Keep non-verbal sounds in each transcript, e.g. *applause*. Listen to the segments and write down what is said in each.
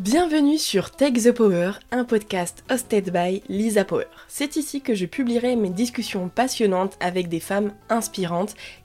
Bienvenue sur Take the Power, un podcast hosted by Lisa Power. C'est ici que je publierai mes discussions passionnantes avec des femmes inspirantes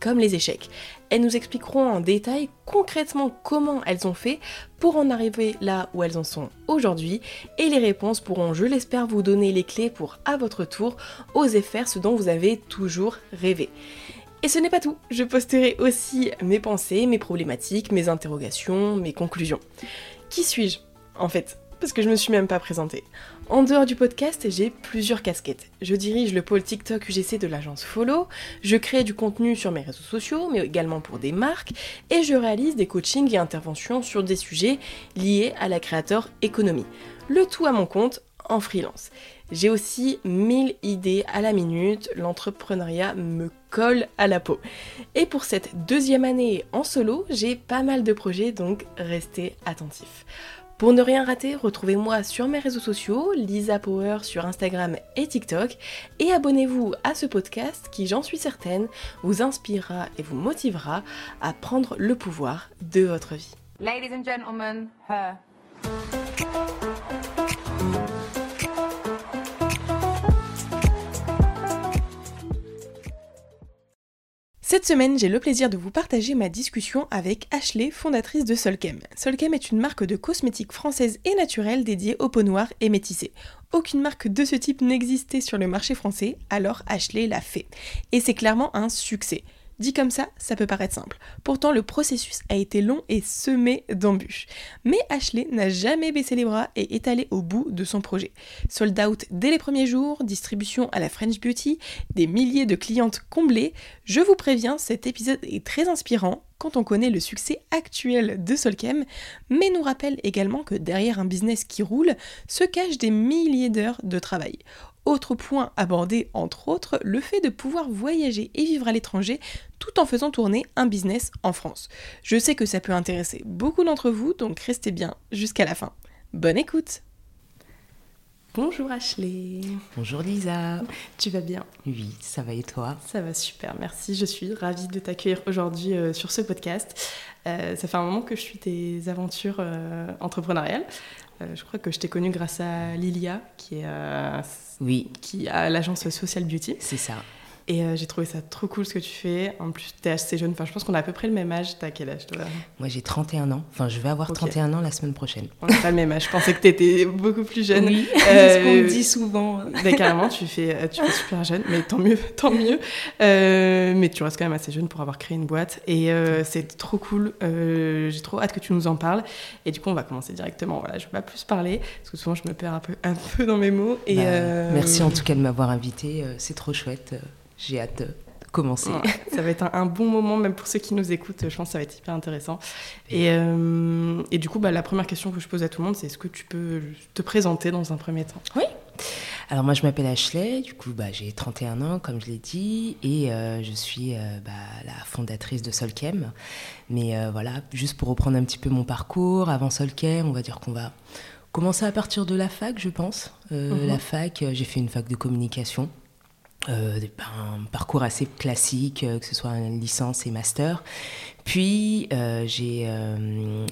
comme les échecs. Elles nous expliqueront en détail concrètement comment elles ont fait pour en arriver là où elles en sont aujourd'hui et les réponses pourront, je l'espère, vous donner les clés pour à votre tour oser faire ce dont vous avez toujours rêvé. Et ce n'est pas tout, je posterai aussi mes pensées, mes problématiques, mes interrogations, mes conclusions. Qui suis-je en fait? Parce que je me suis même pas présentée. En dehors du podcast, j'ai plusieurs casquettes. Je dirige le pôle TikTok UGC de l'agence Follow, je crée du contenu sur mes réseaux sociaux, mais également pour des marques, et je réalise des coachings et interventions sur des sujets liés à la créateur économie. Le tout à mon compte en freelance. J'ai aussi 1000 idées à la minute, l'entrepreneuriat me colle à la peau. Et pour cette deuxième année en solo, j'ai pas mal de projets, donc restez attentifs. Pour ne rien rater, retrouvez-moi sur mes réseaux sociaux, Lisa Power sur Instagram et TikTok, et abonnez-vous à ce podcast qui, j'en suis certaine, vous inspirera et vous motivera à prendre le pouvoir de votre vie. Ladies and gentlemen, her. Cette semaine, j'ai le plaisir de vous partager ma discussion avec Ashley, fondatrice de Solkem. Solkem est une marque de cosmétiques française et naturelle dédiée aux peaux noires et métissées. Aucune marque de ce type n'existait sur le marché français, alors Ashley l'a fait. Et c'est clairement un succès. Dit comme ça, ça peut paraître simple. Pourtant, le processus a été long et semé d'embûches. Mais Ashley n'a jamais baissé les bras et est allé au bout de son projet. Sold out dès les premiers jours, distribution à la French Beauty, des milliers de clientes comblées. Je vous préviens, cet épisode est très inspirant quand on connaît le succès actuel de Solkem, mais nous rappelle également que derrière un business qui roule se cachent des milliers d'heures de travail. Autre point abordé, entre autres, le fait de pouvoir voyager et vivre à l'étranger tout en faisant tourner un business en France. Je sais que ça peut intéresser beaucoup d'entre vous, donc restez bien jusqu'à la fin. Bonne écoute Bonjour Ashley. Bonjour Lisa. Tu vas bien? Oui, ça va et toi? Ça va super, merci. Je suis ravie de t'accueillir aujourd'hui euh, sur ce podcast. Euh, ça fait un moment que je suis tes aventures euh, entrepreneuriales. Je crois que je t'ai connue grâce à Lilia, qui est oui. qui a l'agence Social Beauty. C'est ça. Et euh, j'ai trouvé ça trop cool ce que tu fais. En plus, tu es assez jeune. Enfin, je pense qu'on a à peu près le même âge. T'as quel âge toi? Moi, j'ai 31 ans. Enfin, je vais avoir 31 ans la semaine prochaine. On n'a pas le même âge. Je pensais que tu étais beaucoup plus jeune. Oui, c'est ce qu'on me dit souvent. Mais carrément, tu fais, tu fais super jeune. Mais tant mieux, *laughs* tant mieux. Euh, mais tu restes quand même assez jeune pour avoir créé une boîte. Et euh, c'est trop cool. j'ai trop hâte que tu nous en parles. Et du coup, on va commencer directement. Voilà, je ne vais pas plus parler. Parce que souvent, je me perds un peu, un peu dans mes mots. Et, bah, merci en tout cas de m'avoir invité. C'est trop chouette. J'ai hâte de commencer. *laughs* ça va être un, bon moment, même pour ceux qui nous écoutent, je pense que ça va être hyper intéressant. Et, euh, et du coup, bah, la première question que je pose à tout le monde, c'est est-ce que tu peux te présenter dans un premier temps? Oui. Alors moi, je m'appelle Ashley, du coup, bah, j'ai 31 ans, comme je l'ai dit, et euh, je suis euh, bah, la fondatrice de Solkem. Mais voilà, juste pour reprendre un petit peu mon parcours, avant Solkem, on va dire qu'on va commencer à partir de la fac, je pense. Mhm. La fac, j'ai fait une fac de communication. Euh, un parcours assez classique, euh, que ce soit une licence et master. Puis euh, j'ai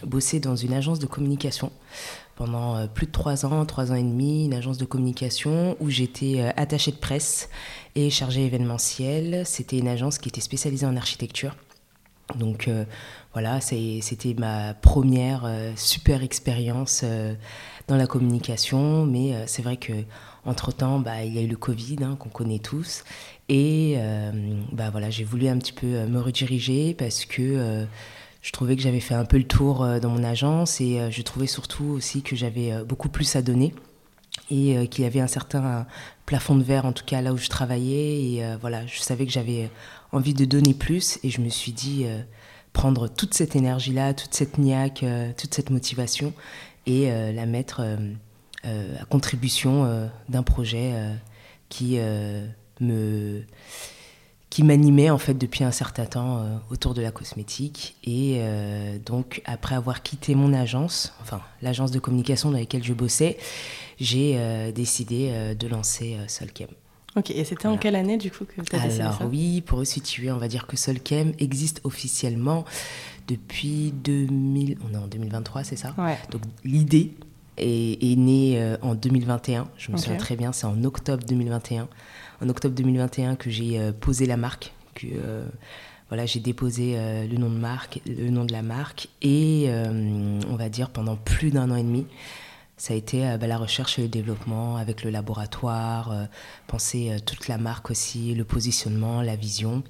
bossé dans une agence de communication pendant plus de trois ans, trois ans et demi, une agence de communication où j'étais attachée de presse et chargée événementielle. C'était une agence qui était spécialisée en architecture. Donc voilà, c'était ma première super expérience dans la communication, mais c'est vrai que entre-temps, bah, il y a eu le Covid, hein, qu'on connaît tous. Et euh, bah, voilà, j'ai voulu un petit peu euh, me rediriger parce que euh, je trouvais que j'avais fait un peu le tour dans mon agence et je trouvais surtout aussi que j'avais beaucoup plus à donner et qu'il y avait un certain plafond de verre, en tout cas là où je travaillais. Et voilà, je savais que j'avais envie de donner plus et je me suis dit prendre toute cette énergie-là, toute cette niaque, toute cette motivation et la mettre à contribution d'un projet qui me qui m'animait en fait depuis un certain temps euh, autour de la cosmétique. Et euh, donc après avoir quitté mon agence, enfin l'agence de communication dans laquelle je bossais, j'ai euh, décidé de lancer Solchem. Ok, et c'était en quelle année du coup que tu as décidé Alors oui, pour resituer, on va dire que Solchem existe officiellement depuis 2000, on est en 2023, c'est ça? Ouais. Donc l'idée est, est, née en 2021, je me souviens très bien, c'est en octobre 2021 en octobre 2021 que j'ai euh, posé la marque, que euh, voilà, j'ai déposé euh, le nom de marque, le nom de la marque, et on va dire pendant plus d'un an et demi, ça a été bah, la recherche et le développement avec le laboratoire, penser toute la marque aussi, le positionnement, la vision.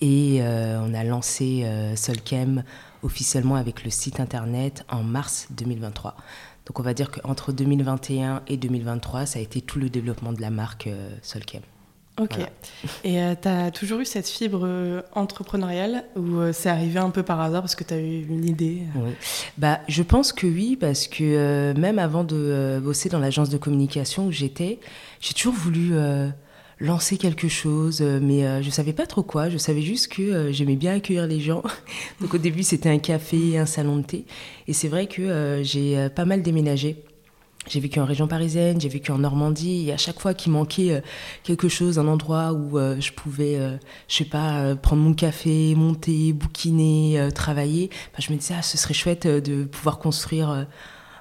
Et on a lancé Solchem officiellement avec le site internet en mars 2023. Donc on va dire qu'entre 2021 et 2023, ça a été tout le développement de la marque Solchem. Ok. Et euh, tu as toujours eu cette fibre euh, entrepreneuriale ou euh, c'est arrivé un peu par hasard parce que tu as eu une idée oui. bah, Je pense que oui, parce que même avant de bosser dans l'agence de communication où j'étais, j'ai toujours voulu lancer quelque chose, mais je savais pas trop quoi. Je savais juste que j'aimais bien accueillir les gens. *laughs* Donc au début, c'était un café, un salon de thé. Et c'est vrai que j'ai pas mal déménagé. J'ai vécu en région parisienne, j'ai vécu en Normandie, et à chaque fois qu'il manquait euh, quelque chose, un endroit où euh, je pouvais, euh, je sais pas, prendre mon café, monter, bouquiner, travailler, bah, je me disais, ah, ce serait chouette de pouvoir construire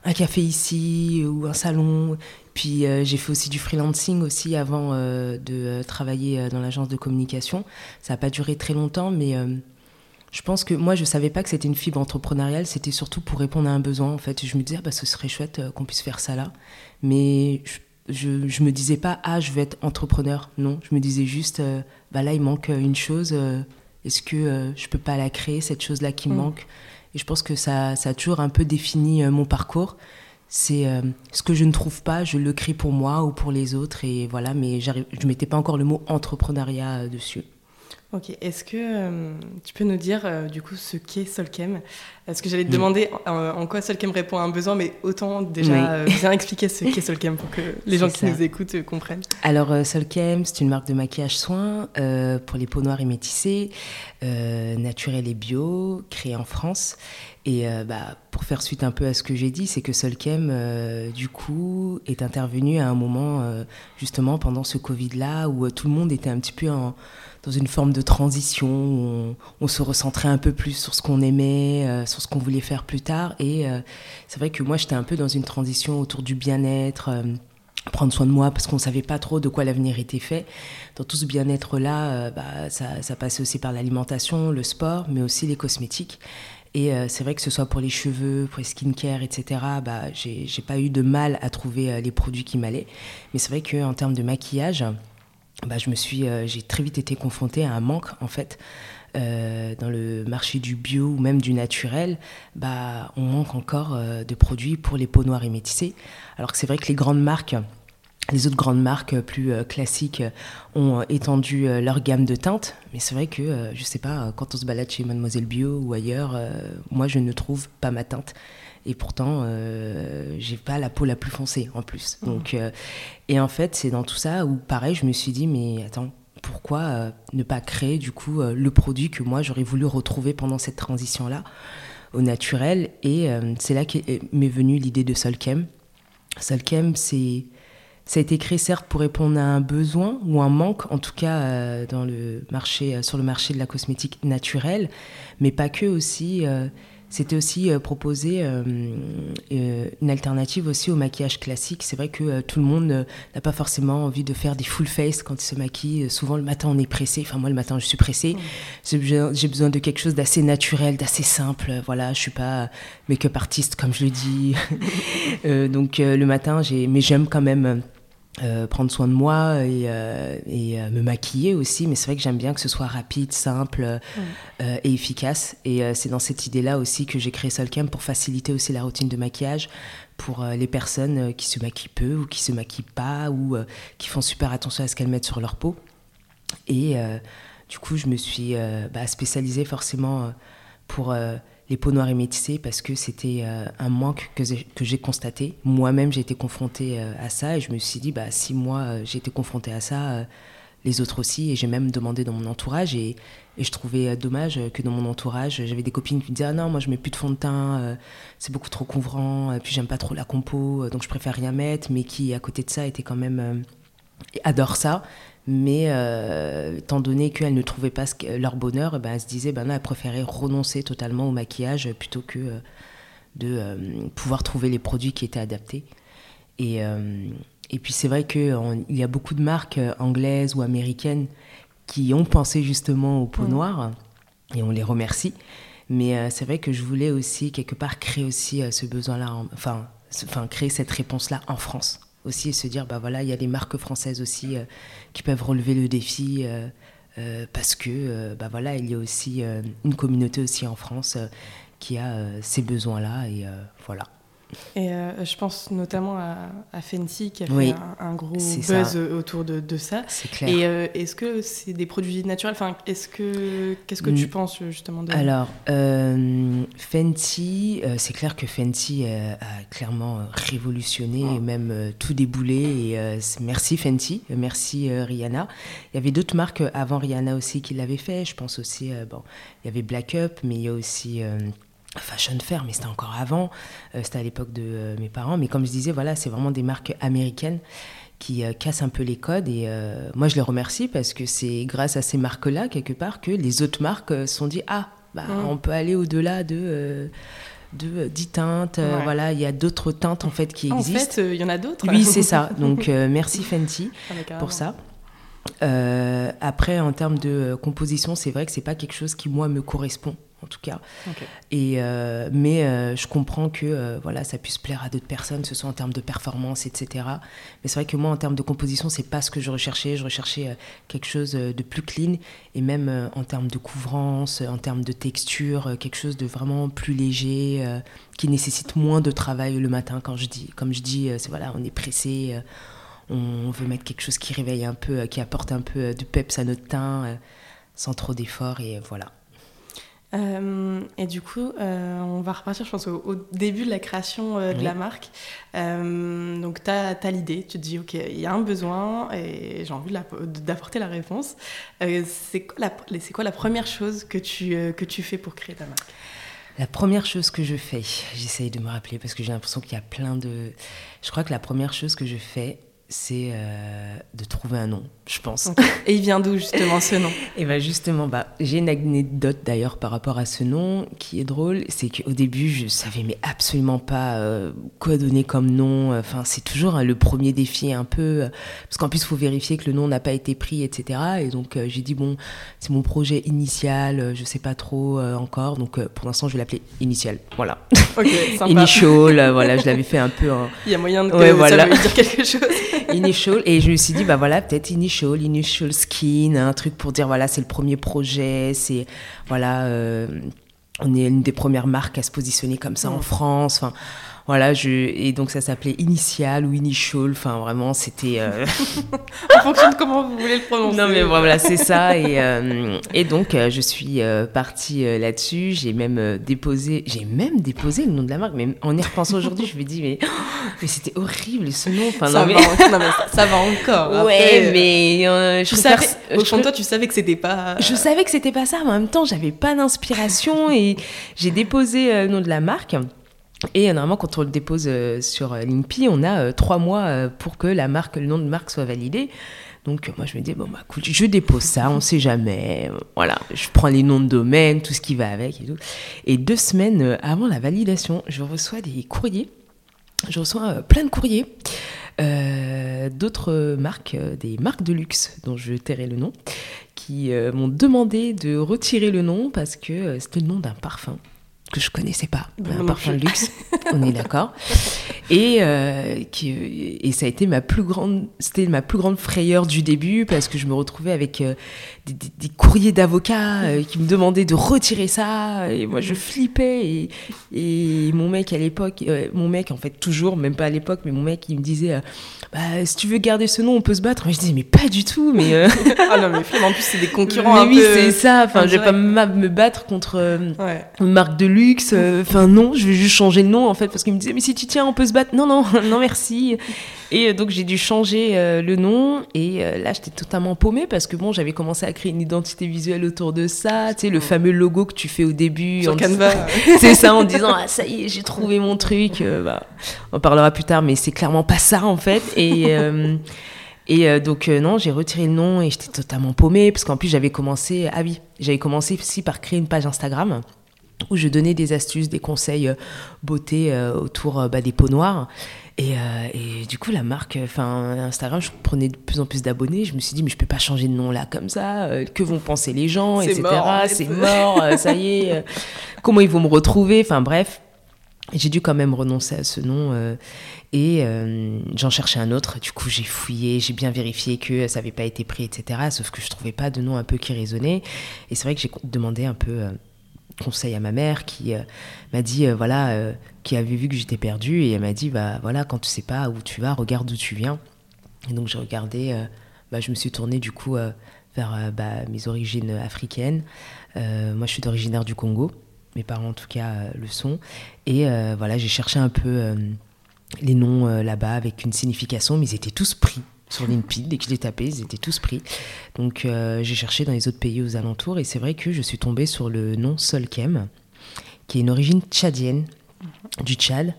un café ici ou un salon. Puis j'ai fait aussi du freelancing aussi avant de travailler dans l'agence de communication. Ça n'a pas duré très longtemps, mais je pense que moi, je savais pas que c'était une fibre entrepreneuriale. C'était surtout pour répondre à un besoin. En fait, je me disais, ah, bah, ce serait chouette euh, qu'on puisse faire ça là. Mais je, je, me disais pas, ah, je vais être entrepreneur. Non, je me disais juste, euh, bah là, il manque euh, une chose. Est-ce que je peux pas la créer, cette chose-là qui me mm. manque? Et je pense que ça, ça a toujours un peu défini mon parcours. C'est ce que je ne trouve pas, je le crée pour moi ou pour les autres. Et voilà, mais je ne mettais pas encore le mot entrepreneuriat dessus. Ok, est-ce que euh, tu peux nous dire euh, du coup ce qu'est Solchem Est-ce que j'allais te demander euh, en, quoi Solchem répond à un besoin, mais autant déjà bien expliquer ce qu'est *laughs* Solchem pour que les gens qui nous écoutent comprennent. Alors Solchem, c'est une marque de maquillage soin pour les peaux noires et métissées, naturelle et bio, créée en France. Et bah, pour faire suite un peu à ce que j'ai dit, c'est que Solchem, du coup, est intervenu à un moment, justement, pendant ce Covid-là, où tout le monde était un petit peu en dans une forme de transition où on, se recentrait un peu plus sur ce qu'on aimait, euh, sur ce qu'on voulait faire plus tard. Et euh, c'est vrai que moi, j'étais un peu dans une transition autour du bien-être. Euh, prendre soin de moi parce qu'on savait pas trop de quoi l'avenir était fait. Dans tout ce bien-être-là, bah, ça, ça passait aussi par l'alimentation, le sport, mais aussi les cosmétiques. Et c'est vrai que ce soit pour les cheveux, pour les skincare, etc., bah, j'ai pas eu de mal à trouver les produits qui m'allaient. Mais c'est vrai qu'en termes de maquillage, bah, je me suis, euh, j'ai très vite été confrontée à un manque en fait. Euh, dans le marché du bio ou même du naturel, bah, on manque encore euh, de produits pour les peaux noires et métissées. Alors que c'est vrai que les grandes marques, les autres grandes marques plus classiques ont étendu leur gamme de teintes, mais c'est vrai que, je sais pas, quand on se balade chez Mademoiselle Bio ou ailleurs, moi je ne trouve pas ma teinte et pourtant euh, j'ai pas la peau la plus foncée en plus. Mmh. Donc euh, et en fait c'est dans tout ça où pareil je me suis dit mais attends pourquoi euh, ne pas créer du coup euh, le produit que moi j'aurais voulu retrouver pendant cette transition là au naturel et c'est là qu'est venue l'idée de Solchem. Solchem c'est ça a été créé certes pour répondre à un besoin ou un manque, en tout cas dans le marché, sur le marché de la cosmétique naturelle, mais pas que aussi c'était aussi euh, proposer euh, euh, une alternative aussi au maquillage classique. C'est vrai que tout le monde n'a pas forcément envie de faire des full face quand il se maquille. Souvent le matin on est pressé. Enfin moi le matin je suis pressée. J'ai besoin de quelque chose d'assez naturel, d'assez simple. Voilà, je suis pas make-up artiste comme je le dis. *laughs* donc le matin j'ai, mais j'aime quand même euh, prendre soin de moi et, euh, et euh, me maquiller aussi. Mais c'est vrai que j'aime bien que ce soit rapide, simple et efficace. Et c'est dans cette idée-là aussi que j'ai créé Solcam pour faciliter aussi la routine de maquillage pour les personnes qui se maquillent peu ou qui se maquillent pas ou qui font super attention à ce qu'elles mettent sur leur peau. Et du coup, je me suis bah, spécialisée forcément pour les peaux noires et métissées parce que c'était un manque que j'ai constaté. Moi-même, j'ai été confrontée à ça et je me suis dit, bah, si moi j'ai été confrontée à ça, les autres aussi. Et j'ai même demandé dans mon entourage. Et, et, je trouvais dommage que dans mon entourage, j'avais des copines qui me disaient Ah non, moi je mets plus de fond de teint, euh, c'est beaucoup trop couvrant, et puis j'aime pas trop la compo, euh, donc je préfère rien mettre. Mais qui, à côté de ça, était quand même. Euh, adore ça. Mais étant donné qu'elles ne trouvaient pas leur bonheur, ben, elles se disaient ben non, elles préféraient renoncer totalement au maquillage plutôt que de pouvoir trouver les produits qui étaient adaptés. Et, et puis c'est vrai qu'il y a beaucoup de marques euh, anglaises ou américaines qui ont pensé justement aux peaux noires et on les remercie. Mais euh, c'est vrai que je voulais aussi quelque part créer aussi euh, ce besoin-là, enfin, enfin créer cette réponse-là en France aussi et se dire bah voilà il y a les marques françaises aussi qui peuvent relever le défi parce que bah voilà il y a aussi une communauté aussi en France qui a ces besoins-là et voilà. Et euh, je pense notamment à, Fenty qui a fait un, gros buzz autour de, de ça. C'est clair. Et euh, est-ce que c'est des produits naturels? Enfin, est-ce que qu'est-ce que tu penses justement de Alors, euh, Fenty, c'est clair que Fenty a clairement révolutionné et même tout déboulé. Et merci Fenty, merci Rihanna. Il y avait d'autres marques avant Rihanna aussi qui l'avaient fait. Je pense aussi, bon, il y avait Black Up, mais il y a aussi Fashion Fair, mais c'était encore avant, euh, c'était à l'époque de euh, mes parents. Mais comme je disais, voilà, c'est vraiment des marques américaines qui euh, cassent un peu les codes. Et moi, je les remercie parce que c'est grâce à ces marques-là, quelque part, que les autres marques se sont dit Ah, bah, mm. on peut aller au-delà de. de 10 teintes, voilà, il y a d'autres teintes en fait qui existent. En fait, il y en a d'autres. Oui, *laughs* c'est ça. Donc merci Fenty ah, pour ça. après, en termes de composition, c'est vrai que c'est pas quelque chose qui moi me correspond en tout cas. Et, euh, mais euh, je comprends que euh, voilà, ça puisse plaire à d'autres personnes, ce soit en termes de performance, etc. Mais c'est vrai que moi, en termes de composition, c'est pas ce que je recherchais. Je recherchais quelque chose de plus clean et même en termes de couvrance, en termes de texture, quelque chose de vraiment plus léger, qui nécessite moins de travail le matin. Quand je dis, comme je dis, c'est voilà, on est pressé, on veut mettre quelque chose qui réveille un peu, qui apporte un peu de peps à notre teint, sans trop d'efforts et voilà. Euh, et du coup, euh, on va repartir, je pense, au, début de la création euh, de la marque. donc, tu as, l'idée, tu te dis, OK, il y a un besoin et j'ai envie d'apporter la, réponse. c'est quoi, quoi, la première chose que tu, que tu fais pour créer ta marque? La première chose que je fais, j'essaye de me rappeler parce que j'ai l'impression qu'il y a plein de... Je crois que la première chose que je fais, c'est euh, de trouver un nom, je pense. Et il vient d'où justement ce nom? *laughs* Et bien justement, bah, j'ai une anecdote d'ailleurs par rapport à ce nom qui est drôle. C'est qu'au début, je savais mais absolument pas euh, quoi donner comme nom. Enfin, c'est toujours hein, le premier défi un peu. Euh, parce qu'en plus, il faut vérifier que le nom n'a pas été pris, etc. Et donc, j'ai dit, bon, c'est mon projet initial, je sais pas trop encore. Donc, pour l'instant, je vais l'appeler Initial. Voilà. Ok, *laughs* sympa. Initial, voilà, je l'avais fait un peu en... *laughs* Il y a moyen de que ça veuille dire quelque chose. Initial. Et je me suis dit, bah voilà, peut-être Initial, Initial Skin, un truc pour dire, voilà, c'est le premier projet, c'est, voilà, euh, on est une des premières marques à se positionner comme ça en France. Enfin, voilà, je, et donc ça s'appelait Initial ou Initial, enfin vraiment c'était... Euh, *laughs* en fonction de comment vous voulez le prononcer. Non mais voilà, c'est ça. Et, euh, et donc euh, je suis partie là-dessus, j'ai même déposé, j'ai même déposé le nom de la marque, mais en y repensant aujourd'hui, je me dis mais, *gasps* mais c'était horrible ce nom. Enfin, ça, va, ça, va, encore. Ouais, mais... je savais, au fond de toi, tu savais que c'était pas... Je savais que c'était pas ça, mais en même temps, j'avais pas d'inspiration et j'ai déposé le nom de la marque. Et normalement, quand on le dépose euh, sur euh, l'INPI, on a euh, trois mois pour que le nom de marque soit validé. Donc moi je me dis bon bah je dépose ça, on sait jamais. Voilà, je prends les noms de domaine, tout ce qui va avec et tout. Et deux semaines avant la validation, je reçois des courriers. Je reçois plein de courriers d'autres marques, des marques de luxe dont je tairai le nom, qui m'ont demandé de retirer le nom parce que c'était le nom d'un parfum que je connaissais pas, un parfum de luxe, on est d'accord. *laughs* et, euh, qui, et ça a été ma plus grande, c'était ma plus grande frayeur du début parce que je me retrouvais avec euh, des, des- des courriers d'avocats euh, qui me demandaient de retirer ça et moi je flippais et, et mon mec à l'époque, euh, mon mec en fait toujours, même pas à l'époque, mais mon mec il me disait, euh, bah, si tu veux garder ce nom, on peut se battre. Moi je disais mais pas du tout, mais euh, *laughs* ah non, mais en plus, c'est des concurrents mais un oui peu. c'est ça. Enfin je vais pas me battre contre. euh, Ouais. une marque de luxe. euh, Enfin, non, je vais juste changer le nom, en fait, parce qu'il me disait, mais si tu tiens, on peut se battre. Non, non, *laughs* non, merci. Et euh, donc, j'ai dû changer euh, le nom. Et euh, là, j'étais totalement paumée, parce que bon, j'avais commencé à créer une identité visuelle autour de ça. Tu sais, le fameux logo que tu fais au début. Sur en Canva. *laughs* c'est ça en disant ah ça y est j'ai trouvé mon truc euh, bah, on parlera plus tard mais c'est clairement pas ça en fait et et euh, donc euh, non j'ai retiré le nom et j'étais totalement paumée parce qu'en plus j'avais commencé ah oui j'avais commencé aussi par créer une page Instagram où je donnais des astuces des conseils euh, beauté euh, autour euh, bah, des peaux noires. Et, euh, et du coup la marque enfin Instagram je prenais de plus en plus d'abonnés. Je me suis dit mais je peux pas changer de nom là comme ça. Euh, que vont penser les gens etc c'est mort ça y est euh, *laughs* comment ils vont me retrouver? Enfin bref. J'ai dû quand même renoncer à ce nom euh, et euh, j'en cherchais un autre. Du coup, j'ai fouillé, j'ai bien vérifié que ça n'avait pas été pris, etc. Sauf que je trouvais pas de nom un peu qui résonnait. Et c'est vrai que j'ai demandé un peu euh, conseil à ma mère qui euh, m'a dit, euh, voilà, euh, qui avait vu que j'étais perdue et elle m'a dit, bah voilà, quand tu sais pas où tu vas, regarde d'où tu viens. Et donc j'ai regardé, bah, je me suis tournée du coup vers bah, mes origines africaines. Moi, je suis d'originaire du Congo. Mes parents, en tout cas, le sont. Et voilà, j'ai cherché un peu les noms là-bas avec une signification, mais ils étaient tous pris sur LinkedIn. Dès que je les tapais, ils étaient tous pris. Donc euh, j'ai cherché dans les autres pays aux alentours et c'est vrai que je suis tombée sur le nom Solkem, qui est une origine tchadienne, du Tchad,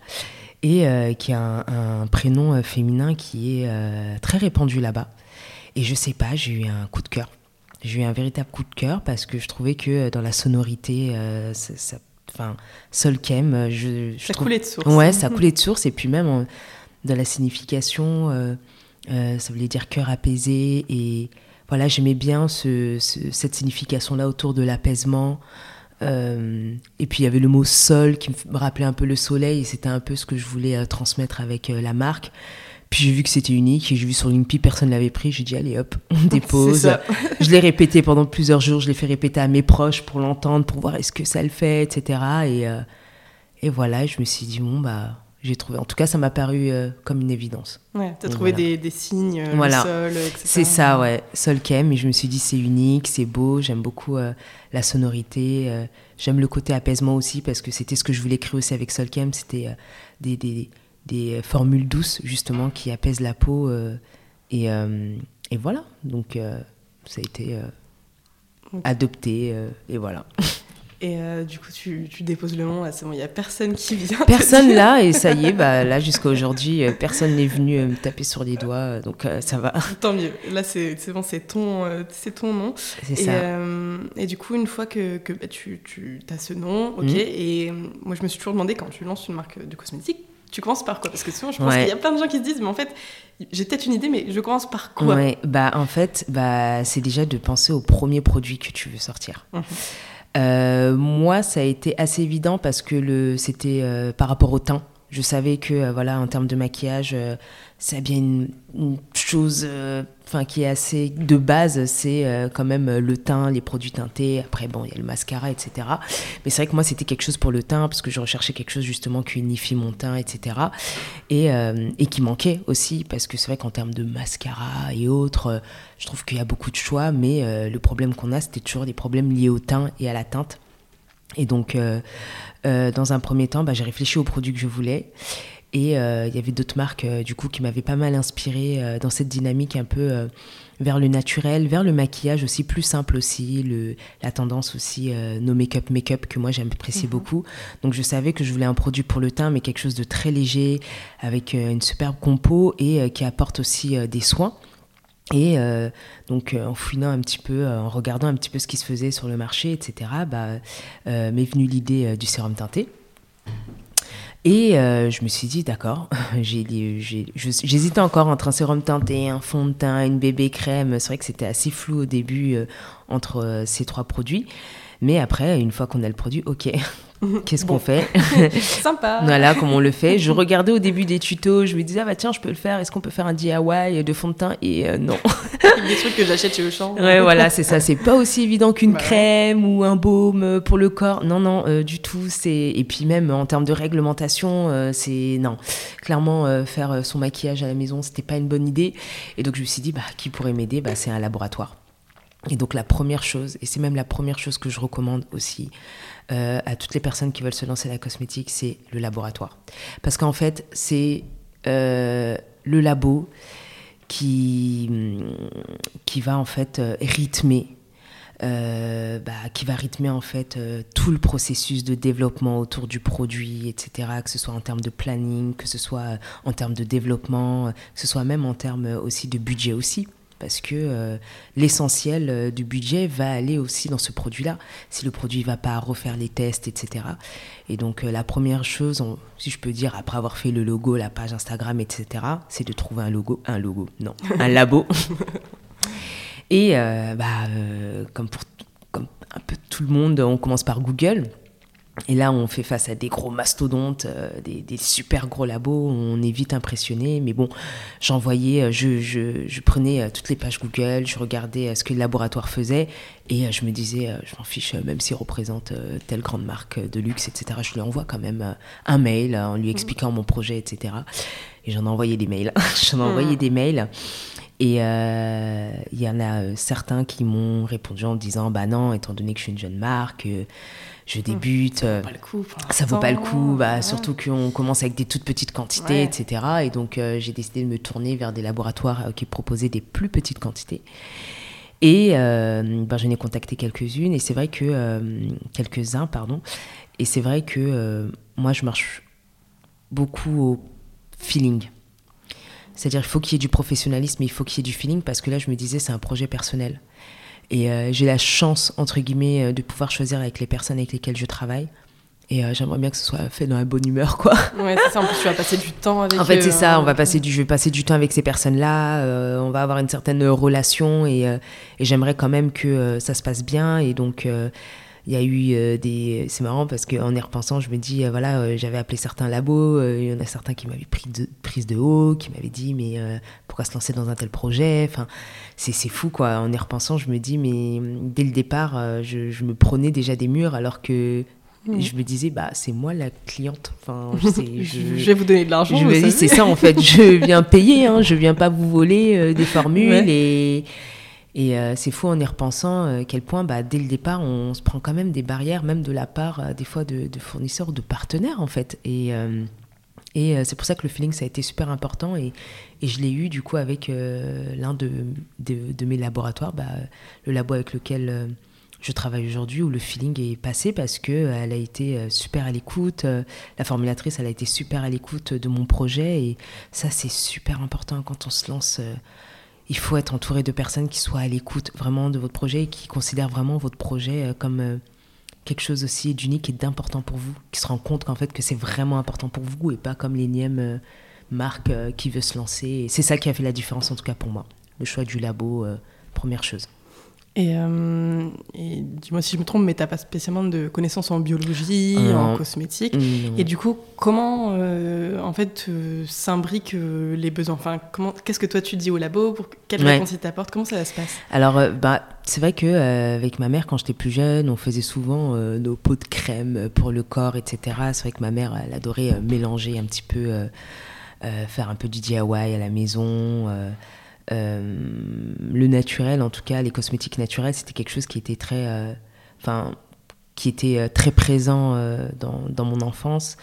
et euh, qui a un, un prénom euh, féminin qui est euh, très répandu là-bas. Et je sais pas, j'ai eu un coup de cœur. J'ai eu un véritable coup de cœur parce que je trouvais que dans la sonorité, ça, ça- enfin, Solkem, je, je Ça trouve- coulait de source. Ouais, ça coulait de source. Et puis même en- dans la signification, euh, euh, ça voulait dire cœur apaisé. Et voilà, j'aimais bien ce- ce- cette signification-là autour de l'apaisement. Euh, et puis il y avait le mot sol qui me rappelait un peu le soleil. Et c'était un peu ce que je voulais euh, transmettre avec la marque. Puis j'ai vu que c'était unique et j'ai vu sur LinkedIn, personne ne l'avait pris. J'ai dit, allez hop, *laughs* on dépose. Je l'ai répété pendant plusieurs jours, je l'ai fait répéter à mes proches pour l'entendre, pour voir est-ce que ça le fait, etc. Et, et voilà, je me suis dit, bon, bah, j'ai trouvé. En tout cas, ça m'a paru euh, comme une évidence. Ouais, t'as trouvé voilà. des, des signes, euh, Voilà. le sol, etc. C'est ça, ouais, Solkem. Et je me suis dit, c'est unique, c'est beau, j'aime beaucoup euh, la sonorité. euh, j'aime le côté apaisement aussi, parce que c'était ce que je voulais créer aussi avec Solkem. C'était euh, des, des, des formules douces, justement, qui apaisent la peau. et, et voilà. Donc, ça a été adopté. et voilà. *laughs* Et euh, du coup, tu, tu déposes le nom, là, c'est bon, il n'y a personne qui vient. Personne là, et ça y est, bah, là jusqu'à aujourd'hui, euh, personne n'est venu euh, me taper sur les doigts, donc euh, ça va. Tant mieux. Là, c'est c'est bon, c'est ton, euh, c'est ton nom. C'est Et, ça. et du coup, une fois que, que bah, tu, tu as ce nom, ok, Mhm. et moi je me suis toujours demandé quand tu lances une marque de cosmétiques, tu commences par quoi? Parce que souvent, je pense Ouais. qu'il y a plein de gens qui se disent, mais en fait, j'ai peut-être une idée, mais je commence par quoi? Ouais, bah en fait, bah c'est déjà de penser au premier produit que tu veux sortir. Mhm. Euh, moi, ça a été assez évident parce que le, c'était euh, par rapport au teint. Je savais que, euh, voilà, en termes de maquillage, euh, c'est bien une, chose enfin, qui est assez de base, c'est euh, quand même euh, le teint, les produits teintés. Après, bon, il y a le mascara, etc. Mais c'est vrai que moi, c'était quelque chose pour le teint parce que je recherchais quelque chose justement qui unifie mon teint, etc. Et, euh, et qui manquait aussi parce que c'est vrai qu'en termes de mascara et autres, je trouve qu'il y a beaucoup de choix, mais le problème qu'on a, c'était toujours des problèmes liés au teint et à la teinte. Et donc, dans un premier temps, bah, j'ai réfléchi aux produits que je voulais. Et euh, il y avait d'autres marques, euh, du coup, qui m'avaient pas mal inspiré euh, dans cette dynamique un peu euh, vers le naturel, vers le maquillage aussi, plus simple aussi, le, la tendance aussi no make-up, make-up, que moi j'apprécie beaucoup. Donc je savais que je voulais un produit pour le teint, mais quelque chose de très léger, avec une superbe compo et qui apporte aussi des soins. Et euh, donc, euh, en fouinant un petit peu, euh, en regardant un petit peu ce qui se faisait sur le marché, etc., bah, m'est venue l'idée du sérum teinté. Et euh, je me suis dit, d'accord, *laughs* j'hésitais encore entre un sérum teinté, un fond de teint, une bébé crème. C'est vrai que c'était assez flou au début euh, entre euh, ces trois produits. Mais après, une fois qu'on a le produit, ok, *laughs* *laughs* Qu'est-ce qu'on fait *laughs* Sympa. *laughs* Voilà, comment on le fait. Je regardais au début des tutos, je me disais, ah bah tiens, je peux le faire. Est-ce qu'on peut faire un DIY de fond de teint Et euh, non. des trucs que j'achète chez Auchan. Ouais, voilà, c'est ça. C'est pas aussi évident qu'une Bah ouais. crème ou un baume pour le corps. Non, non, euh, du tout. C'est et puis même en termes de réglementation, euh, c'est non. Clairement, faire son maquillage à la maison, c'était pas une bonne idée. Et donc je me suis dit, bah qui pourrait m'aider? Bah c'est un laboratoire. Et donc la première chose, et c'est même la première chose que je recommande aussi euh, à toutes les personnes qui veulent se lancer la cosmétique, c'est le laboratoire. Parce qu'en fait, c'est euh, le labo qui, qui va en fait euh, rythmer. bah, qui va rythmer en fait tout le processus de développement autour du produit, etc. Que ce soit en termes de planning, que ce soit en termes de développement, que ce soit même en termes aussi de budget aussi parce que euh, l'essentiel euh, du budget va aller aussi dans ce produit-là. Si le produit ne va pas refaire les tests, etc. Et donc euh, la première chose, on- si je peux dire, après avoir fait le logo, la page Instagram, etc., c'est de trouver un logo, un logo, non, un *laughs* labo. Et bah, comme pour comme un peu tout le monde, on commence par Google. Et là, on fait face à des gros mastodontes, euh, des, des super gros labos. On est vite impressionné. Mais bon, j'envoyais, euh, je, je, je prenais euh, toutes les pages Google, je regardais ce que le laboratoire faisait. Et je me disais, je m'en fiche, même s'il représente telle grande marque de luxe, etc., je lui envoie quand même un mail en lui expliquant mon projet, etc. Et j'en ai envoyé des mails. *laughs* j'en ai envoyé des mails. Et euh, il y en a certains qui m'ont répondu en disant Bah non, étant donné que je suis une jeune marque, euh, je débute. euh, Pas le coup. pour ça vaut pas le coup, bah, Ouais. surtout qu'on commence avec des toutes petites quantités, Ouais. etc. Et donc euh, j'ai décidé de me tourner vers des laboratoires euh, qui proposaient des plus petites quantités. Et euh, ben, j'en ai contacté quelques-unes, et c'est vrai que euh, quelques-uns, pardon. Et c'est vrai que euh, moi je marche beaucoup au feeling. C'est-à-dire il faut qu'il y ait du professionnalisme, mais il faut qu'il y ait du feeling parce que là je me disais c'est un projet personnel. Et euh, j'ai la chance, entre guillemets, euh, de pouvoir choisir avec les personnes avec lesquelles je travaille. Et euh, j'aimerais bien que ce soit fait dans la bonne humeur, quoi. Ouais, c'est ça. En plus, tu vas passer du temps avec. En fait, c'est ça. On va passer du, je vais passer du temps avec ces personnes-là. euh, on va avoir une certaine relation et, et j'aimerais quand même que ça se passe bien. Et donc, il y a eu euh, des. C'est marrant parce qu'en y repensant, je me dis, euh, voilà, euh, j'avais appelé certains labos. Il y en a certains qui m'avaient pris de, prise de haut, qui m'avaient dit, mais pourquoi se lancer dans un tel projet? Enfin, c'est c'est fou, quoi. En y repensant, je me dis, mais dès le départ, je, je me prenais déjà des murs alors que. Mhm. Je me disais, bah, c'est moi la cliente. Enfin, je sais, *laughs* Je, je vais vous donner de l'argent. je me dis, c'est ça en fait, je viens payer, hein, je viens pas vous voler euh, des formules. Ouais. Et, et euh, c'est fou en y repensant euh, quel point, bah, dès le départ, on se prend quand même des barrières, même de la part euh, des fois de, fournisseurs ou de partenaires en fait. Et, euh, et c'est pour ça que le feeling, ça a été super important. Et, et je l'ai eu du coup avec l'un de, de, de mes laboratoires, bah, le labo avec lequel je travaille aujourd'hui, où le feeling est passé parce que elle a été super à l'écoute. la formulatrice, elle a été super à l'écoute de mon projet. Et ça, c'est super important quand on se lance. Il faut être entouré de personnes qui soient à l'écoute vraiment de votre projet et qui considèrent vraiment votre projet euh, comme euh, quelque chose aussi d'unique et d'important pour vous, qui se rendent compte qu'en fait que c'est vraiment important pour vous et pas comme l'énième euh, marque qui veut se lancer. C'est ça qui a fait la différence en tout cas pour moi. Le choix du labo, première chose. Et, euh, et dis-moi si je me trompe, mais t'as pas spécialement de connaissances en biologie, Non. en cosmétique. Mmh. Et du coup, comment euh, en fait euh, s'imbriquent euh, les besoins? Enfin, comment Qu'est-ce que toi tu dis au labo? Pour quelle Ouais. réponse ils t'apportent? Comment ça se passe? Alors, euh, bah, c'est vrai que euh, avec ma mère, quand j'étais plus jeune, on faisait souvent euh, nos pots de crème pour le corps, etc. C'est vrai que ma mère, elle adorait euh, mélanger un petit peu, euh, euh, faire un peu du DIY à la maison. Euh, le naturel, en tout cas, les cosmétiques naturels, c'était quelque chose qui était très, euh, enfin, euh, très présent dans mon enfance.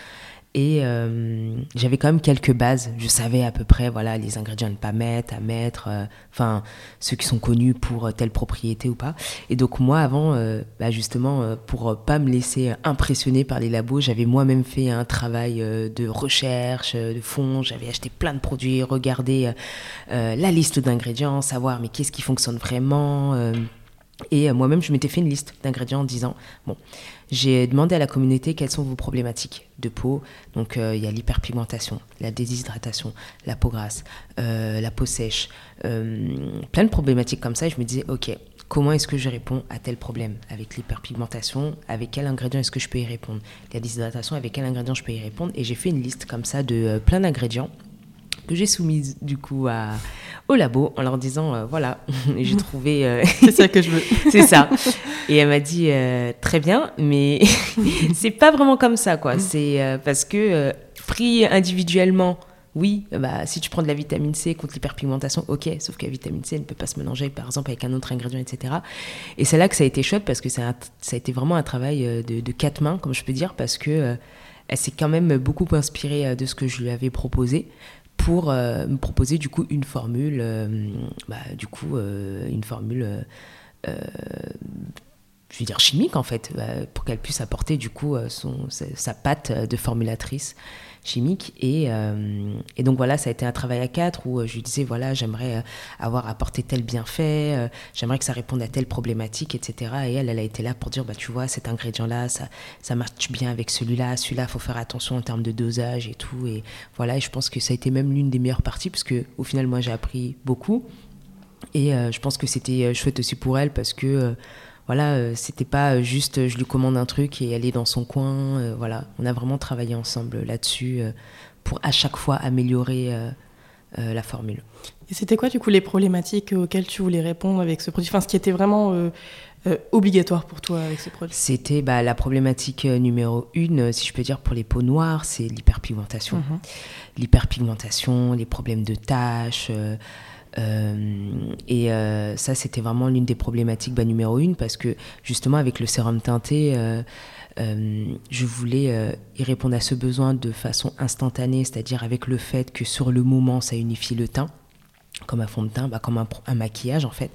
Et euh, j'avais quand même quelques bases. Je savais à peu près, voilà, les ingrédients à ne pas mettre, à mettre. euh, ceux qui sont connus pour euh, telle propriété ou pas. Et donc moi, avant, bah, justement, pour pas me laisser impressionner par les labos, j'avais moi-même fait un travail de recherche, de fond. J'avais acheté plein de produits, regardé la liste d'ingrédients, savoir mais qu'est-ce qui fonctionne vraiment. et moi-même, je m'étais fait une liste d'ingrédients en disant, bon, j'ai demandé à la communauté quelles sont vos problématiques de peau. Donc, euh, il y a l'hyperpigmentation, la déshydratation, la peau grasse, euh, la peau sèche, euh, plein de problématiques comme ça. Et je me disais, ok, comment est-ce que je réponds à tel problème Avec l'hyperpigmentation, avec quel ingrédient est-ce que je peux y répondre? La déshydratation, avec quel ingrédient je peux y répondre? Et j'ai fait une liste comme ça de plein d'ingrédients que j'ai soumise du coup à, au labo en leur disant euh, voilà *laughs* j'ai *laughs* trouvé euh, c'est ça que je veux. *laughs* C'est ça. Et elle m'a dit très bien mais c'est pas vraiment comme ça quoi. C'est parce que pris individuellement oui, bah, si tu prends de la vitamine C contre l'hyperpigmentation, ok, sauf que la vitamine C ne peut pas se mélanger par exemple avec un autre ingrédient, etc. Et c'est là que ça a été chouette parce que ça a, été vraiment un travail euh, de, quatre mains, comme je peux dire, parce que euh, elle s'est quand même beaucoup inspirée euh, de ce que je lui avais proposé pour me proposer du coup une formule, bah, du coup une formule je veux dire chimique en fait, pour qu'elle puisse apporter du coup son, sa, pâte de formulatrice chimique. Euh, et, donc voilà, ça a été un travail à quatre où euh, je lui disais, voilà, j'aimerais euh, avoir apporté tel bienfait, j'aimerais que ça réponde à telle problématique, etc. Et elle, elle a été là pour dire, bah, tu vois, cet ingrédient-là, ça, ça marche bien avec celui-là, celui-là, il faut faire attention en termes de dosage et tout. Et voilà, et je pense que ça a été même l'une des meilleures parties, parce que au final, moi, j'ai appris beaucoup. Et je pense que c'était chouette aussi pour elle, parce que voilà, euh, c'était pas euh, juste euh, je lui commande un truc et elle est dans son coin. voilà, on a vraiment travaillé ensemble là-dessus pour à chaque fois améliorer la formule. Et c'était quoi du coup les problématiques auxquelles tu voulais répondre avec ce produit? Enfin, ce qui était vraiment obligatoire pour toi avec ce produit? C'était bah, la problématique numéro une, si je peux dire, pour les peaux noires, c'est l'hyperpigmentation. Mhm. L'hyperpigmentation, les problèmes de taches. Euh, et euh, ça, c'était vraiment l'une des problématiques bah, numéro une parce que justement, avec le sérum teinté, euh, je voulais y répondre à ce besoin de façon instantanée, c'est-à-dire avec le fait que sur le moment, ça unifie le teint comme un fond de teint, bah, comme un, maquillage en fait,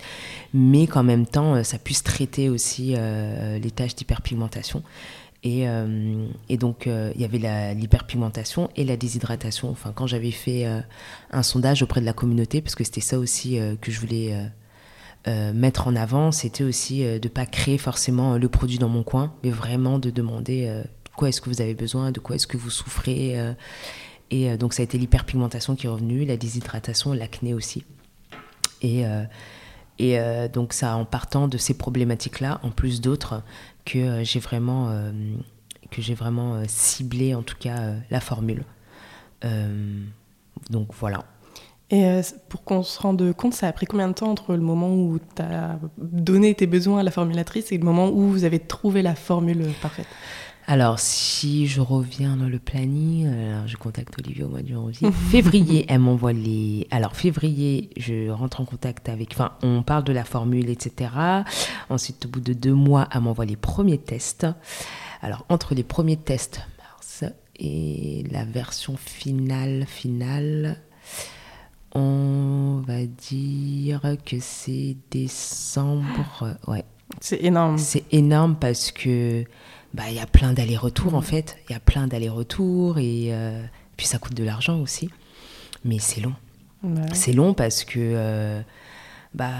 mais qu'en même temps, ça puisse traiter aussi les tâches d'hyperpigmentation. Euh, et, donc, euh, il y avait l'hyperpigmentation et la déshydratation. Enfin, quand j'avais fait euh, un sondage auprès de la communauté, parce que c'était ça aussi que je voulais mettre en avant, c'était aussi de ne pas créer forcément le produit dans mon coin, mais vraiment de demander de quoi est-ce que vous avez besoin, de quoi est-ce que vous souffrez. et donc, ça a été l'hyperpigmentation qui est revenue, la déshydratation, l'acné aussi. Et. Et donc ça, en partant de ces problématiques-là, en plus d'autres, que euh, j'ai vraiment, euh, que j'ai vraiment euh, ciblé, en tout cas, la formule. donc voilà. Et pour qu'on se rende compte, ça a pris combien de temps entre le moment où tu as donné tes besoins à la formulatrice et le moment où vous avez trouvé la formule parfaite? Alors, si je reviens dans le planning, je contacte Olivier au mois de janvier. *laughs* février, elle m'envoie les. Alors, février, je rentre en contact avec. Enfin, on parle de la formule, etc. Ensuite, au bout de deux mois, elle m'envoie les premiers tests. Alors, entre les premiers tests, mars, et la version finale, finale, on va dire que c'est décembre. Ouais. C'est énorme. C'est énorme parce que bah, il y a plein d'allers-retours en fait. Il y a plein d'allers-retours et euh, puis ça coûte de l'argent aussi. Mais c'est long. C'est long parce que euh, bah,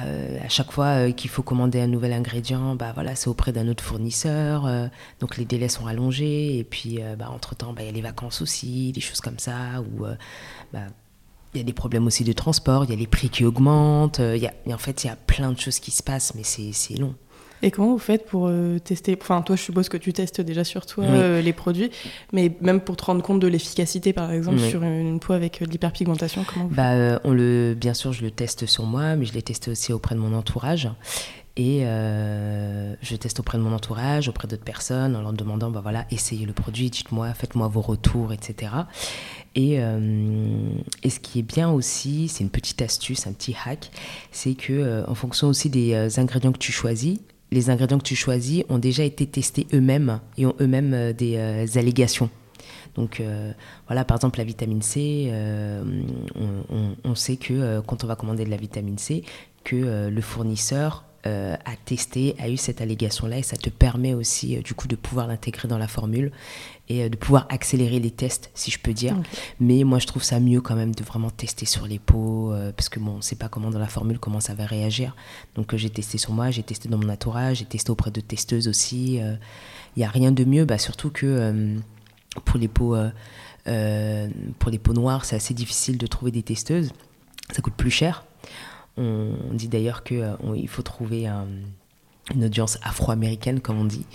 à chaque fois euh, qu'il faut commander un nouvel ingrédient, bah, voilà, c'est auprès d'un autre fournisseur. donc les délais sont allongés. Et puis bah, entre-temps, bah, il y a les vacances aussi, des choses comme ça. Où, bah, il y a des problèmes aussi de transport, il y a les prix qui augmentent. Il y a, en fait, il y a plein de choses qui se passent, mais c'est long. Et comment vous faites pour euh, tester? Enfin, toi, je suppose que tu testes déjà sur toi euh, les produits, mais même pour te rendre compte de l'efficacité, par exemple, sur une, peau avec euh, de l'hyperpigmentation, comment vous bah, on le, Bien sûr, je le teste sur moi, mais je l'ai testé aussi auprès de mon entourage. Et je teste auprès de mon entourage, auprès d'autres personnes, en leur demandant, bah voilà, essayez le produit, dites-moi, faites-moi vos retours, etc. Et, et, ce qui est bien aussi, c'est une petite astuce, un petit hack, c'est que en fonction aussi des ingrédients que tu choisis, les ingrédients que tu choisis ont déjà été testés eux-mêmes et ont eux-mêmes euh, des euh, allégations. Donc euh, voilà, par exemple la vitamine C, on, sait que quand on va commander de la vitamine C, que le fournisseur a testé, a eu cette allégation-là et ça te permet aussi du coup de pouvoir l'intégrer dans la formule et euh, de pouvoir accélérer les tests, si je peux dire. Mais moi, je trouve ça mieux quand même de vraiment tester sur les peaux, euh, parce que bon, on ne sait pas comment dans la formule, comment ça va réagir. Donc euh, j'ai testé sur moi, j'ai testé dans mon entourage, j'ai testé auprès de testeuses aussi. Il n'y a rien de mieux, bah, surtout que pour les peaux... pour les peaux noires, c'est assez difficile de trouver des testeuses. Ça coûte plus cher. On, dit d'ailleurs qu'il faut trouver une audience afro-américaine, comme on dit.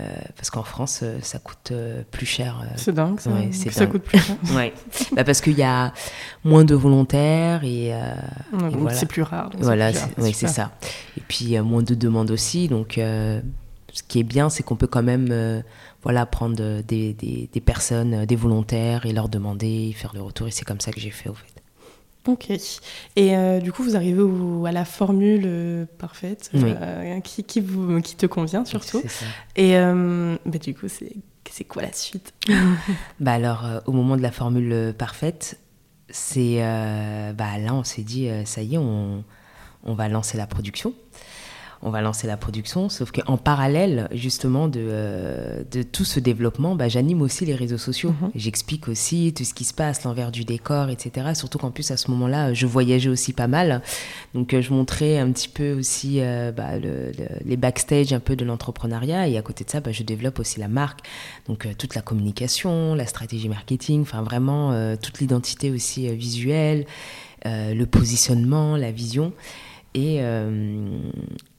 Euh, parce qu'en France, euh, ça coûte euh, plus cher. C'est dingue, ça. ça coûte plus cher. *laughs* ouais. bah parce qu'il y a moins de volontaires et, c'est plus rare. Voilà, oui, c'est ça. Et puis il y a moins de demandes aussi. Donc, ce qui est bien, c'est qu'on peut quand même, voilà, prendre des, des, des, personnes, des volontaires et leur demander, faire le retour. Et c'est comme ça que j'ai fait, au fait. Ok. Et euh, du coup, vous arrivez à la formule euh, parfaite euh, qui, qui, vous, qui te convient surtout. Et bah, du coup, c'est quoi la suite? *laughs* Bah Alors, au moment de la formule parfaite, c'est bah là, on s'est dit, ça y est, on, on va lancer la production on va lancer la production. Sauf qu'en parallèle, justement, de, euh, de tout ce développement, bah, j'anime aussi les réseaux sociaux. Mhm. J'explique aussi tout ce qui se passe, l'envers du décor, etc. Surtout qu'en plus, à ce moment-là, je voyageais aussi pas mal. Donc, euh, je montrais un petit peu aussi euh, bah, les backstage un peu de l'entrepreneuriat. Et à côté de ça, bah, je développe aussi la marque. Donc, toute la communication, la stratégie marketing, enfin vraiment toute l'identité aussi visuelle, le positionnement, la vision. Et, euh,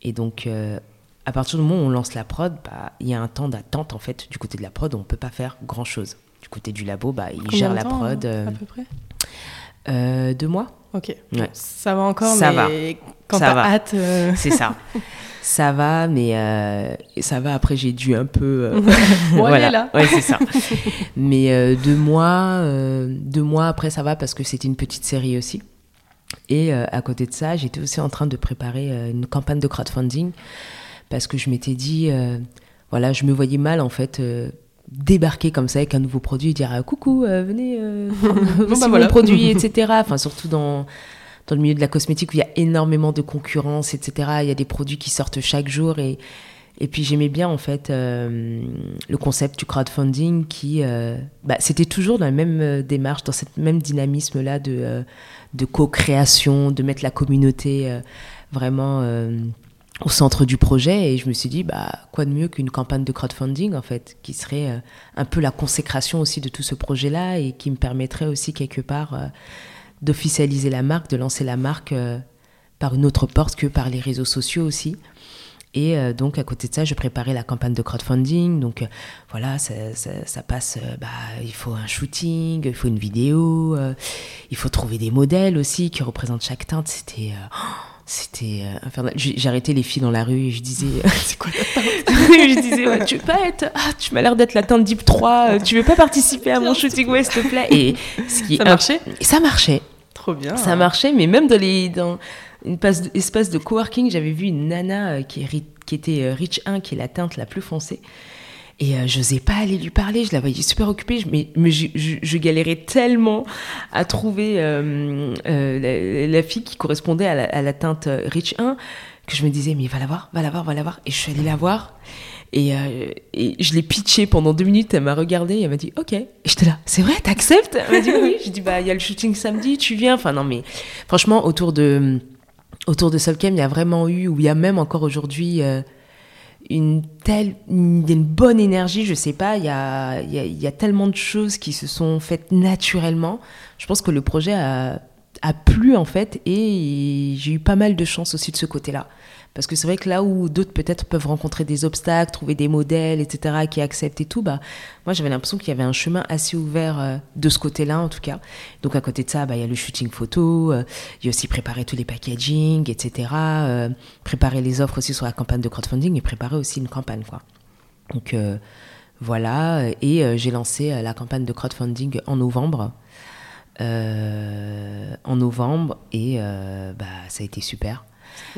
et donc, euh, à partir du moment où on lance la prod, bah, il y a un temps d'attente en fait du côté de la prod, on ne peut pas faire grand chose. Du côté du labo, bah, il gère la prod. Euh, à peu près? Deux mois. Ok. Ça va encore, ça mais va. quand t'as hâte. C'est ça. *laughs* ça va, mais ça va. Après, j'ai dû un peu. *laughs* voilà. là. Ouais, c'est ça. mais deux mois, deux mois après, ça va parce que c'était une petite série aussi. Et euh, à côté de ça, j'étais aussi en train de préparer euh, une campagne de crowdfunding parce que je m'étais dit, euh, voilà, je me voyais mal en fait débarquer comme ça avec un nouveau produit et dire ah, coucou, venez, *laughs* bon, bah, *laughs* voilà. produit, etc. Enfin, surtout dans, dans le milieu de la cosmétique où il y a énormément de concurrence, etc. Il y a des produits qui sortent chaque jour et, et puis j'aimais bien en fait le concept du crowdfunding qui, bah, c'était toujours dans la même démarche, dans cette même dynamisme là de de co-création, de mettre la communauté euh, vraiment euh, au centre du projet. Et je me suis dit, bah, quoi de mieux qu'une campagne de crowdfunding, en fait, qui serait euh, un peu la consécration aussi de tout ce projet-là et qui me permettrait aussi, quelque part, d'officialiser la marque, de lancer la marque par une autre porte que par les réseaux sociaux aussi. Et euh, donc, à côté de ça, je préparais la campagne de crowdfunding. Donc, euh, voilà, ça, ça, passe. Euh, bah, il faut un shooting, il faut une vidéo, il faut trouver des modèles aussi qui représentent chaque teinte. C'était. c'était infernal. J'ai arrêté les filles dans la rue et je disais *laughs* C'est quoi ta teinte? *laughs* Je disais Tu veux pas être. Ah, tu m'as l'air d'être la teinte Deep 3, tu veux pas participer à mon shooting Ouais, s'il te plaît. Et ce qui *laughs* ça marchait? Ça marchait. Trop bien. Ça marchait, mais même dans les. Dans, une espace de coworking, j'avais vu une nana euh, qui, était euh, Rich 1, qui est la teinte la plus foncée. Et euh, je n'osais pas aller lui parler, je la voyais super occupée, mais, mais je, galérais tellement à trouver la, fille qui correspondait à la, teinte Rich 1 que je me disais, mais va la voir, va la voir, va la voir. Et je suis allée la voir. Et, et je l'ai pitché pendant deux minutes, elle m'a regardé, elle m'a dit ok. Et j'étais là, c'est vrai, t'acceptes? Elle m'a dit oui. J'ai dit bah il y a le shooting samedi, tu viens. Enfin non mais franchement autour de autour de Solkem, il y a vraiment eu, ou il y a même encore aujourd'hui, euh, une telle, une, bonne énergie, je sais pas, il y a, y a, tellement de choses qui se sont faites naturellement. Je pense que le projet a, a plu en fait, et j'ai eu pas mal de chance aussi de ce côté-là. Parce que c'est vrai que là où d'autres peut-être peuvent rencontrer des obstacles, trouver des modèles, etc., qui acceptent et tout, bah, moi j'avais l'impression qu'il y avait un chemin assez ouvert euh, de ce côté-là en tout cas. Donc à côté de ça, bah, il y a le shooting photo, euh, il y a aussi préparer tous les packaging, etc., euh, préparer les offres aussi sur la campagne de crowdfunding et préparer aussi une campagne. Quoi. Donc voilà, et j'ai lancé la campagne de crowdfunding en novembre. en novembre et bah, ça a été super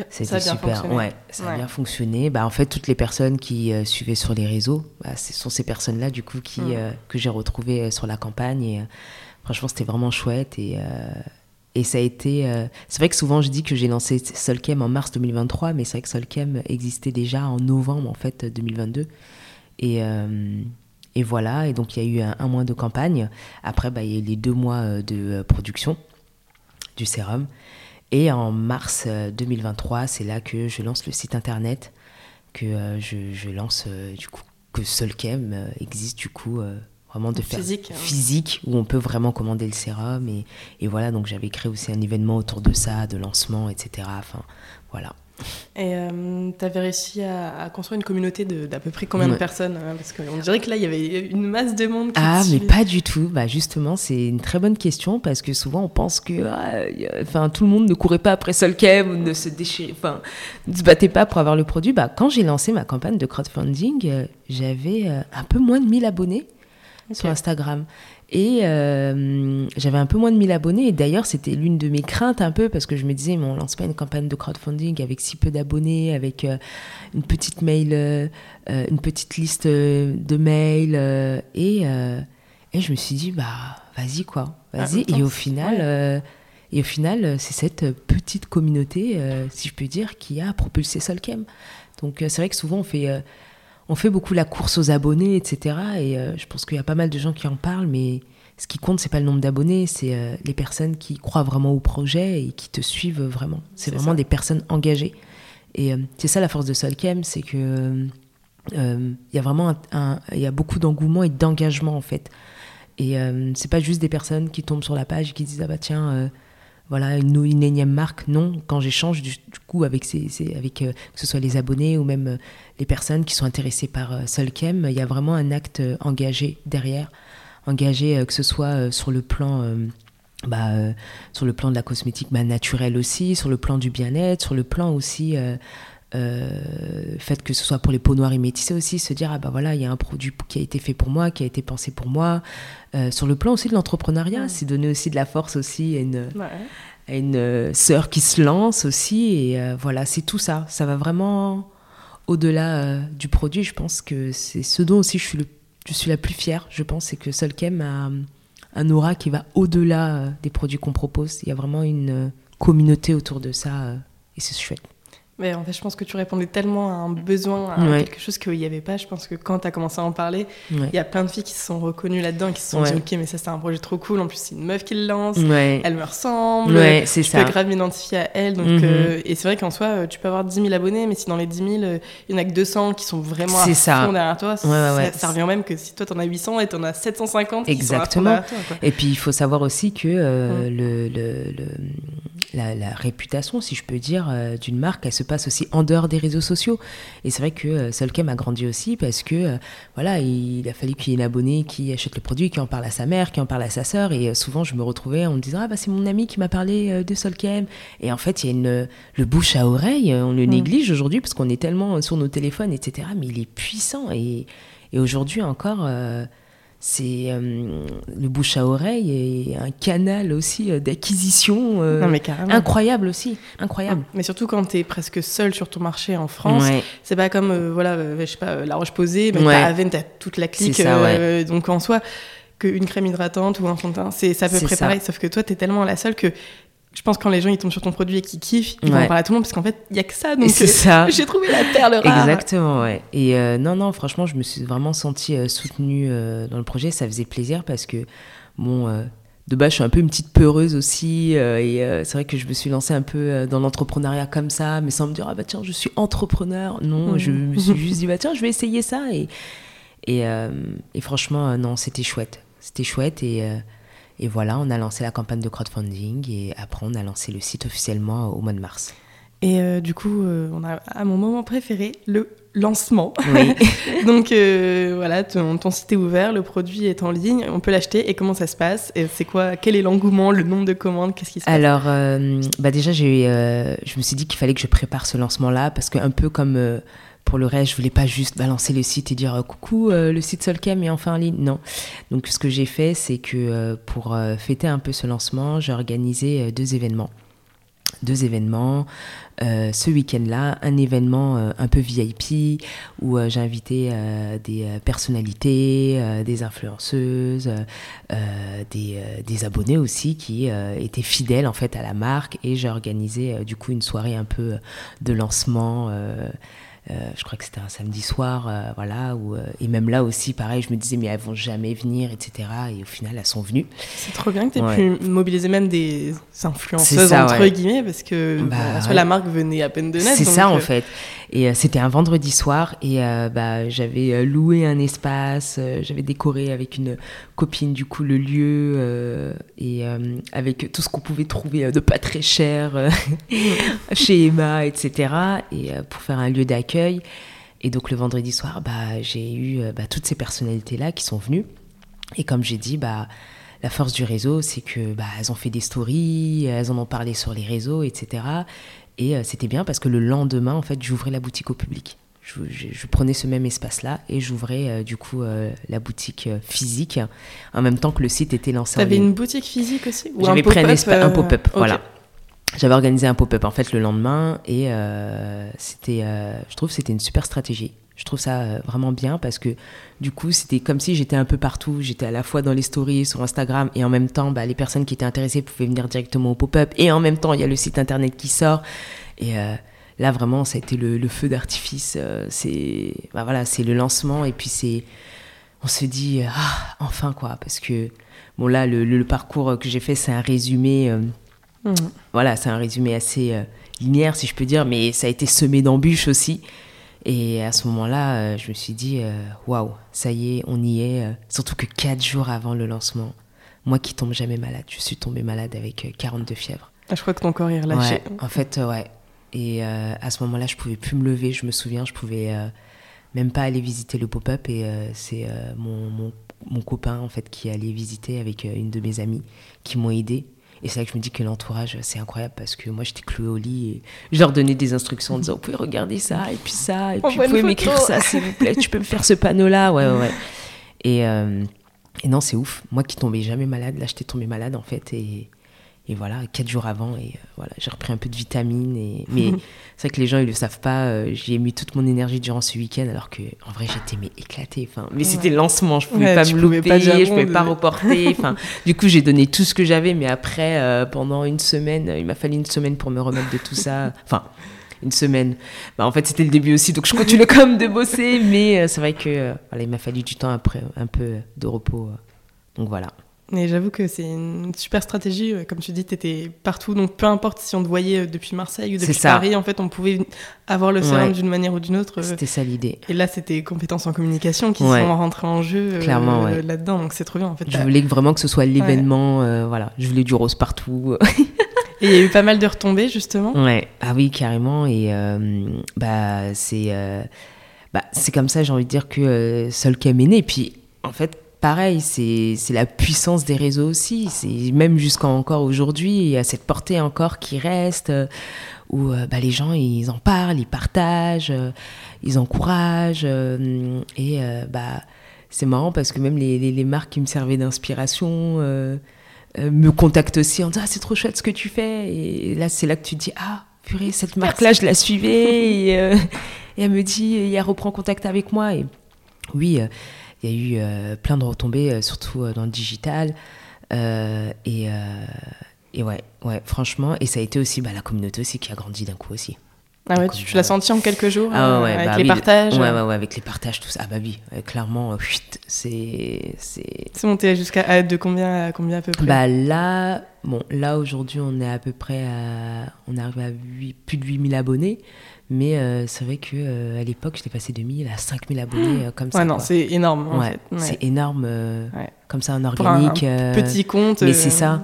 c'était super. Ouais, ça a bien fonctionné. Bah, en fait, toutes les personnes qui euh, suivaient sur les réseaux, bah, ce sont ces personnes-là, du coup, qui, mm. euh, que j'ai retrouvées euh, sur la campagne. Et franchement, c'était vraiment chouette. Et, et ça a été. c'est vrai que souvent, je dis que j'ai lancé Solkem en mars 2023, mais c'est vrai que Solkem existait déjà en novembre, en fait, 2022. Et. et voilà, et donc il y a eu un, mois de campagne. Après, bah, il y a eu les deux mois de production du sérum. Et en mars 2023, euh, c'est là que je lance le site internet, que euh, je, lance euh, du coup, que Solkem existe du coup vraiment de faire Physique, hein. physique où on peut vraiment commander le sérum et, et voilà donc j'avais créé aussi un événement autour de ça, de lancement, etc. Enfin voilà. Et tu avais réussi à, à construire une communauté d'à peu près combien de personnes hein, Parce qu'on dirait que là, il y avait une masse de monde qui Ah, mais pas du tout. Bah, justement, c'est une très bonne question parce que souvent on pense que ah, enfin, tout le monde ne courait pas après Solchem ou ne se déchirait, enfin, ne se battait pas pour avoir le produit. Bah, quand j'ai lancé ma campagne de crowdfunding, euh, j'avais euh, un peu moins de 1000 abonnés sur Instagram. Et euh, j'avais un peu moins de 1000 abonnés. Et d'ailleurs, c'était l'une de mes craintes un peu parce que je me disais, mais on lance pas une campagne de crowdfunding avec si peu d'abonnés, avec euh, une petite mail, euh, une petite liste de mails. et, et je me suis dit, bah, vas-y quoi, Ah, vas-y. et au final, et au final, c'est cette petite communauté, si je peux dire, qui a propulsé Solchem. Donc c'est vrai que souvent on fait, on fait beaucoup la course aux abonnés, etc. Et euh, je pense qu'il y a pas mal de gens qui en parlent, mais ce qui compte, c'est pas le nombre d'abonnés, c'est euh, les personnes qui croient vraiment au projet et qui te suivent vraiment. C'est vraiment ça. des personnes engagées. Et euh, c'est ça la force de Solchem, c'est que il y a vraiment il y a beaucoup d'engouement et d'engagement en fait. Et c'est pas juste des personnes qui tombent sur la page et qui disent ah bah tiens voilà une, énième marque. Non, quand j'échange du, coup avec ces, avec euh, que ce soit les abonnés ou même euh, les personnes qui sont intéressées par euh, Solchem, il y a vraiment un acte engagé derrière, engagé que ce soit sur le plan bah, sur le plan de la cosmétique bah, naturelle aussi, sur le plan du bien-être, sur le plan aussi euh, fait que ce soit pour les peaux noires et métissées aussi, se dire ah bah voilà il y a un produit qui a été fait pour moi, qui a été pensé pour moi. Euh, sur le plan aussi de l'entrepreneuriat, c'est donner aussi de la force aussi à une, Ouais. à une euh, sœur qui se lance aussi et voilà c'est tout ça. Ça va vraiment au-delà du produit. Je pense que c'est ce dont aussi je suis le, je suis la plus fière. Je pense c'est que Solchem a un aura qui va au-delà des produits qu'on propose. Il y a vraiment une communauté autour de ça et c'est chouette. Mais en fait, je pense que tu répondais tellement à un besoin, à Ouais. quelque chose qu'il n'y avait pas. Je pense que quand tu as commencé à en parler, Ouais. il y a plein de filles qui se sont reconnues là-dedans, qui se sont Ouais. dit Ok, mais ça, c'est un projet trop cool. En plus, c'est une meuf qui le lance. Elle me ressemble. C'est je ça. peux grave m'identifier à elle. Donc, Mhm. euh, et c'est vrai qu'en soi, euh, tu peux avoir 10 000 abonnés, mais si dans les 10 000, euh, il n'y en a que 200 qui sont vraiment à ça. fond derrière toi. Ça, ça revient même que si toi, tu en as 800 et tu en as 750 qui sont à fond Exactement. toi. Et puis il faut savoir aussi que euh, le, le- le- la, la réputation, si je peux dire, euh, d'une marque, elle se passe aussi en dehors des réseaux sociaux. Et c'est vrai que euh, Solchem a grandi aussi parce que euh, voilà, il a fallu qu'il y ait une abonnée qui achète le produit, qui en parle à sa mère, qui en parle à sa sœur. Et souvent, je me retrouvais en me disant ah bah c'est mon ami qui m'a parlé de Solchem. Et en fait, il y a une le bouche à oreille. On le Mm. néglige aujourd'hui parce qu'on est tellement sur nos téléphones, etc. Mais il est puissant et, et aujourd'hui encore. C'est euh, le bouche à oreille et un canal aussi euh, d'acquisition euh, incroyable aussi, incroyable. Mais surtout quand tu es presque seul sur ton marché en France, Ouais. c'est pas comme, voilà, je sais pas, La Roche-Posay, mais Ouais. t'as toute la clique. Ça, Donc en soi, qu'une crème hydratante ou un fond de teint, c'est à peu près ça. pareil. Sauf que toi, t'es tellement la seule que je pense que quand les gens ils tombent sur ton produit et qu'ils kiffent, ils vont en parler à tout le monde parce qu'en fait, il y a que ça. Donc c'est *laughs* ça. j'ai trouvé la perle rare. Exactement, ouais. Et euh, non, non, franchement, je me suis vraiment sentie euh, soutenue euh, dans le projet. Ça faisait plaisir parce que, bon, de base, je suis un peu une petite peureuse aussi. et c'est vrai que je me suis lancée un peu dans l'entrepreneuriat comme ça, mais sans me dire, ah bah tiens, je suis entrepreneur. Non, Mhm. je me suis *laughs* juste dit, bah tiens, je vais essayer ça. Et, et, et franchement, non, c'était chouette. C'était chouette. Et, et voilà, on a lancé la campagne de crowdfunding. Et après, on a lancé le site officiellement au mois de mars. Et euh, du coup, euh, on a à mon moment préféré, le lancement. Oui. *laughs* Donc euh, voilà, ton, ton site est ouvert, le produit est en ligne, on peut l'acheter. Et comment ça se passe? Et c'est quoi Quel est l'engouement, le nombre de commandes? Qu'est-ce qui se passe? Alors, euh, bah déjà, j'ai, euh, je me suis dit qu'il fallait que je prépare ce lancement-là parce que un peu comme euh, pour le reste, je voulais pas juste balancer le site et dire euh, coucou, euh, le site Solchem est enfin en ligne. Non. Donc, ce que j'ai fait, c'est que euh, pour fêter un peu ce lancement, j'ai organisé deux événements. Deux événements. Ce week-end-là, un événement un peu VIP où j'ai invité des personnalités, des influenceuses, des, des abonnés aussi qui étaient fidèles en fait à la marque et j'ai organisé du coup une soirée un peu de lancement. Euh, je crois que c'était un samedi soir, euh, voilà, où, euh, et même là aussi, pareil, je me disais, mais elles vont jamais venir, etc. Et au final, elles sont venues. C'est trop bien que tu aies Ouais. pu mobiliser même des influenceuses, ça, entre ouais. guillemets, parce que Bah, bon, en soi, ouais. la marque venait à peine de naître. C'est ça en fait. Et c'était un vendredi soir et bah, j'avais loué un espace, j'avais décoré avec une copine du coup le lieu et avec tout ce qu'on pouvait trouver de pas très cher *laughs* chez Emma, etc. Et pour faire un lieu d'accueil. Et donc le vendredi soir, bah, j'ai eu bah, toutes ces personnalités-là qui sont venues. Et comme j'ai dit, bah, la force du réseau, c'est que bah, elles ont fait des stories, elles en ont parlé sur les réseaux, etc. Et euh, c'était bien parce que le lendemain, en fait, j'ouvrais la boutique au public. Je, prenais ce même espace-là et j'ouvrais euh, du coup euh, la boutique physique en même temps que le site était lancé. T'avais une boutique physique aussi J'avais pris un, pop-up, voilà. J'avais organisé un pop-up en fait le lendemain et c'était, je trouve, c'était une super stratégie. Je trouve ça euh, vraiment bien parce que du coup, c'était comme si j'étais un peu partout. J'étais à la fois dans les stories sur Instagram et en même temps, bah, les personnes qui étaient intéressées pouvaient venir directement au pop-up. Et en même temps, il y a le site internet qui sort. Et euh, là, vraiment, ça a été le, feu d'artifice. Euh, c'est bah, voilà, c'est le lancement. Et puis, c'est. On se dit, ah, enfin, quoi. Parce que, bon, là, le, parcours que j'ai fait, c'est un résumé. Mmh. Voilà, c'est un résumé assez linéaire, si je peux dire, mais ça a été semé d'embûches aussi. Et à ce moment-là, euh, je me suis dit, euh, waouh, ça y est, on y est. Euh, surtout que quatre jours avant le lancement, moi qui tombe jamais malade, je suis tombée malade avec 42 fièvres. Ah, je crois que ton corps est relâché. en fait, ouais. Et à ce moment-là, je pouvais plus me lever. Je me souviens, je pouvais même pas aller visiter le pop-up. Et c'est mon, mon, mon, copain, en fait, qui allait visiter avec une de mes amies qui m'ont aidé. Et c'est là que je me dis que l'entourage, c'est incroyable parce que moi, j'étais clouée au lit et je leur donnais des instructions en disant Vous pouvez regarder ça, et puis ça, et puis vous pouvez m'écrire ça, s'il vous plaît, tu peux me faire ce panneau-là. Ouais, ouais, ouais. Et, euh, et non, c'est ouf. Moi qui tombais jamais malade, là, j'étais tombée malade en fait. Et, et voilà, quatre jours avant, et euh, voilà, j'ai repris un peu de vitamines. Et... Mais *laughs* c'est vrai que les gens, ils le savent pas. Euh, j'ai mis toute mon énergie durant ce week-end, alors que en vrai, j'étais mais éclatée. Enfin, mais c'était le lancement, je pouvais pas me louper, pas je pouvais pas reporter. *laughs* Enfin, du coup, j'ai donné tout ce que j'avais, mais après, euh, pendant une semaine, il m'a fallu une semaine pour me remettre de tout ça. *laughs* Enfin, une semaine. Bah, en fait, c'était le début aussi, donc je continuais quand même de bosser, mais c'est vrai que voilà, il m'a fallu du temps après, un peu de repos. donc voilà. Et j'avoue que c'est une super stratégie. Comme tu dis, tu étais partout. Donc peu importe si on te voyait euh, depuis Marseille ou depuis Paris, en fait, on pouvait avoir le sérum d'une manière ou d'une autre. C'était ça l'idée. Et là, c'était compétences en communication qui sont rentrées en jeu euh, Clairement, là-dedans. Donc c'est trop bien. En fait, je voulais vraiment que ce soit l'événement. Euh, voilà, je voulais du rose partout. *laughs* et il y a eu pas mal de retombées, justement. Ouais. Ah oui, carrément. Et bah, c'est bah, comme ça, j'ai envie de dire, que Sol est né. Et puis, en fait, pareil, c'est la puissance des réseaux aussi. C'est même jusqu'à encore aujourd'hui, il y a cette portée encore qui reste, euh, où euh, bah, les gens, ils en parlent, ils partagent, euh, ils encouragent. et bah, c'est marrant parce que même les, les, marques qui me servaient d'inspiration me contactent aussi en disant ah, c'est trop chouette ce que tu fais. Et là, c'est là que tu te dis ah, purée, cette marque-là, je la suivais. et, et, elle me dit, et elle reprend contact avec moi. Et oui, il y a eu euh, plein de retombées, euh, surtout euh, dans le digital. et, et ouais, ouais, franchement, et ça a été aussi bah, la communauté aussi qui a grandi d'un coup aussi. Ah ouais, tu, l'as senti en quelques jours ah avec bah les partages ouais, ouais, ouais, avec les partages, tout ça. Ah bah oui, clairement, c'est. C'est monté jusqu'à de combien, à combien à peu près? Bah là, bon, là aujourd'hui, on est à peu près à. On arrive à plus de 8000 abonnés. Mais euh, c'est vrai qu'à euh, à l'époque, j'étais passé de 1000 à 5000 abonnés euh, comme ça. Ouais, non, c'est énorme. ouais, C'est énorme, comme ça, en organique. petit compte. Mais c'est ça.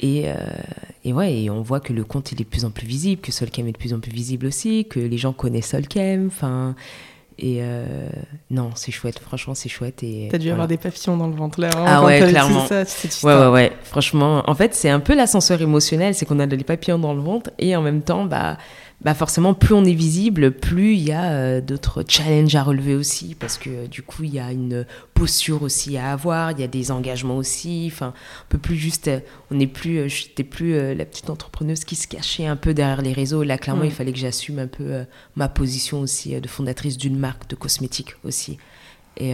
Et, et, ouais, et on voit que le compte il est de plus en plus visible, que Solcam est de plus en plus visible aussi, que les gens connaissent Solcam. Enfin, et non, c'est chouette, franchement, c'est chouette. Et T'as dû avoir des papillons dans le ventre là. Hein, ah ouais, clairement. Ça, ouais, ouais, ouais. Franchement, en fait, c'est un peu l'ascenseur émotionnel, c'est qu'on a des papillons dans le ventre et en même temps, bah bah forcément, plus on est visible, plus il y a euh, d'autres challenges à relever aussi, parce que du coup, il y a une posture aussi à avoir, il y a des engagements aussi. Enfin, on peut plus juste, euh, on n'est plus, euh, j'étais plus la petite entrepreneuse qui se cachait un peu derrière les réseaux. Là, clairement, il fallait que j'assume un peu ma position aussi de fondatrice d'une marque de cosmétiques aussi. Et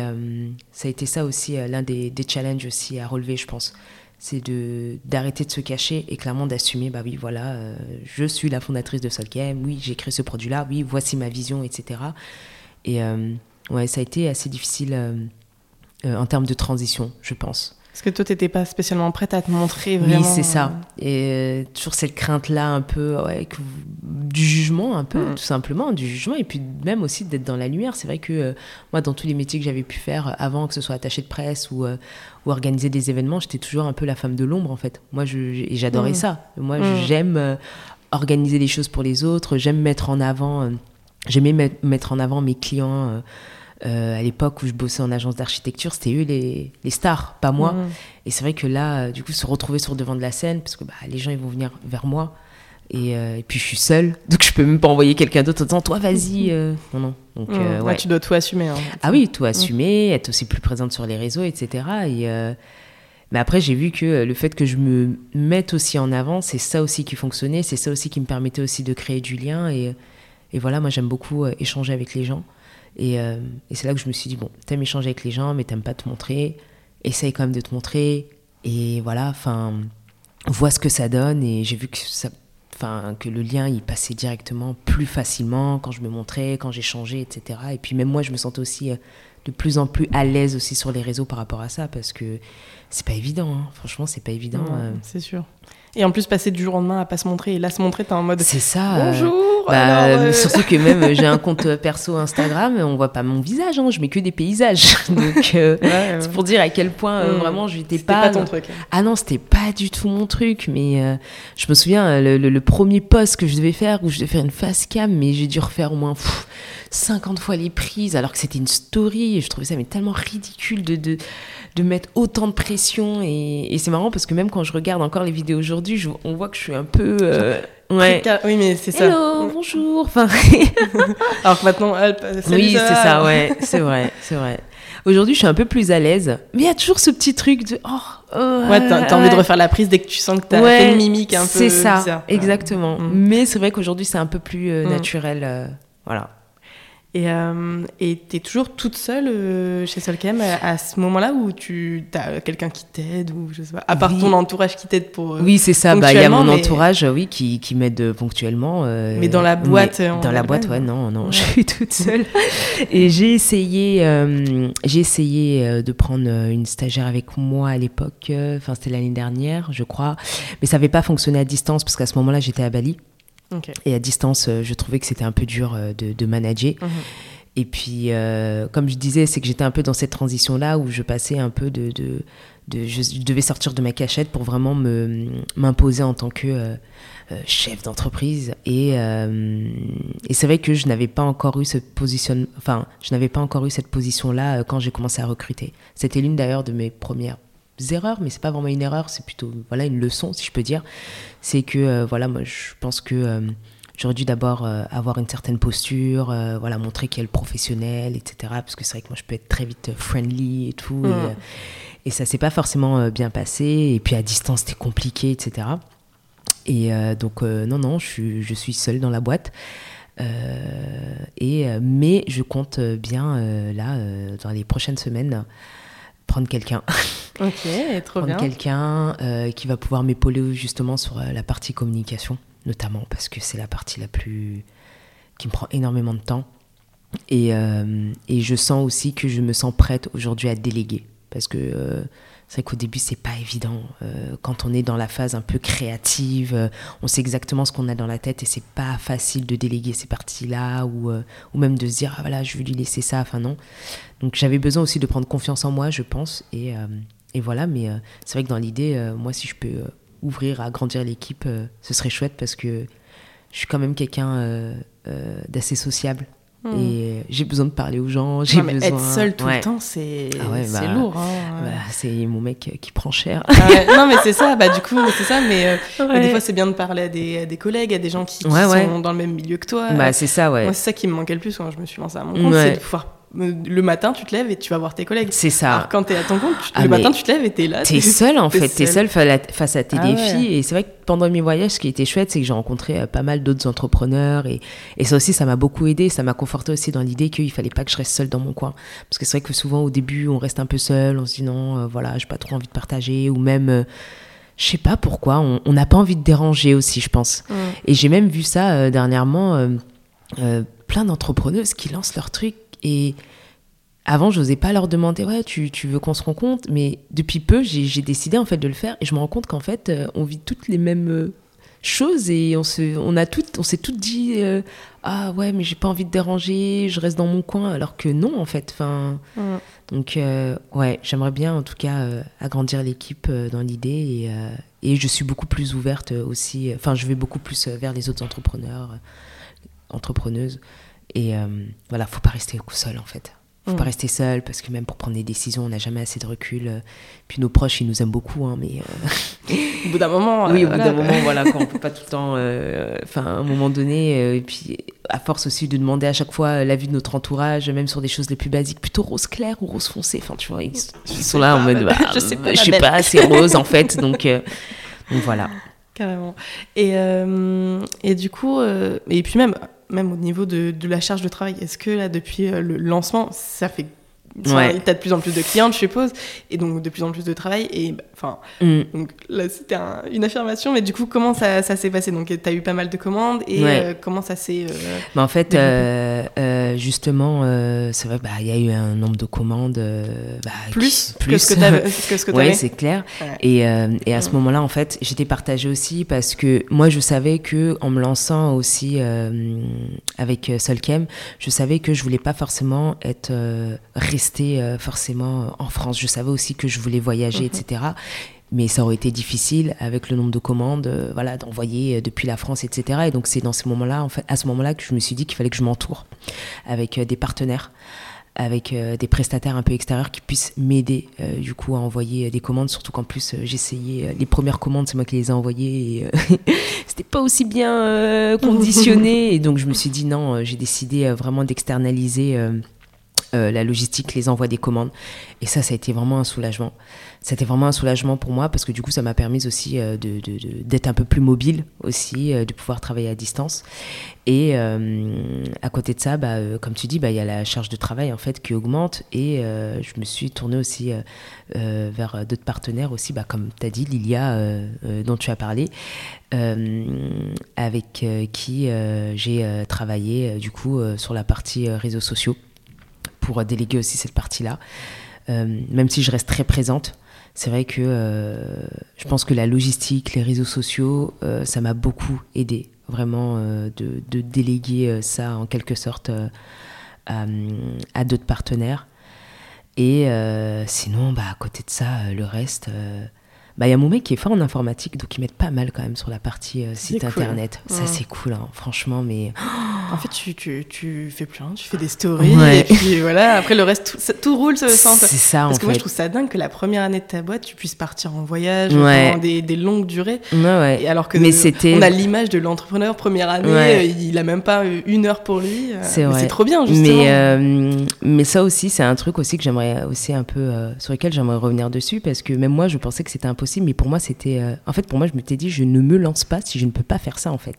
ça a été ça aussi l'un des, des challenges aussi à relever, je pense c'est de d'arrêter de se cacher et clairement d'assumer bah oui voilà euh, je suis la fondatrice de Solgame oui j'ai créé ce produit là oui voici ma vision etc et euh, ouais ça a été assez difficile euh, en termes de transition je pense parce que toi t'étais pas spécialement prête à te montrer vraiment oui c'est ça et toujours cette crainte là un peu ouais, que du jugement un peu, Mm. tout simplement, du jugement, et puis même aussi d'être dans la lumière. C'est vrai que euh, moi, dans tous les métiers que j'avais pu faire avant, que ce soit attaché de presse ou, euh, ou organiser des événements, j'étais toujours un peu la femme de l'ombre, en fait. Moi, je, et j'adorais Mm. ça. Moi, Mm. j'aime euh, organiser les choses pour les autres, j'aime mettre en avant, euh, j'aimais met- mettre en avant mes clients. Euh, à l'époque où je bossais en agence d'architecture, c'était eux les, les stars, pas moi. Mhm. Et c'est vrai que là, euh, du coup, se retrouver sur le devant de la scène, parce que bah, les gens, ils vont venir vers moi. Et, euh, et puis, je suis seule. *laughs* Donc, je peux même pas envoyer quelqu'un d'autre en disant, toi, vas-y. euh. Non, non. Donc, euh, Ouais, ouais. tu dois tout assumer. hein. Ah oui, tout assumer, être aussi plus présente sur les réseaux, etc. Et, Mais après, j'ai vu que le fait que je me mette aussi en avant, c'est ça aussi qui fonctionnait, c'est ça aussi qui me permettait aussi de créer du lien. Et, et voilà, moi, j'aime beaucoup échanger avec les gens. Et, euh, et c'est là que je me suis dit, bon, t'aimes échanger avec les gens, mais t'aimes pas te montrer. Essaye quand même de te montrer. Et voilà, enfin, vois ce que ça donne. Et j'ai vu que ça. Que le lien il passait directement plus facilement quand je me montrais, quand j'échangeais, etc. Et puis même moi je me sentais aussi euh, de plus en plus à l'aise aussi sur les réseaux par rapport à ça parce que c'est pas évident, hein. franchement c'est pas évident. Ouais, euh. C'est sûr. Et en plus, passer du jour au lendemain à pas se montrer, et là, se montrer, t'es en mode C'est ça. euh, Bonjour bah, alors, euh, Surtout que même euh, *laughs* j'ai un compte euh, perso Instagram, on voit pas mon visage, hein, je mets que des paysages. *laughs* Donc euh, ouais, ouais. c'est pour dire à quel point euh, Mm. vraiment je n'étais pas, pas ton truc. Ah non, c'était pas du tout mon truc, mais euh, je me souviens, euh, le, le- le premier post que je devais faire, où je devais faire une face cam, mais j'ai dû refaire au moins pff, 50 fois les prises, alors que c'était une story, et je trouvais ça mais tellement ridicule de, de, de mettre autant de pression, et, et c'est marrant parce que même quand je regarde encore les vidéos aujourd'hui, on voit que je suis un peu... euh, ouais. Oui, mais c'est ça. Hello, bonjour. Enfin, *laughs* Alors que maintenant, salut, oui, c'est ça, ouais, c'est vrai, c'est vrai. Aujourd'hui, je suis un peu plus à l'aise, mais il y a toujours ce petit truc de oh, oh, Ouais, t'as envie de refaire la prise dès que tu sens que t'as Ouais, fait une mimique un peu C'est ça, bizarre. exactement. Mais c'est vrai qu'aujourd'hui, c'est un peu plus euh, Mm. naturel. euh, voilà. Et euh, et t'es toujours toute seule euh, chez Solcam à, à ce moment-là où tu as quelqu'un qui t'aide ou je sais pas, à part Oui. ton entourage qui t'aide pour. euh, Oui, c'est ça. Bah, il y a mon mais- entourage, oui, qui, qui m'aide ponctuellement. euh, Mais dans la boîte, Dans la boîte, ouais, non, non, Ouais. *laughs* je suis toute seule. Et j'ai essayé, j'ai essayé de prendre une stagiaire avec moi à l'époque. Enfin, c'était l'année dernière, je crois. Mais ça n'avait pas fonctionné à distance parce qu'à ce moment-là, j'étais à Bali. Et à distance, euh, je trouvais que c'était un peu dur euh, de, de manager. Mhm. Et puis, euh, comme je disais, c'est que j'étais un peu dans cette transition-là où je passais un peu de... de, de- je, devais sortir de ma cachette pour vraiment me m'imposer en tant que euh, chef d'entreprise. Et, euh, et c'est vrai que je n'avais pas encore eu cette position, enfin, je n'avais pas encore eu cette position-là quand j'ai commencé à recruter. C'était l'une d'ailleurs de mes premières erreurs, mais c'est pas vraiment une erreur, c'est plutôt voilà une leçon, si je peux dire. C'est que euh, voilà, moi, je pense que euh, J'aurais dû d'abord euh, avoir une certaine posture, voilà, montrer qu'il y a le professionnel, etc. Parce que c'est vrai que moi, je peux être très vite friendly et tout. Et, Mm. euh, et ça s'est pas forcément bien passé. Et puis à distance, c'était compliqué, etc. Et donc, non, non, je suis, je suis seule dans la boîte. Et, mais je compte bien, là, dans les prochaines semaines, prendre quelqu'un. *laughs* Ok, trop prendre bien. quelqu'un euh, qui va pouvoir m'épauler justement sur euh, la partie communication, notamment parce que c'est la partie la plus qui me prend énormément de temps. Et, euh, et je sens aussi que je me sens prête aujourd'hui à déléguer. Parce que c'est vrai qu'au début, c'est pas évident. Euh, quand on est dans la phase un peu créative, euh, on sait exactement ce qu'on a dans la tête et c'est pas facile de déléguer ces parties-là ou, euh, ou même de se dire, ah voilà, je vais lui laisser ça. Enfin, non. Donc j'avais besoin aussi de prendre confiance en moi, je pense. Et, et voilà, mais c'est vrai que dans l'idée, moi, si je peux ouvrir, agrandir l'équipe, ce serait chouette parce que je suis quand même quelqu'un d'assez sociable. Mhm. Et j'ai besoin de parler aux gens, j'ai mais besoin... être seul tout Ouais. le temps, c'est Ah ouais, bah, lourd. hein. Bah, c'est mon mec qui prend cher. Ah non, mais c'est ça, bah, du coup, c'est ça, mais euh, Ouais. des fois, c'est bien de parler à des, à des collègues, à des gens qui, sont dans le même milieu que toi. Bah, c'est ça, ouais. Moi, c'est ça qui me manquait le plus quand je me suis lancée à mon compte, c'est de pouvoir. Le matin, tu te lèves et tu vas voir tes collègues. C'est ça. Alors, quand t'es à ton compte, tu- Ah, le matin, tu te lèves et t'es là. T'es *laughs* seul en fait, t'es seul. seul fa- face à tes Ah défis. ouais. Et c'est vrai que pendant mes voyages, ce qui était chouette, c'est que j'ai rencontré euh, pas mal d'autres entrepreneurs. Et, et ça aussi, ça m'a beaucoup aidé. Ça m'a conforté aussi dans l'idée qu'il fallait pas que je reste seule dans mon coin. Parce que c'est vrai que souvent au début, on reste un peu seul, on se dit non, euh, voilà, j'ai pas trop envie de partager. Ou même, euh, je sais pas pourquoi, on n'a pas envie de déranger aussi, je pense. Mm. Et j'ai même vu ça euh, dernièrement, euh, plein d'entrepreneuses qui lancent leur truc et avant, j'osais pas leur demander ouais, tu, tu veux qu'on se rencontre, mais depuis peu, j'ai décidé en fait de le faire et je me rends compte qu'en fait, euh, on vit toutes les mêmes euh, chose et on se, on a tout, on s'est toutes dit ah ouais mais j'ai pas envie de déranger, je reste dans mon coin alors que non en fait. Enfin, donc ouais, j'aimerais bien en tout cas agrandir l'équipe dans l'idée et, et je suis beaucoup plus ouverte aussi. Enfin, je vais beaucoup plus vers les autres entrepreneurs, entrepreneuses et voilà, faut pas rester seul en fait faut pas mm. rester seul parce que même pour prendre des décisions, on n'a jamais assez de recul. Puis nos proches, ils nous aiment beaucoup, hein, mais euh, *laughs* au bout d'un moment, oui, au bout d'un moment, voilà, quand on peut pas tout le temps, euh, enfin, à un moment donné, euh, et puis à force aussi de demander à chaque fois l'avis de notre entourage, même sur des choses les plus basiques, plutôt rose clair ou rose foncé. Enfin, tu vois, ils, sont là en mode, *laughs* bah, je sais pas, je sais pas, c'est rose en fait, donc, donc voilà. Carrément. Et et du coup, et puis même même au niveau de, la charge de travail. Est-ce que là, depuis euh, le lancement, ça fait Ouais. Tu as de plus en plus de clients, je suppose, et donc de plus en plus de travail. Et bah, enfin, mm. donc là, c'était une affirmation, mais du coup, comment ça, ça s'est passé? Donc, tu as eu pas mal de commandes, et euh, comment ça s'est. Euh, bah, en fait, euh, justement, c'est vrai, bah, il y a eu un nombre de commandes. Plus, plus que ce que tu *laughs* Oui, c'est clair. Et, et, à ce mm. moment-là, en fait, j'étais partagée aussi parce que moi, je savais que en me lançant aussi avec Solkem, je savais que je voulais pas forcément être rester euh, forcément en France. Je savais aussi que je voulais voyager, mhm. etc. Mais ça aurait été difficile avec le nombre de commandes, euh, voilà, d'envoyer euh, depuis la France, etc. Et donc c'est dans ce moment-là, en fait, à ce moment-là, que je me suis dit qu'il fallait que je m'entoure avec des partenaires avec des prestataires un peu extérieurs qui puissent m'aider du coup à envoyer des commandes surtout qu'en plus j'essayais les premières commandes c'est moi qui les ai envoyées et *laughs* c'était pas aussi bien *laughs* conditionné et donc je me suis dit non j'ai décidé vraiment d'externaliser euh, la logistique, les envois des commandes. Et ça, ça a été vraiment un soulagement. C'était vraiment un soulagement pour moi parce que du coup, ça m'a permis aussi euh, d'être un peu plus mobile aussi, euh, de pouvoir travailler à distance. Et à côté de ça, bah, comme tu dis, bah, il y a la charge de travail en fait qui augmente et je me suis tournée aussi vers d'autres partenaires aussi, bah, comme tu as dit, Lilia, dont tu as parlé, avec qui j'ai travaillé du coup sur la partie réseaux sociaux pour déléguer aussi cette partie-là. Euh, même si je reste très présente, c'est vrai que euh, je pense que la logistique, les réseaux sociaux, euh, ça m'a beaucoup aidé, vraiment, de, déléguer ça en quelque sorte à, d'autres partenaires. Et sinon, bah, à côté de ça, le reste, bah, il y a mon mec qui est fort en informatique, donc il m'aide pas mal quand même sur la partie site internet. Ça, c'est cool, hein, franchement, mais. En fait, tu, tu, tu, fais plus rien, tu fais des stories, et puis voilà, après le reste, tout, tout roule sans C'est ça, Parce que moi, je trouve ça dingue que la première année de ta boîte, tu puisses partir en voyage pendant des, des, longues durées. Ouais, Et alors que Mais c'était... on a l'image de l'entrepreneur, première année, euh, il a même pas une heure pour lui. Euh, c'est C'est trop bien, justement. Mais, euh, mais ça aussi, c'est un truc aussi que j'aimerais aussi un peu, sur lequel j'aimerais revenir dessus, parce que même moi, je pensais que c'était impossible, mais pour moi, c'était. en fait, pour moi, je m'étais dit, je ne me lance pas si je ne peux pas faire ça, en fait.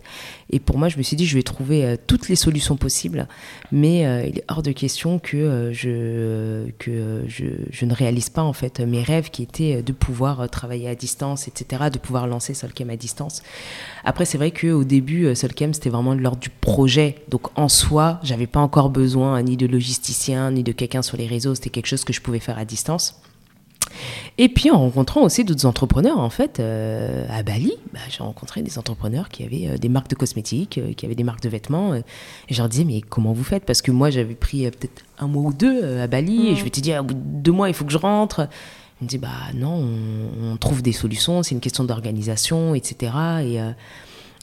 Et pour moi, je me suis dit, je vais trouver toutes les solutions possibles, mais euh, il est hors de question que, euh, je, que je, je, ne réalise pas en fait mes rêves qui étaient de pouvoir travailler à distance, etc., de pouvoir lancer Solcam à distance. Après, c'est vrai qu'au début, euh, Solcam, c'était vraiment de l'ordre du projet. Donc en soi, j'avais pas encore besoin ni de logisticien, ni de quelqu'un sur les réseaux. C'était quelque chose que je pouvais faire à distance. Et puis en rencontrant aussi d'autres entrepreneurs, en fait, euh, à Bali, bah, j'ai rencontré des entrepreneurs qui avaient euh, des marques de cosmétiques, euh, qui avaient des marques de vêtements. et je leur disais, mais comment vous faites? Parce que moi, j'avais pris peut-être un mois ou deux à Bali, et je m'étais dit, au bout de deux mois, il faut que je rentre. Ils me dit, bah non, on, trouve des solutions, c'est une question d'organisation, etc. Et,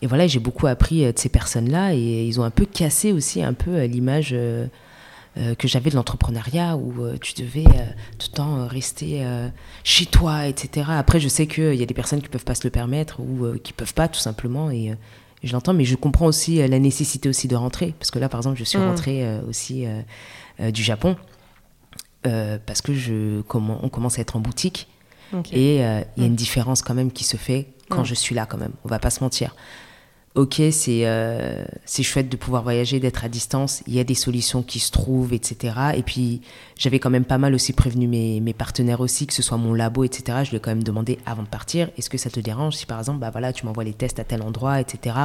et voilà, j'ai beaucoup appris de ces personnes-là, et ils ont un peu cassé aussi un peu l'image que j'avais de l'entrepreneuriat où euh, tu devais euh, tout le temps rester chez toi, etc. Après, je sais qu'il y a des personnes qui peuvent pas se le permettre ou qui peuvent pas tout simplement et je l'entends, mais je comprends aussi la nécessité aussi de rentrer parce que là, par exemple, je suis mm. rentrée aussi du Japon parce que je on commence à être en boutique et il y a une mm. différence quand même qui se fait quand je suis là quand même. On va pas se mentir ok, euh, c'est chouette de pouvoir voyager, d'être à distance, il y a des solutions qui se trouvent, etc. Et puis, j'avais quand même pas mal aussi prévenu mes, mes, partenaires aussi, que ce soit mon labo, etc. Je lui ai quand même demandé avant de partir, est-ce que ça te dérange si par exemple, bah voilà, tu m'envoies les tests à tel endroit, etc.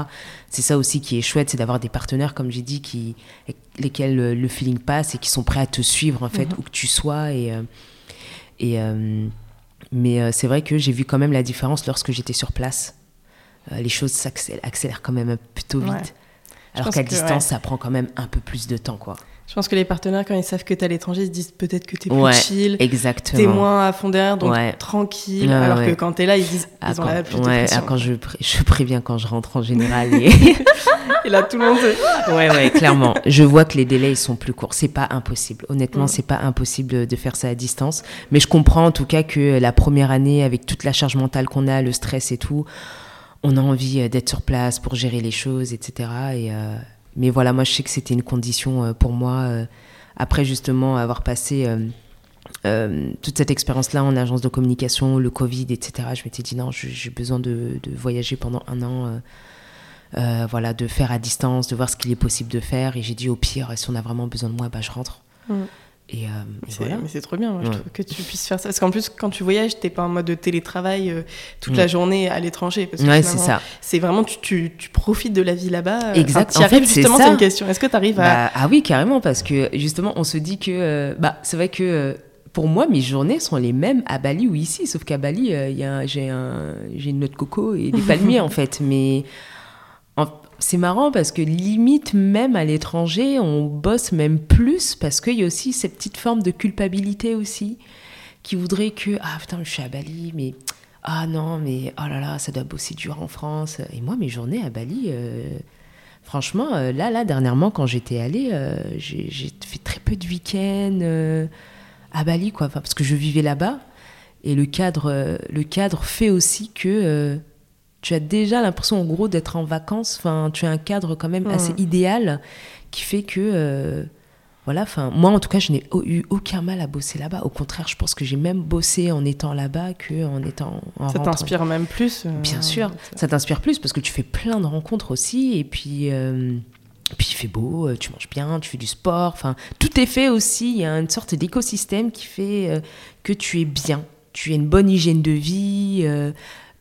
C'est ça aussi qui est chouette, c'est d'avoir des partenaires, comme j'ai dit, qui, lesquels le, feeling passe et qui sont prêts à te suivre, en fait, mhm. où que tu sois. Et, euh, et, euh, mais c'est vrai que j'ai vu quand même la différence lorsque j'étais sur place euh, les choses s'accélèrent accélèrent quand même plutôt vite. Ouais. Alors qu'à que, distance, ouais. ça prend quand même un peu plus de temps, quoi. Je pense que les partenaires, quand ils savent que t'es à l'étranger, ils se disent peut-être que t'es plus Ouais, chill, Exactement. t'es moins à fond derrière, donc Ouais. tranquille. Ouais, alors que quand t'es là, ils disent Ah, ils ont quand, la plus de pression. ah, quand je, pré- je préviens quand je rentre en général. et- *laughs* Et là, tout le monde. se- *laughs* ouais, ouais, clairement. Je vois que les délais ils sont plus courts. C'est pas impossible. Honnêtement, Mm. c'est pas impossible de faire ça à distance. Mais je comprends en tout cas que la première année, avec toute la charge mentale qu'on a, le stress et tout, on a envie euh, d'être sur place pour gérer les choses, etc. Et, euh, mais voilà, moi je sais que c'était une condition euh, pour moi. après justement avoir passé toute cette expérience-là en agence de communication, le Covid, etc. Je m'étais dit non, j'ai besoin de, de voyager pendant un an. voilà, de faire à distance, de voir ce qu'il est possible de faire. Et j'ai dit au pire, si on a vraiment besoin de moi, bah, je rentre. Mm. Et, euh, et C'est- voilà. Mais c'est trop bien, moi, je Ouais. trouve que tu puisses faire ça. Parce qu'en plus, quand tu voyages, t'es pas en mode de télétravail euh, toute Mm. la journée à l'étranger. Ouais, c'est ça. C'est vraiment, tu, tu, tu profites de la vie là-bas. euh, Exact. enfin, En fait, justement, c'est une question. Est-ce que tu arrives à. Bah, ah oui, carrément, parce que justement, on se dit que. euh, bah, c'est vrai que. pour moi, mes journées sont les mêmes à Bali ou ici, sauf qu'à Bali, il j'ai un, une noix de coco et des palmiers *laughs* en fait. Mais c'est marrant parce que limite même à l'étranger, on bosse même plus parce qu'il y a aussi cette petite forme de culpabilité aussi qui voudrait que ah putain je suis à Bali mais ah non mais oh là là ça doit bosser dur en France. Et moi mes journées à Bali euh, franchement euh, là là dernièrement quand j'étais allée euh, j'ai fait très peu de week-ends à Bali quoi. Parce que je vivais là-bas. Et le cadre le cadre fait aussi que tu as déjà l'impression en gros d'être en vacances enfin tu as un cadre quand même assez idéal qui fait que euh, voilà, enfin, moi en tout cas, je n'ai eu aucun mal à bosser là-bas. Au contraire, je pense que j'ai même bossé en étant là-bas que en étant en Ça t'inspire même plus. euh, Bien sûr, ça t'inspire plus parce que tu fais plein de rencontres aussi et puis euh, puis il fait beau, tu manges bien, tu fais du sport, enfin tout est fait aussi. Il y a une sorte d'écosystème qui fait que tu es bien, tu as une bonne hygiène de vie.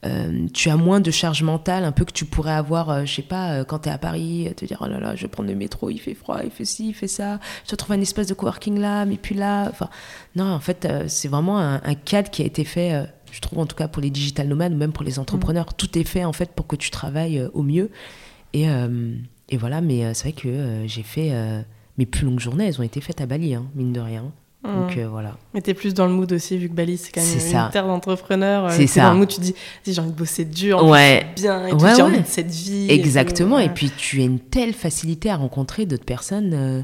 Euh, tu as moins de charge mentale, un peu que tu pourrais avoir, euh, je sais pas, euh, quand tu es à Paris, euh, te dire oh là là, je vais prendre le métro, il fait froid, il fait ci, il fait ça, je trouve un espace de coworking là, mais puis là. Enfin, non, en fait, c'est vraiment un, un cadre qui a été fait, je trouve en tout cas pour les digital nomades ou même pour les entrepreneurs, tout est fait en fait pour que tu travailles au mieux. Et, et voilà, mais c'est vrai que j'ai fait mes plus longues journées, elles ont été faites à Bali, hein, mine de rien. Donc Mm. euh, voilà. Mais t'es plus dans le mood aussi, vu que Bali, c'est quand même une ça. terre d'entrepreneurs. euh, C'est ça. dans le mood, tu dis, Si, j'ai envie de bosser dur, Ouais. plus, bien, et Ouais, j'ai ouais. envie de cette vie. et Exactement. Et puis tu as une telle facilité à rencontrer d'autres personnes euh,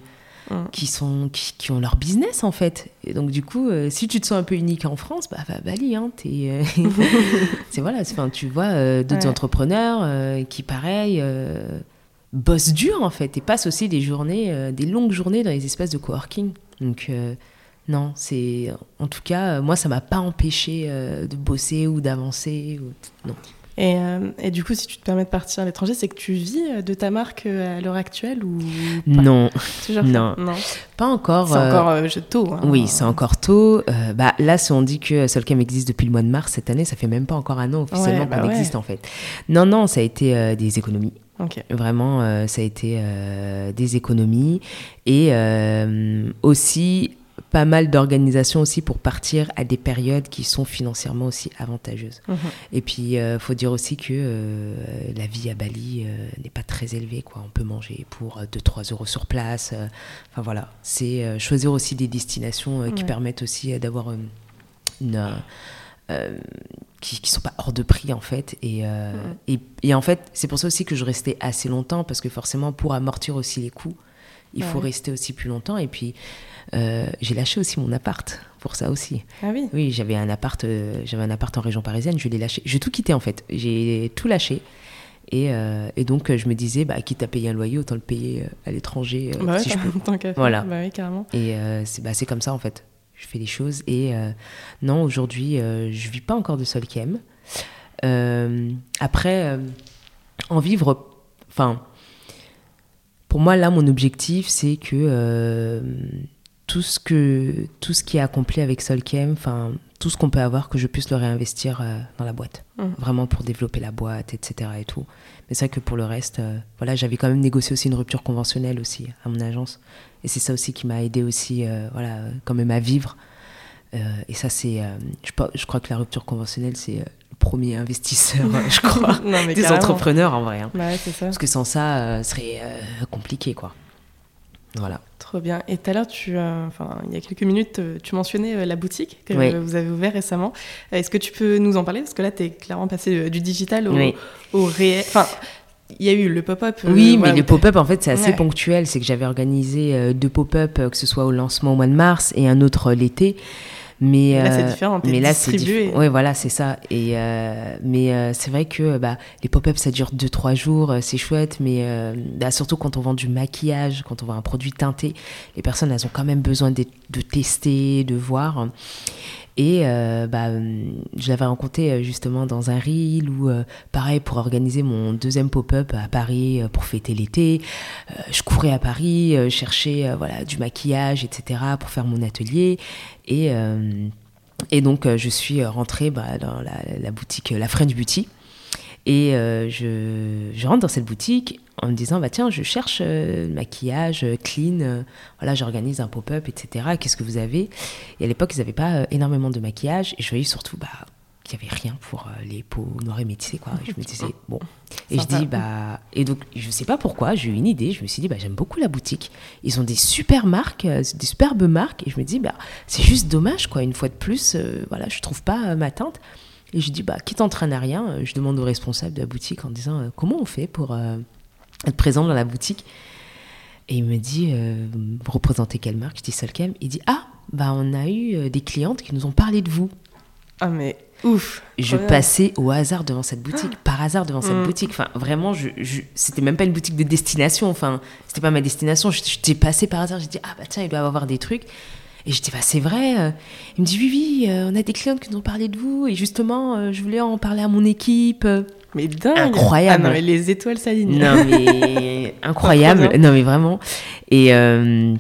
Mm. qui, sont, qui, qui ont leur business en fait. Et donc du coup, euh, si tu te sens un peu unique en France, bah va à Bali. Hein, euh, *laughs* c'est voilà, enfin, tu vois euh, d'autres Ouais. entrepreneurs qui pareil bossent dur en fait et passent aussi des journées, des longues journées dans les espaces de coworking. Donc non, c'est en tout cas euh, moi ça m'a pas empêché euh, de bosser ou d'avancer. ou- Non. Et, euh, et du coup, si tu te permets de partir à l'étranger, c'est que tu vis euh, de ta marque euh, à l'heure actuelle ou pas? Non, Toujours non. non. pas encore. C'est euh, encore euh, tôt. hein. Oui, c'est encore tôt. Euh, bah, là, si on dit que Solcam existe depuis le mois de mars cette année, ça fait même pas encore un an officiellement Ouais, bah qu'on ouais. existe en fait. Non, non, ça a été euh, des économies. Vraiment, euh, ça a été euh, des économies et euh, aussi pas mal d'organisations aussi pour partir à des périodes qui sont financièrement aussi avantageuses. Mhm. Et puis, il faut dire aussi que euh, la vie à Bali euh, n'est pas très élevée. Quoi. On peut manger pour 2-3 euros sur place. euh, Enfin voilà, c'est euh, choisir aussi des destinations euh, qui Ouais. permettent aussi euh, d'avoir euh, une... euh, euh, qui, qui sont pas hors de prix en fait et, euh, et, et en fait c'est pour ça aussi que je restais assez longtemps parce que forcément pour amortir aussi les coûts il faut rester aussi plus longtemps et puis euh, j'ai lâché aussi mon appart pour ça aussi Ah oui. oui, j'avais un appart, euh, j'avais un appart en région parisienne, je l'ai lâché. J'ai tout quitté en fait. J'ai tout lâché. Et, euh, et donc je me disais, bah, quitte à payer un loyer, autant le payer à l'étranger Bah ouais, si je *laughs* peux. tant. Voilà. Bah oui, carrément. Et c'est bah, comme ça en fait. Je fais les choses. Et non, aujourd'hui, je vis pas encore de Solkem. Euh, après, en vivre, enfin, pour moi là, mon objectif, c'est que tout ce que tout ce qui est accompli avec Solkem, enfin, tout ce qu'on peut avoir, que je puisse le réinvestir euh, dans la boîte, Mhm. vraiment pour développer la boîte, etc. Et tout. Mais c'est vrai que pour le reste, euh, voilà, j'avais quand même négocié aussi une rupture conventionnelle aussi à mon agence. Et c'est ça aussi qui m'a aidé aussi, euh, voilà, quand même à vivre. et ça, c'est. je, je, crois que la rupture conventionnelle, c'est le premier investisseur, *laughs* je crois, des entrepreneurs en vrai. Hein. ça. Parce que sans ça, ce serait compliqué, quoi. Voilà. Trop bien. Et tout à l'heure, tu, enfin, il y a quelques minutes, tu mentionnais la boutique que vous avez ouvert récemment. Est-ce que tu peux nous en parler? Parce que là, tu es clairement passé du digital au, au réel. Enfin, il y a eu le pop-up. Euh, oui, mais les pop-up, en fait, c'est assez ponctuel. C'est que j'avais organisé euh, deux pop-up, euh, que ce soit au lancement au mois de mars et un autre l'été. Mais, là, c'est différent. Mais là, c'est différent. Oui, voilà, c'est ça. Et, mais c'est vrai que bah, les pop-up, ça dure 2-3 jours, c'est chouette. Mais bah, surtout quand on vend du maquillage, quand on vend un produit teinté, les personnes, elles ont quand même besoin de, de tester, de voir. Et euh, bah, je l'avais rencontré euh, justement dans un reel ou euh, pareil pour organiser mon deuxième pop-up à Paris pour fêter l'été. je courais à Paris, cherchais voilà, du maquillage, etc. pour faire mon atelier. Et, et donc je suis rentrée bah, dans la, boutique, la French Beauty. Et je rentre dans cette boutique en me disant bah tiens je cherche euh, maquillage euh, clean euh, voilà j'organise un pop-up etc qu'est-ce que vous avez? Et à l'époque ils n'avaient pas énormément de maquillage et je voyais surtout bah qu'il n'y avait rien pour les peaux noires et métissées quoi. Et je me disais *laughs* bon. Et je dis bah et donc je sais pas pourquoi j'ai eu une idée je me suis dit bah j'aime beaucoup la boutique. Ils ont des super marques des superbes marques et je me dis bah c'est juste dommage quoi. Une fois de plus voilà je trouve pas ma teinte. Et je dis bah qui t'entraîne à rien je demande au responsable de la boutique en disant comment on fait pour être présent dans la boutique. Et il me dit, euh, vous représentez quelle marque? Je dis Solcam. Il dit, ah, bah on a eu euh, des clientes qui nous ont parlé de vous. Ah mais ouf. Je passais au hasard devant cette boutique, ah. par hasard devant cette mm. boutique. Enfin, vraiment, je, c'était même pas une boutique de destination. Enfin, c'était pas ma destination. J'étais passé par hasard. J'ai dit, ah bah tiens, il doit y avoir des trucs. Et je dis, bah c'est vrai. Euh. Il me dit, oui, oui, on a des clientes qui nous ont parlé de vous. Et justement, je voulais en parler à mon équipe. Mais dingue. Incroyable. Ah non, mais les étoiles s'alignent. Non mais *laughs* incroyable. Non mais vraiment. Et, euh,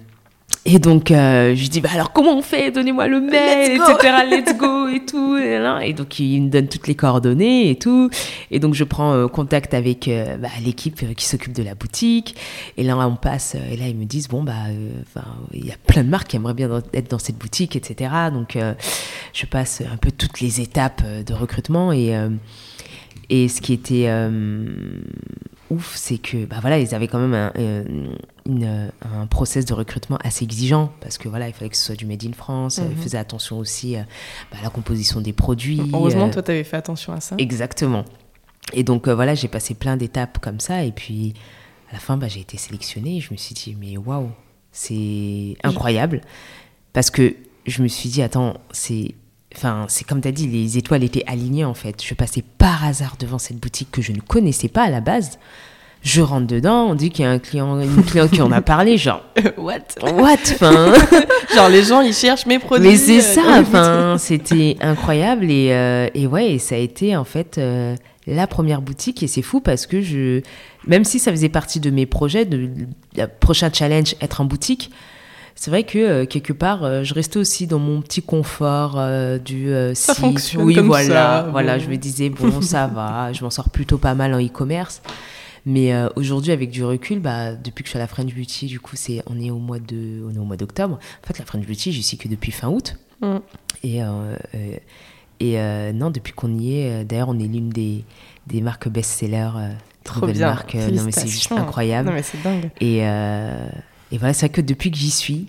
et donc euh, je lui dis bah alors comment on fait? Donnez-moi le mail, etc. Let's go et tout et, donc il me donne toutes les coordonnées et tout. Et donc je prends euh, contact avec bah, l'équipe qui s'occupe de la boutique. Et là on passe Et là ils me disent bon bah il y a plein de marques qui aimeraient bien être dans cette boutique etc. Donc je passe un peu toutes les étapes de recrutement et et ce qui était euh, ouf, c'est que bah voilà, ils avaient quand même un, euh, une, un process de recrutement assez exigeant parce que voilà, il fallait que ce soit du made in France. Ils mhm. faisaient attention aussi euh, bah, à la composition des produits. Heureusement, toi, tu avais fait attention à ça. Exactement. Et donc voilà, j'ai passé plein d'étapes comme ça. Et puis à la fin, bah, j'ai été sélectionnée. Et je me suis dit, mais waouh, c'est incroyable. Parce que je me suis dit, attends, c'est Enfin, c'est comme tu as dit, les étoiles étaient alignées en fait. Je passais par hasard devant cette boutique que je ne connaissais pas à la base. Je rentre dedans, on dit qu'il y a un client, une cliente qui en a parlé, genre *laughs* what? What enfin, *laughs* Genre les gens ils cherchent mes produits. Mais c'est euh, ça, enfin c'était incroyable et, euh, et ouais, ça a été en fait euh, la première boutique et c'est fou parce que je, même si ça faisait partie de mes projets, de, de prochain challenge être en boutique, c'est vrai que euh, quelque part, euh, je restais aussi dans mon petit confort euh, du ça Fonctionne oui, comme voilà, ça, voilà. Je me disais bon, *laughs* ça va, je m'en sors plutôt pas mal en e-commerce. Mais aujourd'hui, avec du recul, bah, depuis que je suis à la French Beauty, du coup, c'est on est au mois de, on est au mois d'octobre. En fait, la French Beauty, j'y suis que depuis fin août. Mm. Et et non, depuis qu'on y est, d'ailleurs, on est l'une des, des marques best-sellers. Trop bien. Marque, non mais c'est juste incroyable. Non mais c'est dingue. Et et voilà, c'est vrai que depuis que j'y suis,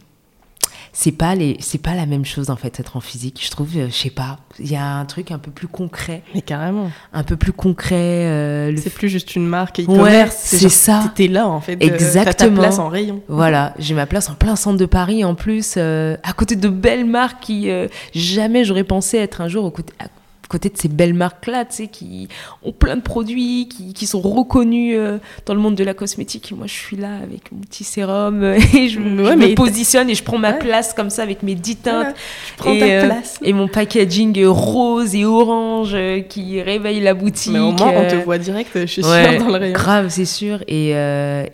c'est pas les c'est pas la même chose en fait être en physique. Je trouve euh, je sais pas il y a un truc un peu plus concret. Mais carrément. Un peu plus concret euh, c'est plus juste une marque e-commerce c'est ça. t'es là en fait exactement ta place en rayon. *laughs* Voilà j'ai ma place en plein centre de Paris en plus euh, à côté de belles marques qui jamais j'aurais pensé être un jour au côté, côté de ces belles marques-là, tu sais, qui ont plein de produits, qui, qui sont reconnus euh, dans le monde de la cosmétique. Et moi, je suis là avec mon petit sérum *laughs* et je, me positionne et je prends ma place comme ça avec mes dix teintes. prends et, ta euh, place. et mon packaging rose et orange euh, qui réveille la boutique. Mais au moins, on te voit direct, je suis sûre, dans le rayon. Grave, c'est sûr. Et,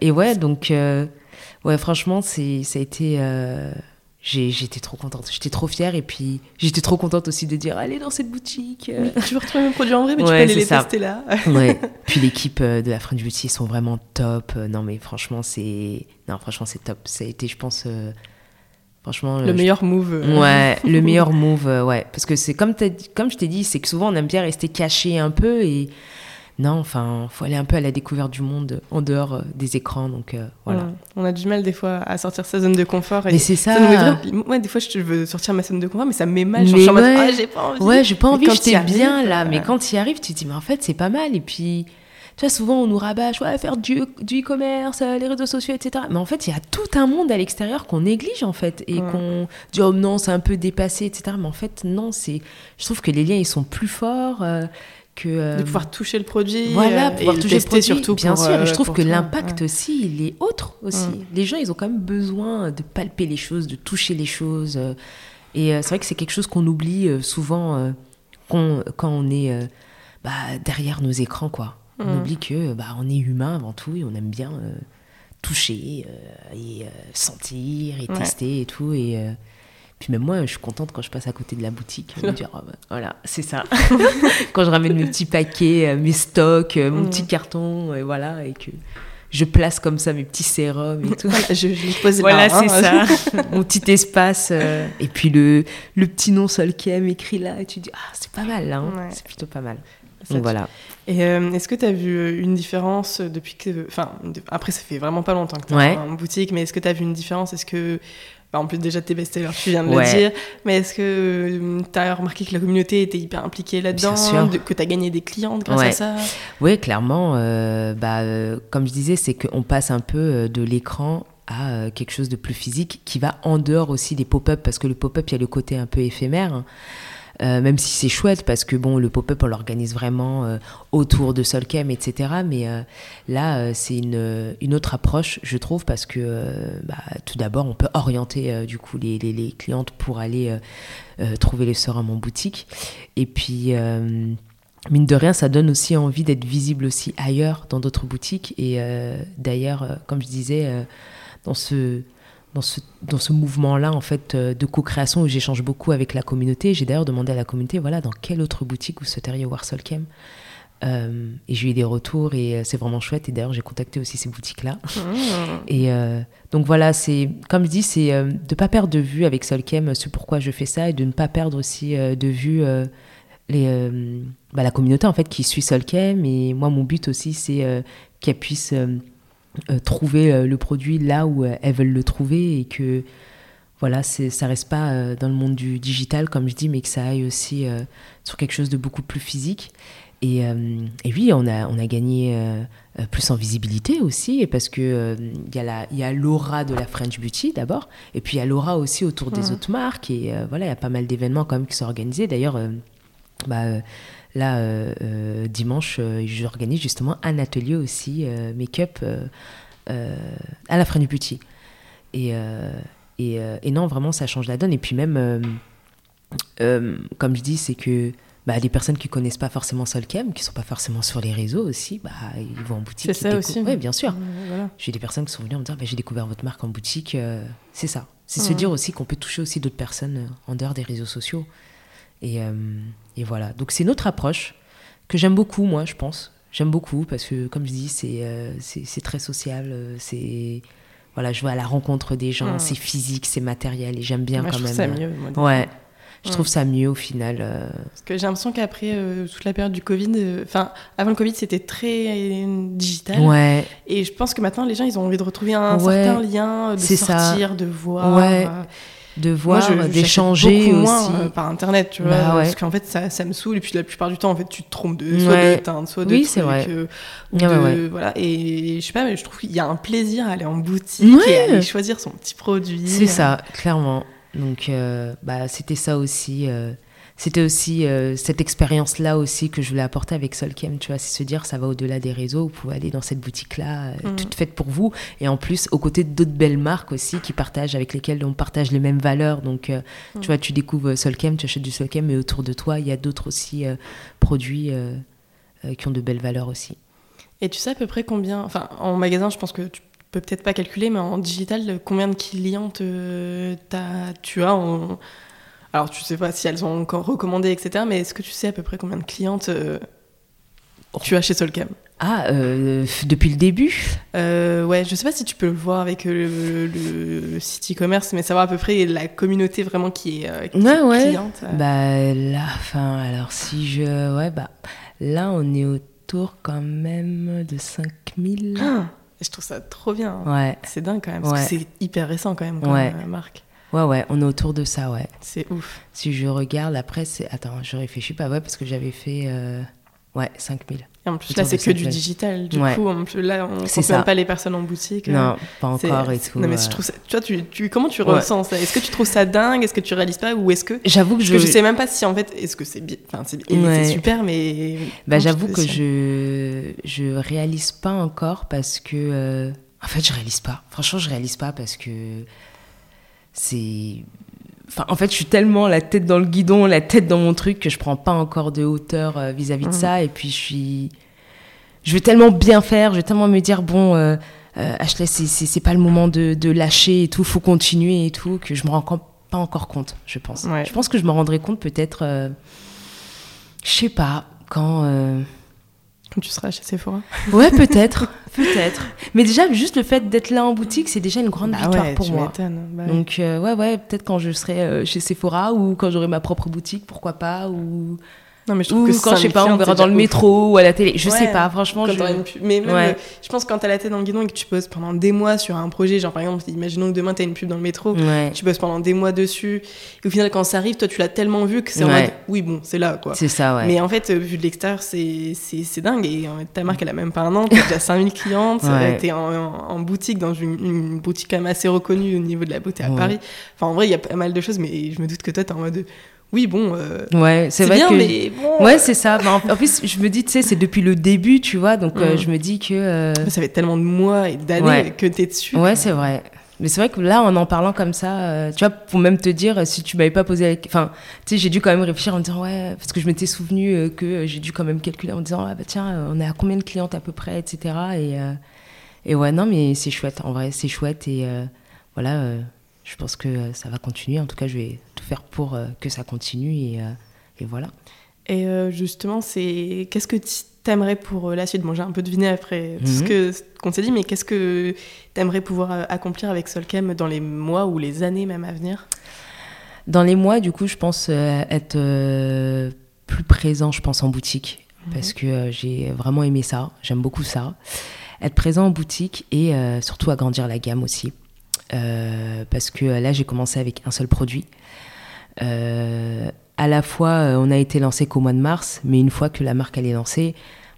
et ouais, donc, ouais, franchement, ça a été j'étais trop contente, j'étais trop fière et puis j'étais trop contente aussi de dire allez dans cette boutique. tu veux retrouver mes produits en vrai, mais tu peux aller les tester là. *laughs* ouais. *laughs* Puis l'équipe euh, de la French Beauty sont vraiment top. Euh, non mais franchement c'est non franchement c'est top. Ça a été je pense euh, Franchement, le je- meilleur move. Ouais, *laughs* le meilleur move, ouais. Parce que c'est comme, dit- comme je t'ai dit, c'est que souvent on aime bien rester caché un peu et non, enfin, faut aller un peu à la découverte du monde en dehors euh, des écrans, donc euh, voilà. Ouais. On a du mal des fois à sortir sa zone de confort. Et Mais c'est ça. vraiment- Moi, des fois, je veux sortir ma zone de confort, mais ça me met mal. Genre, Mais je suis en mode, ouais. ah, j'ai pas envie. Ouais, j'ai pas Mais envie, quand j'étais bien là, mais euh, quand tu y arrives, tu te dis, mais en fait, c'est pas mal. Et puis, tu vois, souvent on nous rabâche, ouais, faire du, du e-commerce, les réseaux sociaux, etc. Mais en fait, il y a tout un monde à l'extérieur qu'on néglige, en fait, et Ouais. qu'on dit, oh non, c'est un peu dépassé, etc. Mais en fait, non, c'est. Je trouve que les liens, ils sont plus forts euh, que. euh, de pouvoir toucher le produit. Voilà, euh, pouvoir et toucher le tester produit, surtout. bien pour, sûr. euh, et je trouve que l'impact Ouais. aussi, il est autre aussi. Mm. Les gens, ils ont quand même besoin de palper les choses, de toucher les choses. euh, Et euh, c'est vrai que c'est quelque chose qu'on oublie euh, souvent euh, quand on est euh, bah, derrière nos écrans, quoi. On Mm. oublie que bah, on est humain avant tout et on aime bien euh, toucher euh, et euh, sentir et tester et tout. Et euh, puis même moi, je suis contente quand je passe à côté de la boutique, de me *laughs* dire, Ah bah, voilà, c'est ça. *laughs* quand je ramène mes petits paquets, euh, mes stocks, euh, mon petit carton, et voilà, et que je place comme ça mes petits sérums et tout. Voilà, je, je pose Voilà, là, hein. c'est ça. Mon petit espace. euh, et puis le, le petit nom Solkem écrit là. Et tu dis, ah, c'est pas mal là. hein. Ouais. C'est plutôt pas mal. Donc voilà. Et euh, est-ce que tu as vu une différence depuis que. Enfin, après, ça fait vraiment pas longtemps que tu Ouais. en boutique, mais est-ce que tu as vu une différence? Est-ce que. Bah, en plus, déjà, tes best-sellers, tu viens de Ouais. le dire, mais est-ce que tu as remarqué que la communauté était hyper impliquée là-dedans Que tu as gagné des clientes grâce Ouais. à ça? Oui, clairement. euh, bah, euh, comme je disais, c'est qu'on passe un peu euh, de l'écran à euh, quelque chose de plus physique qui va en dehors aussi des pop-up parce que le pop-up, il y a le côté un peu éphémère. Euh, même si c'est chouette parce que bon le pop-up on l'organise vraiment euh, autour de Solcam etc mais euh, là c'est une, une autre approche je trouve parce que bah, tout d'abord on peut orienter du coup les, les, clientes pour aller trouver les sœurs en boutique et puis mine de rien, ça donne aussi envie d'être visible aussi ailleurs, dans d'autres boutiques. Et d'ailleurs, comme je disais, dans ce, dans ce, dans ce mouvement-là, en fait, euh, de co-création où j'échange beaucoup avec la communauté, j'ai d'ailleurs demandé à la communauté, voilà, dans quelle autre boutique vous souhaiteriez voir Solcam euh, et j'ai eu des retours et euh, c'est vraiment chouette. Et d'ailleurs, j'ai contacté aussi ces boutiques-là. Et euh, donc voilà, c'est comme je dis, c'est euh, de ne pas perdre de vue avec Solcam ce pourquoi je fais ça et de ne pas perdre aussi de vue les, bah, la communauté en fait qui suit Solcam. Et moi, mon but aussi, c'est qu'elle puisse trouver euh, le produit là où euh, elles veulent le trouver et que voilà, c'est, ça reste pas euh, dans le monde du digital comme je dis, mais que ça aille aussi euh, sur quelque chose de beaucoup plus physique. Et, euh, et oui, on a, on a gagné euh, euh, plus en visibilité aussi, et parce que euh, il y a la- l'aura de la French Beauty d'abord, et puis il y a l'aura aussi autour des Mhm. autres marques, et euh, voilà, il y a pas mal d'événements quand même qui sont organisés. D'ailleurs, euh, bah, euh, là, euh, euh, dimanche, euh, j'organise justement un atelier aussi euh, make-up à la French Beauty. Et, et, et non, vraiment, ça change la donne. Et puis même, comme je dis, c'est que bah, des personnes qui connaissent pas forcément Solcam, qui sont pas forcément sur les réseaux aussi, bah, ils vont en boutique. C'est ça aussi. Oui, bien sûr. Voilà. J'ai des personnes qui sont venues en me dire bah, j'ai découvert votre marque en boutique. euh, c'est ça. C'est se dire aussi qu'on peut toucher aussi d'autres personnes en dehors des réseaux sociaux. Et, euh, et voilà. Donc c'est notre approche que j'aime beaucoup, moi, je pense. J'aime beaucoup parce que, comme je dis, c'est euh, très social. euh, C'est voilà, je vais à la rencontre des gens. Mhm. C'est physique, c'est matériel. Et j'aime bien Moi, quand je même. ça mieux. moi, Ouais. Je trouve ça mieux au final. euh, Parce que j'ai l'impression qu'après euh, toute la période du Covid, euh, enfin avant le Covid c'était très digital. Ouais. Et je pense que maintenant les gens ils ont envie de retrouver un Ouais. certain lien, de C'est ça. sortir, de voir. Ouais. Euh, De voir, d'échanger aussi. moins, euh, par internet, tu vois, Bah ouais. parce qu'en fait ça, ça me saoule et puis la plupart du temps en fait tu te trompes de soit Ouais. de teinte, soit de Oui, c'est vrai. euh, ou Ouais, de- ouais. voilà et je sais pas mais je trouve qu'il y a un plaisir à aller en boutique et à aller choisir son petit produit. C'est ça, clairement. Donc, euh, bah, c'était ça aussi. C'était aussi euh, cette expérience-là aussi que je voulais apporter avec Solcam, tu vois, c'est se dire ça va au-delà des réseaux, vous pouvez aller dans cette boutique-là, euh, Mhm. toute faite pour vous, et en plus aux côtés d'autres belles marques aussi qui partagent, avec lesquelles on partage les mêmes valeurs. Donc, euh, Mhm. tu vois, tu découvres Solcam, tu achètes du Solcam, mais autour de toi, il y a d'autres aussi produits qui ont de belles valeurs aussi. Et tu sais à peu près combien, enfin en magasin je pense que tu peux peut-être pas calculer, mais en digital combien de clientes t'as- tu as en... Alors tu sais pas si elles ont encore recommandé etc. Mais est-ce que tu sais à peu près combien de clientes euh, tu as chez Solcam? Ah, euh, depuis le début? Euh, Ouais, je sais pas si tu peux le voir avec le, le- le site e-commerce, mais savoir à peu près la communauté vraiment qui est, qui Ouais, est ouais. cliente. Bah là, enfin, alors si je... Ouais, bah là, on est autour quand même de 5000. Ah, je trouve ça trop bien. Ouais, C'est dingue quand même, parce Ouais. que c'est hyper récent quand même comme Ouais. marque. Ouais, ouais, on est autour de ça, ouais. C'est ouf. Si je regarde, après, c'est... Attends, je réfléchis pas, ouais, parce que j'avais fait... euh, Ouais, 5000. Et en plus, Autour là, c'est que du 5000. digital. Du Ouais. coup, en plus, là, on ne compte même pas les personnes en boutique. Non, pas C'est- encore et tout. Non, mais euh. je trouve ça. Tu vois, tu, tu- comment tu Ouais. ressens ça? Est-ce que tu trouves ça dingue? Est-ce que tu réalises pas? Ou est-ce que. J'avoue que Parce je... que je sais même pas si en fait. Est-ce que c'est bien. Enfin, c'est Ouais. super, mais. Bah, j'avoue que je je réalise pas encore parce que euh, en fait je réalise pas. Franchement, je réalise pas parce que c'est enfin en fait, je suis tellement la tête dans le guidon, la tête dans mon truc que je prends pas encore de hauteur euh, vis-à-vis de Mhm. ça et puis je suis je veux tellement bien faire, je veux tellement me dire bon euh, euh, Ashley, c'est- pas le moment de, de lâcher et tout, faut continuer et tout, que je me rends pas encore compte, je pense. Ouais. Je pense que je me rendrai compte peut-être, euh, je sais pas, quand. Quand tu seras chez Sephora. Ouais, peut-être, *laughs* peut-être. Mais déjà, juste le fait d'être là en boutique, c'est déjà une grande Bah victoire ouais, pour tu moi. Bah ouais. Donc, euh, ouais, ouais, peut-être quand je serai euh, chez Sephora ou quand j'aurai ma propre boutique, pourquoi pas, ou, non, mais je ou trouve que quand, je sais 5000 pas, on verra dans le métro ou à la télé. Je sais pas, franchement. Quand je... une pub- Mais même, Ouais. euh, je pense quand t'as la tête dans le guidon et que tu poses pendant des mois sur un projet, genre par exemple, imaginons que demain t'as une pub dans le métro, Ouais, tu bosses pendant des mois dessus, et au final, quand ça arrive, toi tu l'as tellement vu que c'est en mode, oui, bon, c'est là quoi. c'est ça, ouais. Mais en fait, euh, vu de l'extérieur, c'est c'est- c'est dingue. Et en fait, ta marque, elle a même pas un an, t'as déjà 5000 clientes, euh, t'es en, en- en boutique, dans une, une boutique quand même assez reconnue au niveau de la beauté à. Paris. Enfin, en vrai, il y a pas mal de choses, mais je me doute que toi, t'es en mode, oui, bon, euh, Ouais, c'est vrai bien, que. mais bon. Ouais, c'est ça. Mais en, en plus, je me dis, tu sais, c'est depuis le début, tu vois, donc euh, Mm. je me dis que. euh, Ça fait tellement de mois et d'années Ouais. que t'es dessus. Ouais, c'est vrai. Mais c'est vrai que là, en en parlant comme ça, euh, tu vois, pour même te dire, euh, si tu m'avais pas posé la... Enfin, tu sais, j'ai dû quand même réfléchir en me disant, ouais, parce que je m'étais souvenu euh, que euh, j'ai dû quand même calculer en me disant, ah bah tiens, euh, on est à combien de clientes à peu près, etc. Et, euh, et ouais, non, mais c'est chouette, en vrai, c'est chouette. Et euh, voilà, euh, je pense que euh, ça va continuer. En tout cas, je vais tout faire pour euh, que ça continue. Et, euh, et voilà. Et justement, c'est qu'est-ce que tu t'aimerais pour la suite? Bon, j'ai un peu deviné après tout ce Mhm. que qu'on s'est dit, mais qu'est-ce que t'aimerais pouvoir accomplir avec Solcam dans les mois ou les années même à venir? Dans les mois, du coup, je pense être plus présent, je pense, en boutique. Parce que j'ai vraiment aimé ça. J'aime beaucoup ça. Être présent en boutique et surtout agrandir la gamme aussi. Euh, parce que euh, là, j'ai commencé avec un seul produit. Euh, à la fois, on a été lancé qu'au mois de mars, mais une fois que la marque elle est lancée,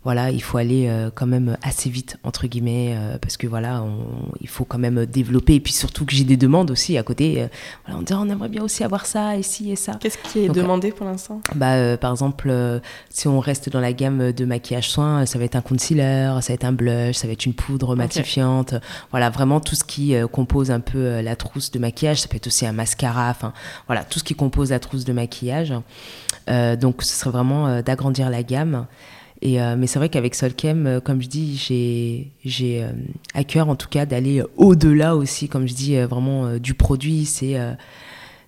voilà, il faut aller euh, quand même assez vite entre guillemets euh, parce que voilà, on- il faut quand même développer et puis surtout que j'ai des demandes aussi à côté. euh, voilà, on dit Ah, on aimerait bien aussi avoir ça et ci et ça. Qu'est-ce qui est Donc, demandé pour l'instant? Bah, euh, par exemple, euh, si on reste dans la gamme de maquillage soin, ça va être un concealer, ça va être un blush, ça va être une poudre matifiante. Voilà, vraiment tout ce qui euh, compose un peu la trousse de maquillage. Ça peut être aussi un mascara. Enfin, voilà, tout ce qui compose la trousse de maquillage. Donc, ce serait vraiment d'agrandir la gamme. Euh, mais c'est vrai qu'avec Solchem, euh, comme je dis, j'ai euh, à cœur en tout cas d'aller au-delà aussi, comme je dis, vraiment du produit. C'est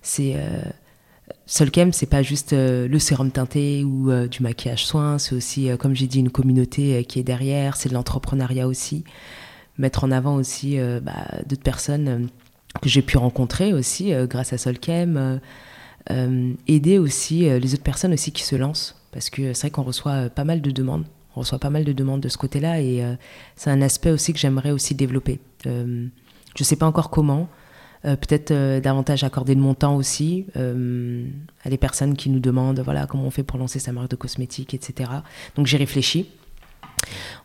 c'est Solchem, c'est pas juste le sérum teinté ou du maquillage soin, c'est aussi, comme j'ai dit, une communauté qui est derrière, c'est de l'entrepreneuriat aussi. Mettre en avant aussi bah, d'autres personnes que j'ai pu rencontrer aussi grâce à euh, aider aussi les autres personnes aussi qui se lancent, parce que c'est vrai qu'on reçoit euh, pas mal de demandes. On reçoit pas mal de demandes de ce côté-là et euh, c'est un aspect aussi que j'aimerais aussi développer. Euh, je sais pas encore comment. Peut-être davantage accorder de mon temps aussi à des personnes qui nous demandent voilà comment on fait pour lancer sa marque de cosmétiques, etc. Donc j'ai réfléchi.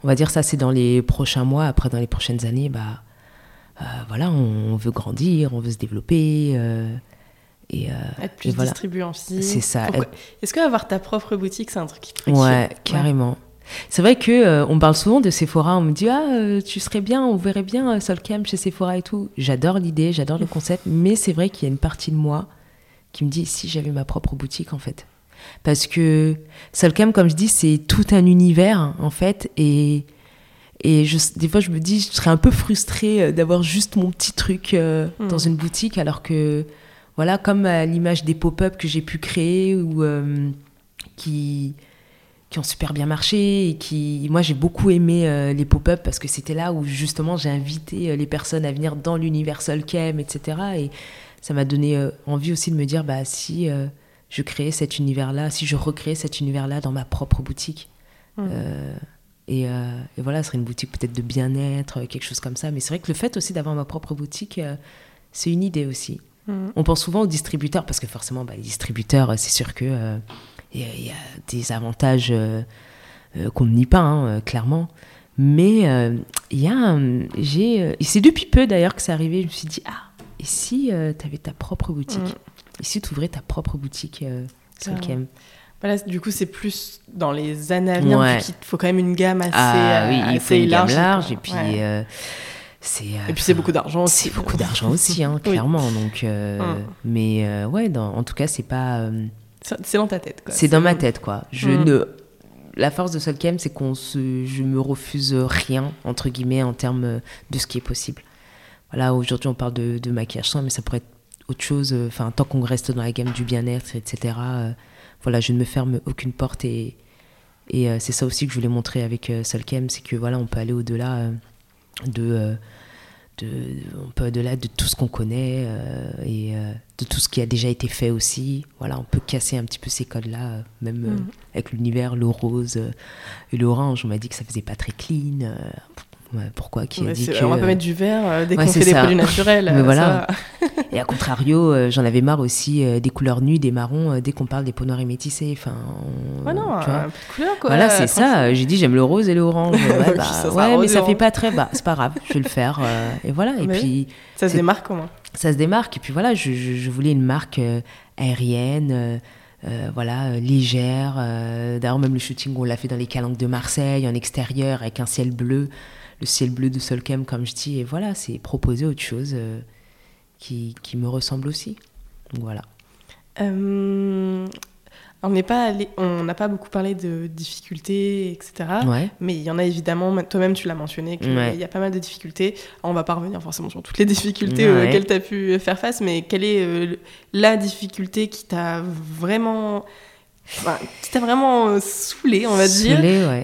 On va dire ça c'est dans les prochains mois. Après dans les prochaines années, bah voilà, on veut grandir, on veut se développer. Et, euh, Être plus et voilà. distribuant aussi. C'est ça, Est-ce que avoir ta propre boutique, c'est un truc qui te Ouais, carrément. C'est vrai que euh, on parle souvent de Sephora. On me dit ah euh, tu serais bien, on verrait bien euh, Solcam chez Sephora et tout. J'adore l'idée, j'adore le concept, *laughs* mais c'est vrai qu'il y a une partie de moi qui me dit si j'avais ma propre boutique en fait. Parce que Solcam, comme je dis, c'est tout un univers en fait et et je, des fois je me dis je serais un peu frustrée d'avoir juste mon petit truc Hmm. dans une boutique alors que voilà comme à l'image des pop-up que j'ai pu créer ou euh, qui qui ont super bien marché et qui, moi, j'ai beaucoup aimé euh, les pop-up parce que c'était là où justement j'ai invité euh, les personnes à venir dans l'univers Solcam, etc. Et ça m'a donné euh, envie aussi de me dire, bah, si je créais cet univers-là, si je recréais cet univers-là dans ma propre boutique. Mmh. Et, et, voilà, ce serait une boutique peut-être de bien-être, quelque chose comme ça. Mais c'est vrai que le fait aussi d'avoir ma propre boutique, c'est une idée aussi. Mmh. On pense souvent aux distributeurs parce que forcément, bah, les distributeurs, c'est sûr que il y, a des avantages euh, euh, qu'on ne nie pas, hein, euh, clairement. Mais il y a j'ai, c'est depuis peu d'ailleurs que c'est arrivé, je me suis dit, ah, et si tu avais ta propre boutique? Mm. Et si tu ouvrais ta propre boutique voilà, du coup, c'est plus dans les années à venir, il faut quand même une gamme assez, ah, oui, il faut une large. Gamme large et puis, et puis c'est beaucoup d'argent aussi. C'est beaucoup d'argent aussi, hein, *laughs* clairement. Donc, mm. Mais ouais, en tout cas, c'est pas c'est dans ta tête, quoi. C'est dans ma tête, quoi. Je mm. ne... La force de Solcam, c'est qu'on se... je me refuse rien, entre guillemets, en termes de ce qui est possible. Voilà, aujourd'hui, on parle de, de maquillage sans, mais ça pourrait être autre chose. Enfin, tant qu'on reste dans la gamme du bien-être, etc. Euh, voilà, je ne me ferme aucune porte et, et euh, c'est ça aussi que je voulais montrer avec euh, Solcam, c'est que voilà, on peut aller au-delà de de, un peu au-delà de tout ce qu'on connaît euh, et euh, de tout ce qui a déjà été fait aussi. Voilà, on peut casser un petit peu ces codes-là, euh, même mm. avec l'univers, le rose et l'orange. On m'a dit que ça faisait pas très clean pourquoi qui a dit On va pas mettre du vert euh, dès qu'on fait des produits naturels. *laughs* Mais voilà. *laughs* et à contrario, euh, j'en avais marre aussi euh, des couleurs nues, des marrons, dès qu'on parle des peaux noires et métissées. Enfin, on... non, un peu de couleur quoi. Voilà, c'est ça. J'ai dit j'aime le rose et l'orange. *laughs* ouais, bah, ouais mais ça fait pas très. Bah, c'est pas grave, je vais le faire. et voilà. Et puis. Ça se démarque comment Ça se démarque. Et puis voilà, je, je, voulais une marque aérienne. voilà, légère. D'ailleurs, même le shooting, on l'a fait dans les calanques de Marseille, en extérieur, avec un ciel bleu le ciel bleu de Solcam, comme je dis. Et voilà, c'est proposer autre chose euh, qui, qui, me ressemble aussi. Donc voilà. Euh, on n'est pas on n'a pas beaucoup parlé de difficultés, etc. Mais il y en a évidemment. Toi-même, tu l'as mentionné qu'il y a pas mal de difficultés. On va pas revenir forcément sur toutes les difficultés auxquelles tu as pu faire face, mais quelle est euh, la difficulté qui t'a vraiment qui t'a vraiment euh, saoulé, on va dire.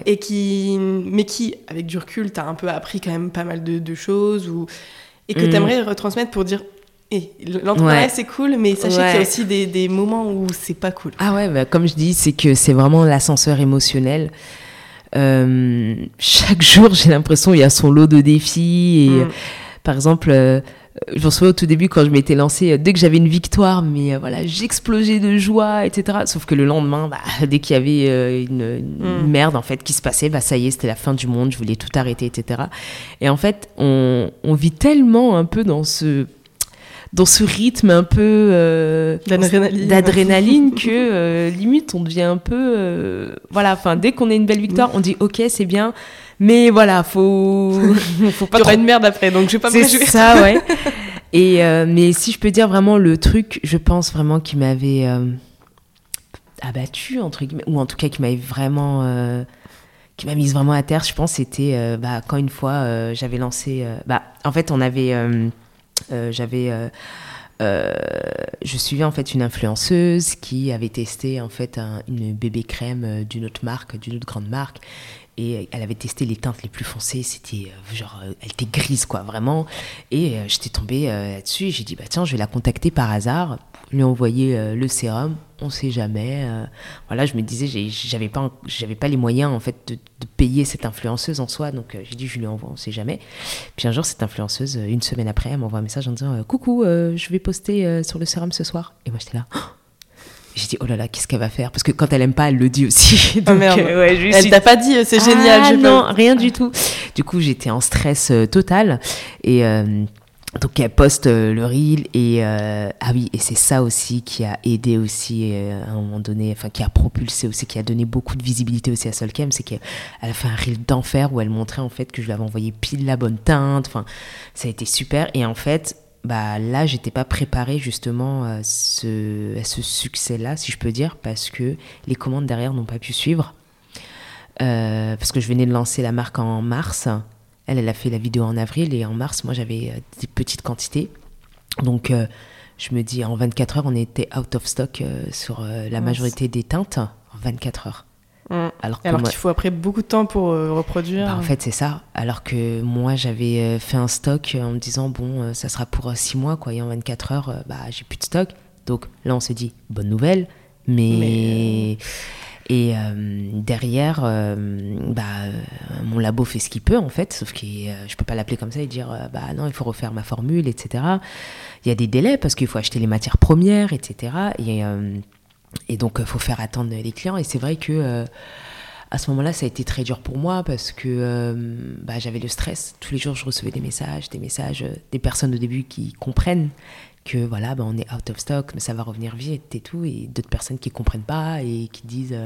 Et qui, mais qui, avec du recul, t'as un peu appris quand même pas mal de, choses ou, et que mm. t'aimerais retransmettre pour dire hey, l'entrepreneuriat c'est cool, mais sachez qu'il y a aussi des, des moments où c'est pas cool. Ah ouais, bah, comme je dis, c'est que c'est vraiment l'ascenseur émotionnel. Euh, chaque *laughs* jour, j'ai l'impression il y a son lot de défis. Et, mm. Par exemple, euh, je me souviens au tout début quand je m'étais lancée, euh, dès que j'avais une victoire, mais euh, voilà, j'explosais de joie, etc. Sauf que le lendemain, bah, *laughs* dès qu'il y avait une, mm. merde en fait qui se passait, bah ça y est, c'était la fin du monde, je voulais tout arrêter, etc. Et en fait, on, on vit tellement un peu dans ce dans ce rythme un peu d'adrénaline *laughs* que limite on devient un peu voilà enfin dès qu'on a une belle victoire on dit ok c'est bien mais voilà, faut, *laughs* faut pas. trop... une merde après, donc je vais pas me C'est ça, ouais. *laughs* Et euh, mais si je peux dire vraiment le truc, je pense vraiment qui m'avait euh, abattu entre guillemets, ou en tout cas qui m'avait vraiment, euh, qui m'a mise vraiment à terre. Je pense c'était bah, quand une fois j'avais lancé, bah en fait on avait, j'avais je suivais en fait une influenceuse qui avait testé en fait une bébé crème d'une autre marque, d'une autre grande marque, et elle avait testé les teintes les plus foncées c'était euh, genre euh, elle était grise quoi vraiment. Et euh, j'étais tombée là-dessus j'ai dit bah tiens je vais la contacter par hasard lui envoyer le sérum on sait jamais voilà je me disais j'avais pas j'avais pas les moyens en fait de, payer cette influenceuse en soi. Donc j'ai dit je lui envoie on sait jamais. Puis un jour cette influenceuse une semaine après elle m'envoie un message en disant coucou je vais poster sur le sérum ce soir et moi j'étais là j'ai dit, oh là là, qu'est-ce qu'elle va faire? Parce que quand elle aime pas, elle le dit aussi. *laughs* Donc, oh merde. Euh, elle t'a pas dit, euh, c'est génial. Ah, non, rien du tout. Du coup, j'étais en stress euh, total. Et donc, elle poste le reel. Et ah oui, et c'est ça aussi qui a aidé aussi à un moment donné, enfin, qui a propulsé aussi, qui a donné beaucoup de visibilité aussi à Solcam. C'est qu'elle a fait un reel d'enfer où elle montrait en fait que je lui avais envoyé pile la bonne teinte. Enfin, ça a été super. Et en fait, bah là j'étais pas préparée justement à ce, ce succès-là, si je peux dire, parce que les commandes derrière n'ont pas pu suivre. Euh, parce que je venais de lancer la marque en mars. Elle, elle a fait la vidéo en avril et en mars, moi j'avais euh, des petites quantités. Donc euh, je me dis en 24 heures, on était out of stock sur la majorité des teintes en 24 heures. Mm. Alors, qu'il faut après beaucoup de temps pour euh, reproduire. bah, en fait, c'est ça. Alors que moi, j'avais euh, fait un stock euh, en me disant, bon, ça sera pour 6 mois, quoi. Et en 24 heures, bah, j'ai plus de stock. Donc là, on se dit, bonne nouvelle. Mais. Mais, Et euh, derrière, euh, bah, mon labo fait ce qu'il peut, en fait. Sauf que euh, je peux pas l'appeler comme ça et dire, bah non, il faut refaire ma formule, etc. Il y a des délais parce qu'il faut acheter les matières premières, etc. Et, et donc, il faut faire attendre les clients. Et c'est vrai que euh, à ce moment-là, ça a été très dur pour moi parce que euh, bah, j'avais le stress. Tous les jours, je recevais des messages, des messages euh, des personnes au début qui comprennent que voilà, bah, on est out of stock, mais ça va revenir vite et tout. Et d'autres personnes qui comprennent pas et qui disent.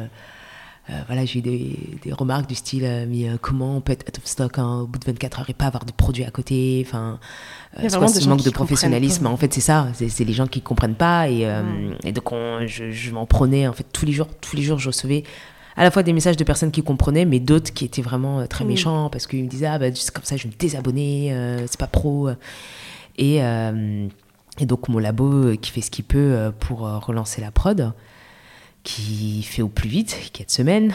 Euh, voilà, j'ai eu des, des remarques du style, euh, mais euh, comment on peut être out of stock hein, au bout de 24 heures et pas avoir de produits à côté Enfin, ce manque de professionnalisme. En fait, c'est ça. C'est les gens qui comprennent pas et, et donc on- je, je m'en prenais en fait tous les jours. Tous les jours, je recevais à la fois des messages de personnes qui comprenaient, mais d'autres qui étaient vraiment très méchants parce qu'ils me disaient ah bah c'est comme ça, je vais me désabonner, euh, c'est pas pro. Et euh, et donc mon labo qui fait ce qu'il peut pour relancer la prod, qui fait au plus vite, 4 semaines.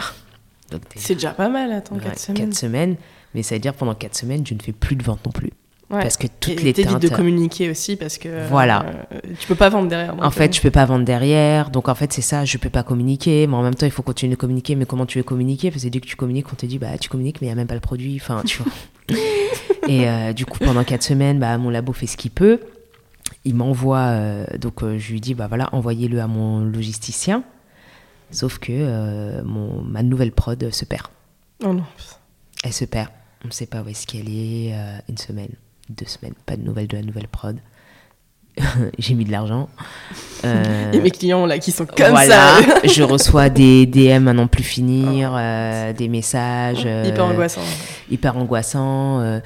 C'est déjà pas mal, attends, Ouais, 4 semaines. quatre semaines. Mais ça veut dire pendant 4 semaines, je ne fais plus de vente non plus. Ouais. Parce que toutes Et les t'évites de teintes- communiquer aussi parce que Voilà. euh, tu peux pas vendre derrière. En fait, euh, je peux pas vendre derrière. Donc, en fait, c'est ça, je peux pas communiquer. Mais en même temps, il faut continuer de communiquer. Mais comment tu veux communiquer? Parce que dès que tu communiques, on te dit, bah, tu communiques, mais il n'y a même pas le produit. Enfin, tu vois. *laughs* Et euh, du coup, pendant quatre semaines, bah, mon labo fait ce qu'il peut. Il m'envoie, euh, donc euh, je lui dis, bah voilà, envoyez-le à mon logisticien. Sauf que euh, mon, ma nouvelle prod se perd. Oh non. Elle se perd. On ne sait pas où est-ce qu'elle est. euh, une semaine, deux semaines, pas de nouvelles de la nouvelle prod. *laughs* J'ai mis de l'argent. Euh, *laughs* Et mes clients là qui sont comme voilà, ça. *laughs* je reçois des DM à n'en plus finir, euh, des messages euh, Hyper angoissant. hyper angoissants, euh,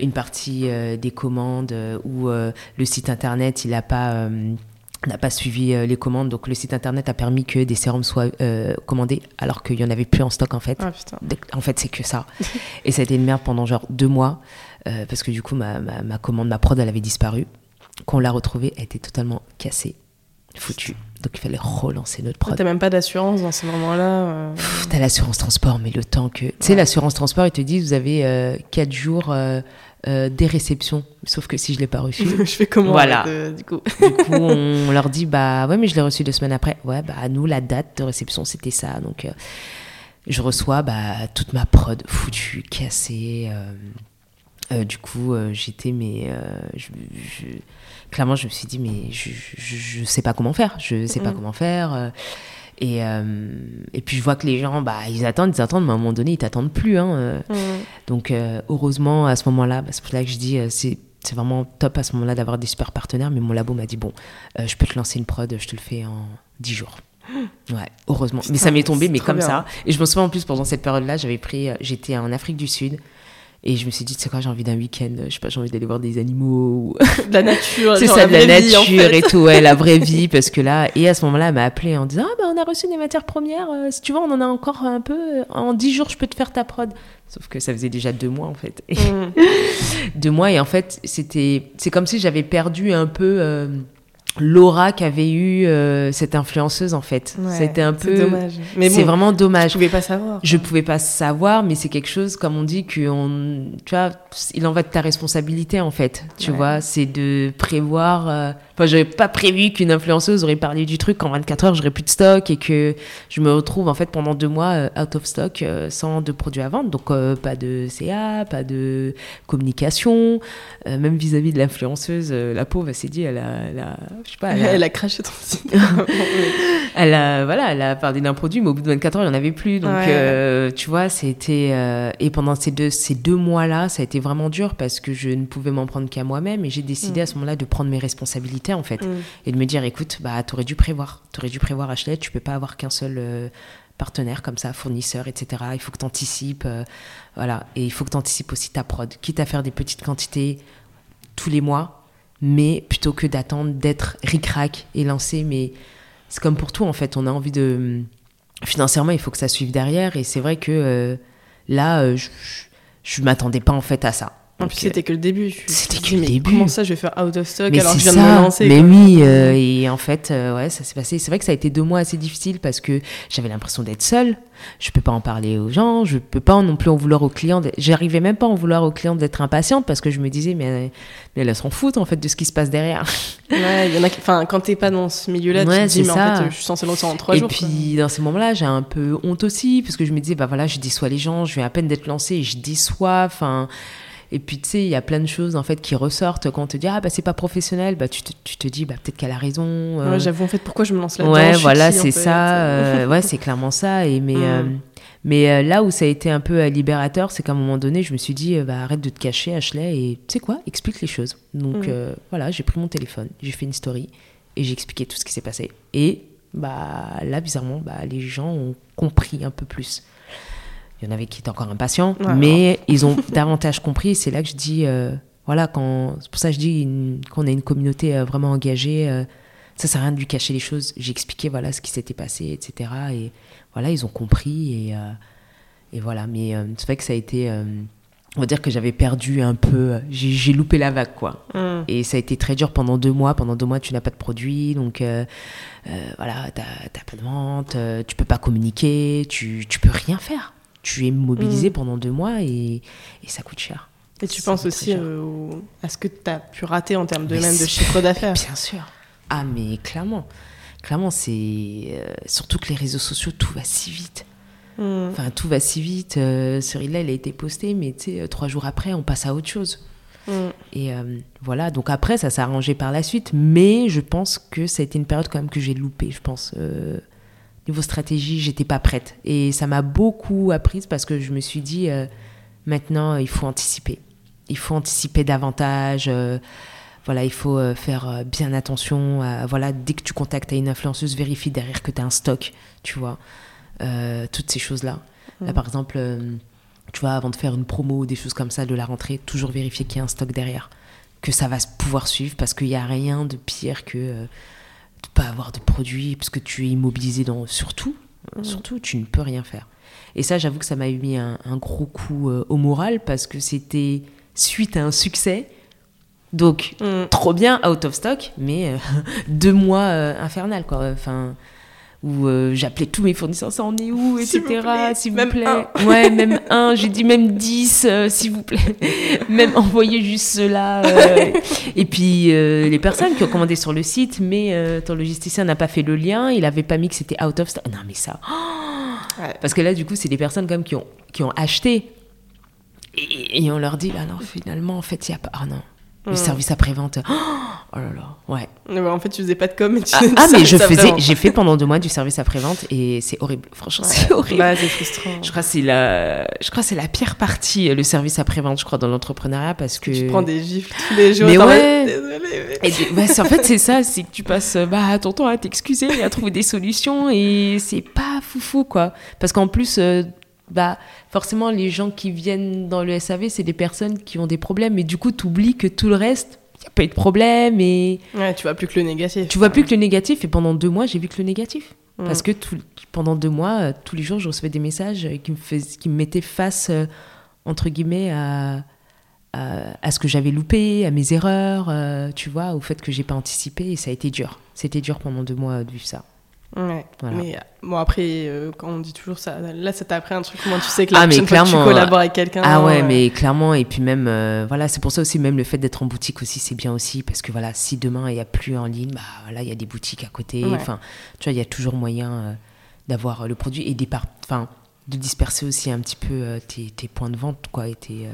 une partie des commandes où le site internet il n'a pas n'a pas suivi euh, les commandes, donc le site internet a permis que des sérums soient euh, commandés alors qu'il y en avait plus en stock en fait. Ah En fait, c'est que ça. *laughs* Et ça a été une merde pendant genre deux mois, euh, parce que du coup, ma, ma, ma commande, ma prod, elle avait disparu. Quand on l'a retrouvée, elle était totalement cassée, foutue. Donc il fallait relancer notre prod. T'as même pas d'assurance dans ce moment-là. euh. Pff, T'as l'assurance transport, mais le temps que. Tu sais, l'assurance transport, ils te disent, vous avez euh, quatre jours euh, des réceptions. Sauf que si je l'ai pas reçu, *laughs* je fais comment Voilà. euh, du coup du coup, on leur dit, bah ouais, mais je l'ai reçu deux semaines après. Ouais, bah nous, la date de réception, c'était ça. Donc, euh, je reçois bah, toute ma prod foutue, cassée. du coup, j'étais, mais. je, je- clairement, je me suis dit, mais je, je, je sais pas comment faire. Je sais pas Mhm. comment faire. Et, euh, et puis, je vois que les gens, bah, ils attendent, ils attendent, mais à un moment donné, ils t'attendent plus. Hein, euh. Mm. Donc, euh, heureusement, à ce moment-là, bah, c'est pour ça que je dis, euh, c'est c'est vraiment top à ce moment-là d'avoir des super partenaires. Mais mon labo m'a dit, bon, euh, je peux te lancer une prod, je te le fais en 10 jours. *gasps* Ouais, heureusement. mais ça m'est tombé, mais comme bien. ça. Et je me souviens en plus, pendant cette période-là, j'avais pris, j'étais en Afrique du Sud. Et je me suis dit, tu sais quoi, j'ai envie d'un week-end, euh, je sais pas, j'ai envie d'aller voir des animaux. ou- *laughs* De la nature. c'est ça, de la vraie vie, en nature fait. et tout, ouais, la vraie *laughs* vie. Parce que là, et à ce moment-là, elle m'a appelé en disant, ah bah on a reçu des matières premières, euh, si tu veux, on en a encore un peu. En 10 jours, je peux te faire ta prod. Sauf que ça faisait déjà deux mois, en fait. Mm. *laughs* deux mois et en fait c'était c'est comme si j'avais perdu un peu euh, l'aura qu'avait eu euh, cette influenceuse en fait Ouais, c'était un c'est peu dommage. Mais c'est bon, vraiment je dommage pouvais pas savoir. je pouvais pas savoir mais c'est quelque chose comme on dit que on tu vois il en va de ta responsabilité en fait tu Ouais. vois c'est de prévoir euh, enfin j'avais pas prévu qu'une influenceuse aurait parlé du truc qu'en 24 heures j'aurais plus de stock et que je me retrouve en fait pendant deux mois euh, out of stock euh, sans de produits à vendre donc euh, pas de CA pas de communication euh, même vis-à-vis de l'influenceuse la pauvre elle s'est dit elle a, elle a- je sais pas elle a- Elle a craché ton site. *laughs* elle a, voilà, elle a parlé d'un produit, mais au bout de 24 heures, il n'y en avait plus. Donc, Ouais. euh, tu vois, c'était. et pendant ces deux, ces deux mois-là, ça a été vraiment dur parce que je ne pouvais m'en prendre qu'à moi-même. Et j'ai décidé Mm. à ce moment-là de prendre mes responsabilités, en fait. Mm. Et de me dire, écoute, bah, t'aurais dû prévoir. T'aurais dû prévoir, Ashley. Tu peux pas avoir qu'un seul euh, partenaire comme ça, fournisseur, etc. Il faut que tu anticipes. voilà. Et il faut que tu anticipes aussi ta prod. Quitte à faire des petites quantités tous les mois, mais plutôt que d'attendre d'être ric-rac et lancé. Mais c'est comme pour tout, en fait. On a envie de. Financièrement, il faut que ça suive derrière. Et c'est vrai que euh, là, euh, je, je, je m'attendais pas, en fait, à ça. En plus, c'était que le début. C'était que le début. Comment ça, je vais faire out of stock mais alors que je viens de me lancer Mais oui, euh, et en fait, euh, ouais, ça s'est passé. C'est vrai que ça a été deux mois assez difficiles parce que j'avais l'impression d'être seule. Je peux pas en parler aux gens, je peux pas non plus en vouloir aux clients. J'arrivais même pas à en vouloir aux clients d'être impatiente parce que je me disais, mais, mais elles s'en foutent en fait de ce qui se passe derrière. *laughs* Ouais, il y en a qui, enfin, quand t'es pas dans ce milieu-là, tu te dis, mais en fait, je suis censée lancer en trois jours. Et puis, dans ces moments-là, j'ai un peu honte aussi parce que je me disais, bah voilà, je déçois les gens, je viens à peine d'être lancée et je déçois. Enfin, et puis, tu sais, il y a plein de choses en fait qui ressortent quand on te dit ah bah c'est pas professionnel, bah tu te, tu te dis bah peut-être qu'elle a raison. Euh. Ouais, j'avoue en fait pourquoi je me lance là-dedans? Ouais, voilà, c'est ça. Euh, ouais, c'est clairement ça. Et *laughs* mais mm. euh, mais là où ça a été un peu libérateur, c'est qu'à un moment donné, je me suis dit bah arrête de te cacher, Ashley, et tu sais quoi, explique les choses. Donc mm. voilà, j'ai pris mon téléphone, j'ai fait une story et j'ai expliqué tout ce qui s'est passé. Et bah là bizarrement, bah les gens ont compris un peu plus. Il y en avait qui étaient encore impatients, mais *laughs* ils ont davantage compris. C'est là que je dis, euh, voilà, quand c'est pour ça que je dis qu'on a une communauté euh, vraiment engagée. Euh, ça sert à rien de lui cacher les choses. J'ai expliqué voilà ce qui s'était passé, etc. Et voilà, ils ont compris et, et voilà. Mais c'est vrai que ça a été, on va dire que j'avais perdu un peu, j'ai loupé la vague quoi. Mm. Et ça a été très dur pendant deux mois. Pendant deux mois, tu n'as pas de produit, donc voilà, t'as pas de vente, tu peux pas communiquer, tu tu peux rien faire tu es mobilisé mm. pendant deux mois et, et, ça coûte cher. Et tu penses aussi euh, à ce que tu as pu rater en termes de même de chiffre d'affaires *laughs* Bien sûr. Ah, mais clairement. Clairement, c'est. Euh, surtout que les réseaux sociaux, tout va si vite. Mm. Enfin, tout va si vite. Euh, ce là il a été posté, mais tu sais, trois jours après, on passe à autre chose. Mm. Et voilà, donc après, ça s'est arrangé par la suite, mais je pense que ça a été une période quand même que j'ai loupé, je pense niveau stratégie, j'étais pas prête. Et ça m'a beaucoup apprise parce que je me suis dit, euh, maintenant, il faut anticiper. Il faut anticiper davantage. Euh, voilà, il faut euh, faire bien attention. voilà, dès que tu contactes à une influenceuse, vérifie derrière que tu as un stock, tu vois. toutes ces choses-là. Là, par exemple, tu vois, avant de faire une promo ou des choses comme ça de la rentrée, toujours vérifier qu'il y a un stock derrière. Que ça va pouvoir suivre parce qu'il n'y a rien de pire que de pas avoir de produits parce que tu es immobilisé dans surtout mm. surtout tu ne peux rien faire et ça j'avoue que ça m'a mis un, gros coup euh, au moral parce que c'était suite à un succès donc mm. trop bien out of stock mais euh, *laughs* deux mois euh, infernal quoi enfin où euh, j'appelais tous mes fournisseurs, ça en est où, etc. S'il vous plaît. *laughs* Ouais, même un, j'ai dit même dix, euh, s'il vous plaît. *laughs* même envoyer juste cela. Euh. Et puis les personnes qui ont commandé sur le site, mais ton logisticien n'a pas fait le lien, il avait pas mis que c'était out of stock. Non, mais ça. *gasps* Parce que là, du coup, c'est des personnes comme qui ont, qui ont acheté. Et, on leur dit, bah non, finalement, en fait, il n'y a pas. Ah non. Le mm. service après-vente. *gasps* Oh là là, ouais. Bah, en fait, tu faisais pas de com. Mais tu ah, ah mais je faisais, j'ai fait pendant deux mois du service après-vente et c'est horrible. Franchement, c'est horrible. Bah, c'est frustrant. Je crois que c'est la, je crois c'est la pire partie, le service après-vente, je crois, dans l'entrepreneuriat parce que. Tu prends des gifles tous les jours. Mais ouais. Désolé. en fait, c'est ça, c'est que tu passes, bah, ton temps à t'excuser et à trouver des solutions et c'est pas foufou, quoi. Parce qu'en plus, euh, bah forcément les gens qui viennent dans le SAV c'est des personnes qui ont des problèmes mais du coup tu oublies que tout le reste il n'y a pas eu de problème et ouais, tu vois plus que le négatif. tu vois plus que le négatif et pendant deux mois j'ai vu que le négatif. Mm. parce que pendant deux mois euh, tous les jours je recevais des messages qui me fais, qui me mettaient face euh, entre guillemets à, à, ce que j'avais loupé à mes erreurs euh, tu vois au fait que j'ai pas anticipé et ça a été dur. C'était dur pendant deux mois de vivre ça Ouais. Mais bon, après, euh, quand on dit toujours ça, là, ça t'a appris un truc. Comment tu sais que la ah, mais clairement, tu collabores avec quelqu'un Ah ouais, mais clairement. Et puis même, euh, voilà, c'est pour ça aussi, même le fait d'être en boutique aussi, c'est bien aussi. Parce que voilà, si demain il n'y a plus en ligne, bah voilà, il y a des boutiques à côté. Enfin, tu vois, il y a toujours moyen euh, d'avoir le produit et départ, enfin, de disperser aussi un petit peu tes, tes, points de vente, quoi, et tes,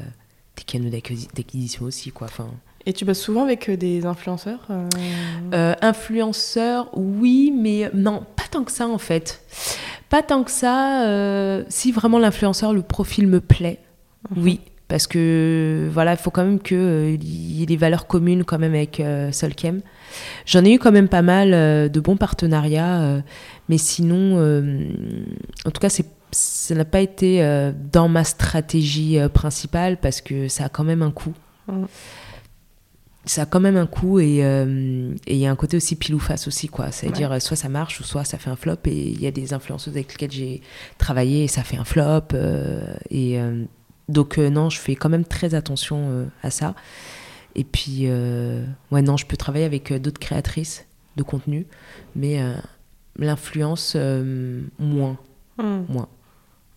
tes canaux d'acquisition aussi, quoi. Enfin. Et tu bosses souvent avec euh, des influenceurs euh euh, Influenceurs, oui, mais non, pas tant que ça en fait. Pas tant que ça. si vraiment l'influenceur, le profil me plaît, mhm. oui. Parce que voilà, il faut quand même qu'il y ait des valeurs communes quand même avec Solkem. J'en ai eu quand même pas mal de bons partenariats, mais sinon, en tout cas, ça n'a pas été dans ma stratégie principale parce que ça a quand même un coût. Mhm ça a quand même un coût euh, et il y a un côté aussi pile ou face aussi quoi c'est à dire soit ça marche ou soit ça fait un flop et il y a des influenceuses avec lesquelles j'ai travaillé et ça fait un flop euh, et euh, Donc non, je fais quand même très attention à ça. Et puis, ouais, non, je peux travailler avec d'autres créatrices de contenu, mais l'influence, moins. Hmm. moins.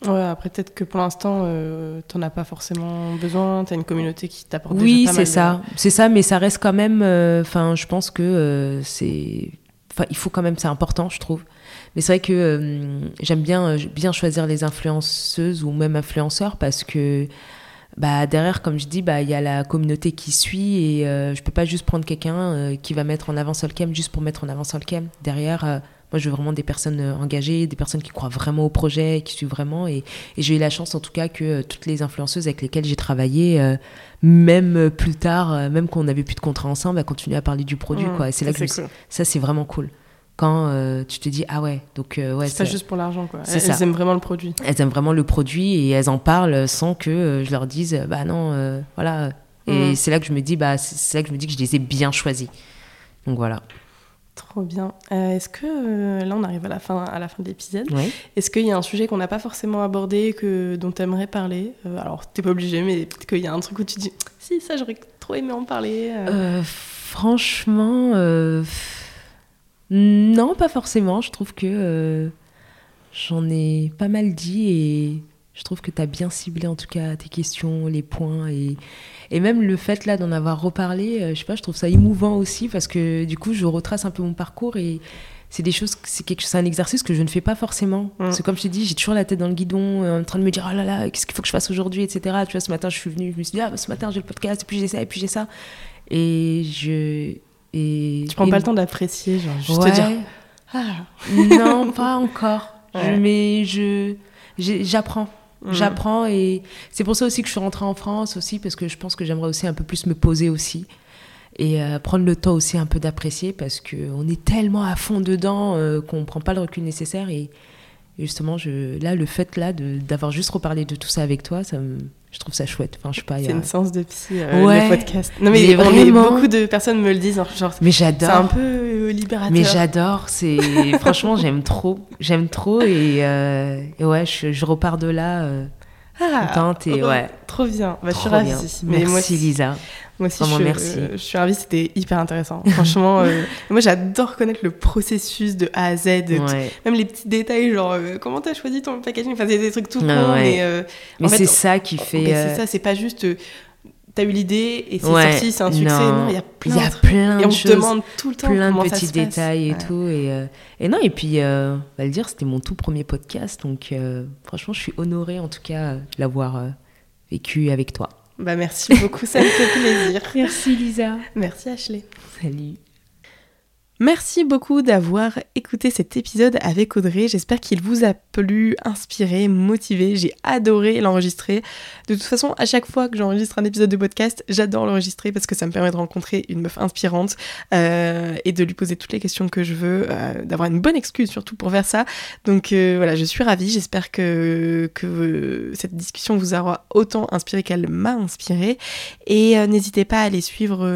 Ouais, après peut-être que pour l'instant, euh, t'en as pas forcément besoin, t'as une communauté qui t'apporte Oui, déjà c'est ça, c'est ça, mais ça reste quand même, euh, enfin, je pense que euh, c'est, enfin, il faut quand même, c'est important, je trouve. Mais c'est vrai que euh, j'aime bien, bien choisir les influenceuses ou même influenceurs parce que bah, derrière, comme je dis, bah, il y a la communauté qui suit et je peux pas juste prendre quelqu'un qui va mettre en avant Solcam juste pour mettre en avant Solcam. Derrière, moi, je veux vraiment des personnes euh, engagées, des personnes qui croient vraiment au projet, qui suivent vraiment. Et, j'ai eu la chance, en tout cas, que euh, toutes les influenceuses avec lesquelles j'ai travaillé, euh, même plus tard, même quand on n'avait plus de contrat ensemble, elles continuent à parler du produit. Mmh, quoi. Et c'est là que ça, c'est vraiment cool. Quand tu te dis, ah ouais, donc ouais. C'est pas juste pour l'argent, quoi. Elles, elles, aiment vraiment le produit. Elles aiment vraiment le produit et elles en parlent sans que je leur dise, bah non, voilà. Et mmh. c'est là que je me dis, bah, c'est là que je me dis que je les ai bien choisis. Donc voilà. Trop bien. Euh, est-ce que euh, là on arrive à la fin, à la fin de l'épisode Est-ce qu'il y a un sujet qu'on n'a pas forcément abordé que dont tu aimerais parler? Euh, Alors t'es pas obligé, mais peut-être qu'il y a un truc où tu dis si ça j'aurais trop aimé en parler. franchement, non pas forcément. Je trouve que j'en ai pas mal dit et je trouve que tu as bien ciblé en tout cas tes questions, les points et, et même le fait là d'en avoir reparlé, euh, je sais pas, je trouve ça émouvant aussi parce que du coup je retrace un peu mon parcours et c'est des choses, c'est quelque, c'est un exercice que je ne fais pas forcément. Mm. Parce que comme je t'ai dit, j'ai toujours la tête dans le guidon, euh, en train de me dire oh là là, qu'est-ce qu'il faut que je fasse aujourd'hui, etc. Tu vois, ce matin je suis venue, je me suis dit ah ce matin j'ai le podcast et puis j'ai ça et puis j'ai ça et je et tu prends pas le temps d'apprécier, genre juste te dire *laughs* ah. non pas encore. Mais je j'apprends Mm. J'apprends et c'est pour ça aussi que je suis rentrée en France aussi parce que je pense que j'aimerais aussi un peu plus me poser aussi et euh, prendre le temps aussi un peu d'apprécier parce qu'on est tellement à fond dedans euh, qu'on ne prend pas le recul nécessaire et, justement je, là le fait là d'avoir juste reparlé de tout ça avec toi ça me, je trouve ça chouette. Enfin, je sais pas. C'est une séance de psy, euh, le podcast. Non, mais, vraiment... beaucoup de personnes me le disent. Genre, mais j'adore. C'est un peu euh, libérateur. Mais j'adore. C'est *laughs* franchement, j'aime trop. J'aime trop et, euh, ouais, je, repars de là. Euh, ah, contente et ouais. Trop bien. Bah, je suis ravie. Mais Merci Lisa. Moi aussi, je, merci. je suis ravie, c'était hyper intéressant. Franchement, *laughs* euh, moi j'adore connaître le processus de A à Z, même les petits détails, genre euh, comment t'as choisi ton packaging, enfin c'est des trucs tout ah, mais, euh, mais c'est ça qui fait. C'est ça, c'est pas juste t'as eu l'idée et c'est sorti, c'est un succès. Non, il y a plein, y a plein de, et on te demande tout le temps plein de petits détails et tout. Et, et, non, et puis, on va le dire, c'était mon tout premier podcast, donc franchement, je suis honorée en tout cas de l'avoir vécu avec toi. Bah merci beaucoup, ça me fait plaisir. *laughs* Merci Lisa. Merci Ashley. Salut. Merci beaucoup d'avoir écouté cet épisode avec Audrey. J'espère qu'il vous a plu, inspiré, motivé. J'ai adoré l'enregistrer. De toute façon, à chaque fois que j'enregistre un épisode de podcast, j'adore l'enregistrer parce que ça me permet de rencontrer une meuf inspirante euh, et de lui poser toutes les questions que je veux, euh, d'avoir une bonne excuse surtout pour faire ça. Donc euh, voilà, je suis ravie. J'espère que, que cette discussion vous aura autant inspiré qu'elle m'a inspiré. Et n'hésitez pas à aller suivre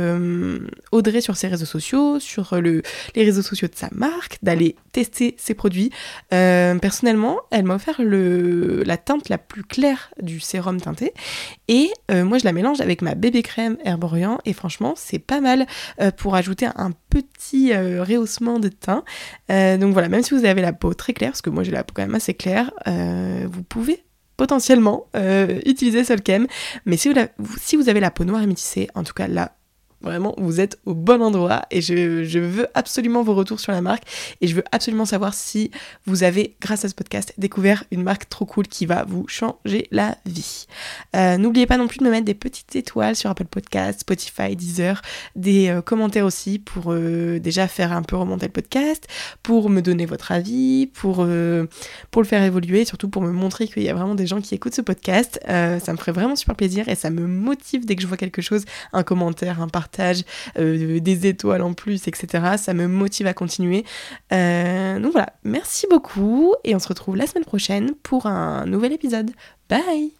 Audrey sur ses réseaux sociaux, sur le les réseaux sociaux de sa marque, d'aller tester ses produits. Euh, personnellement, elle m'a offert la teinte la plus claire du sérum teinté et euh, moi je la mélange avec ma bébé crème Herborian et franchement c'est pas mal euh, pour ajouter un petit rehaussement de teint. donc voilà, même si vous avez la peau très claire, parce que moi j'ai la peau quand même assez claire, vous pouvez potentiellement utiliser Solchem. Mais si vous, si vous avez la peau noire et métissée, en tout cas là, Vraiment, vous êtes au bon endroit et je, veux absolument vos retours sur la marque et je veux absolument savoir si vous avez, grâce à ce podcast, découvert une marque trop cool qui va vous changer la vie. Euh, n'oubliez pas non plus de me mettre des petites étoiles sur Apple Podcast, Spotify, Deezer, des euh, commentaires aussi pour euh, déjà faire un peu remonter le podcast, pour me donner votre avis, pour, pour le faire évoluer, surtout pour me montrer qu'il y a vraiment des gens qui écoutent ce podcast. ça me ferait vraiment super plaisir et ça me motive dès que je vois quelque chose, un commentaire, un partage euh, des étoiles en plus, etc. Ça me motive à continuer. Euh, donc voilà, merci beaucoup et on se retrouve la semaine prochaine pour un nouvel épisode. Bye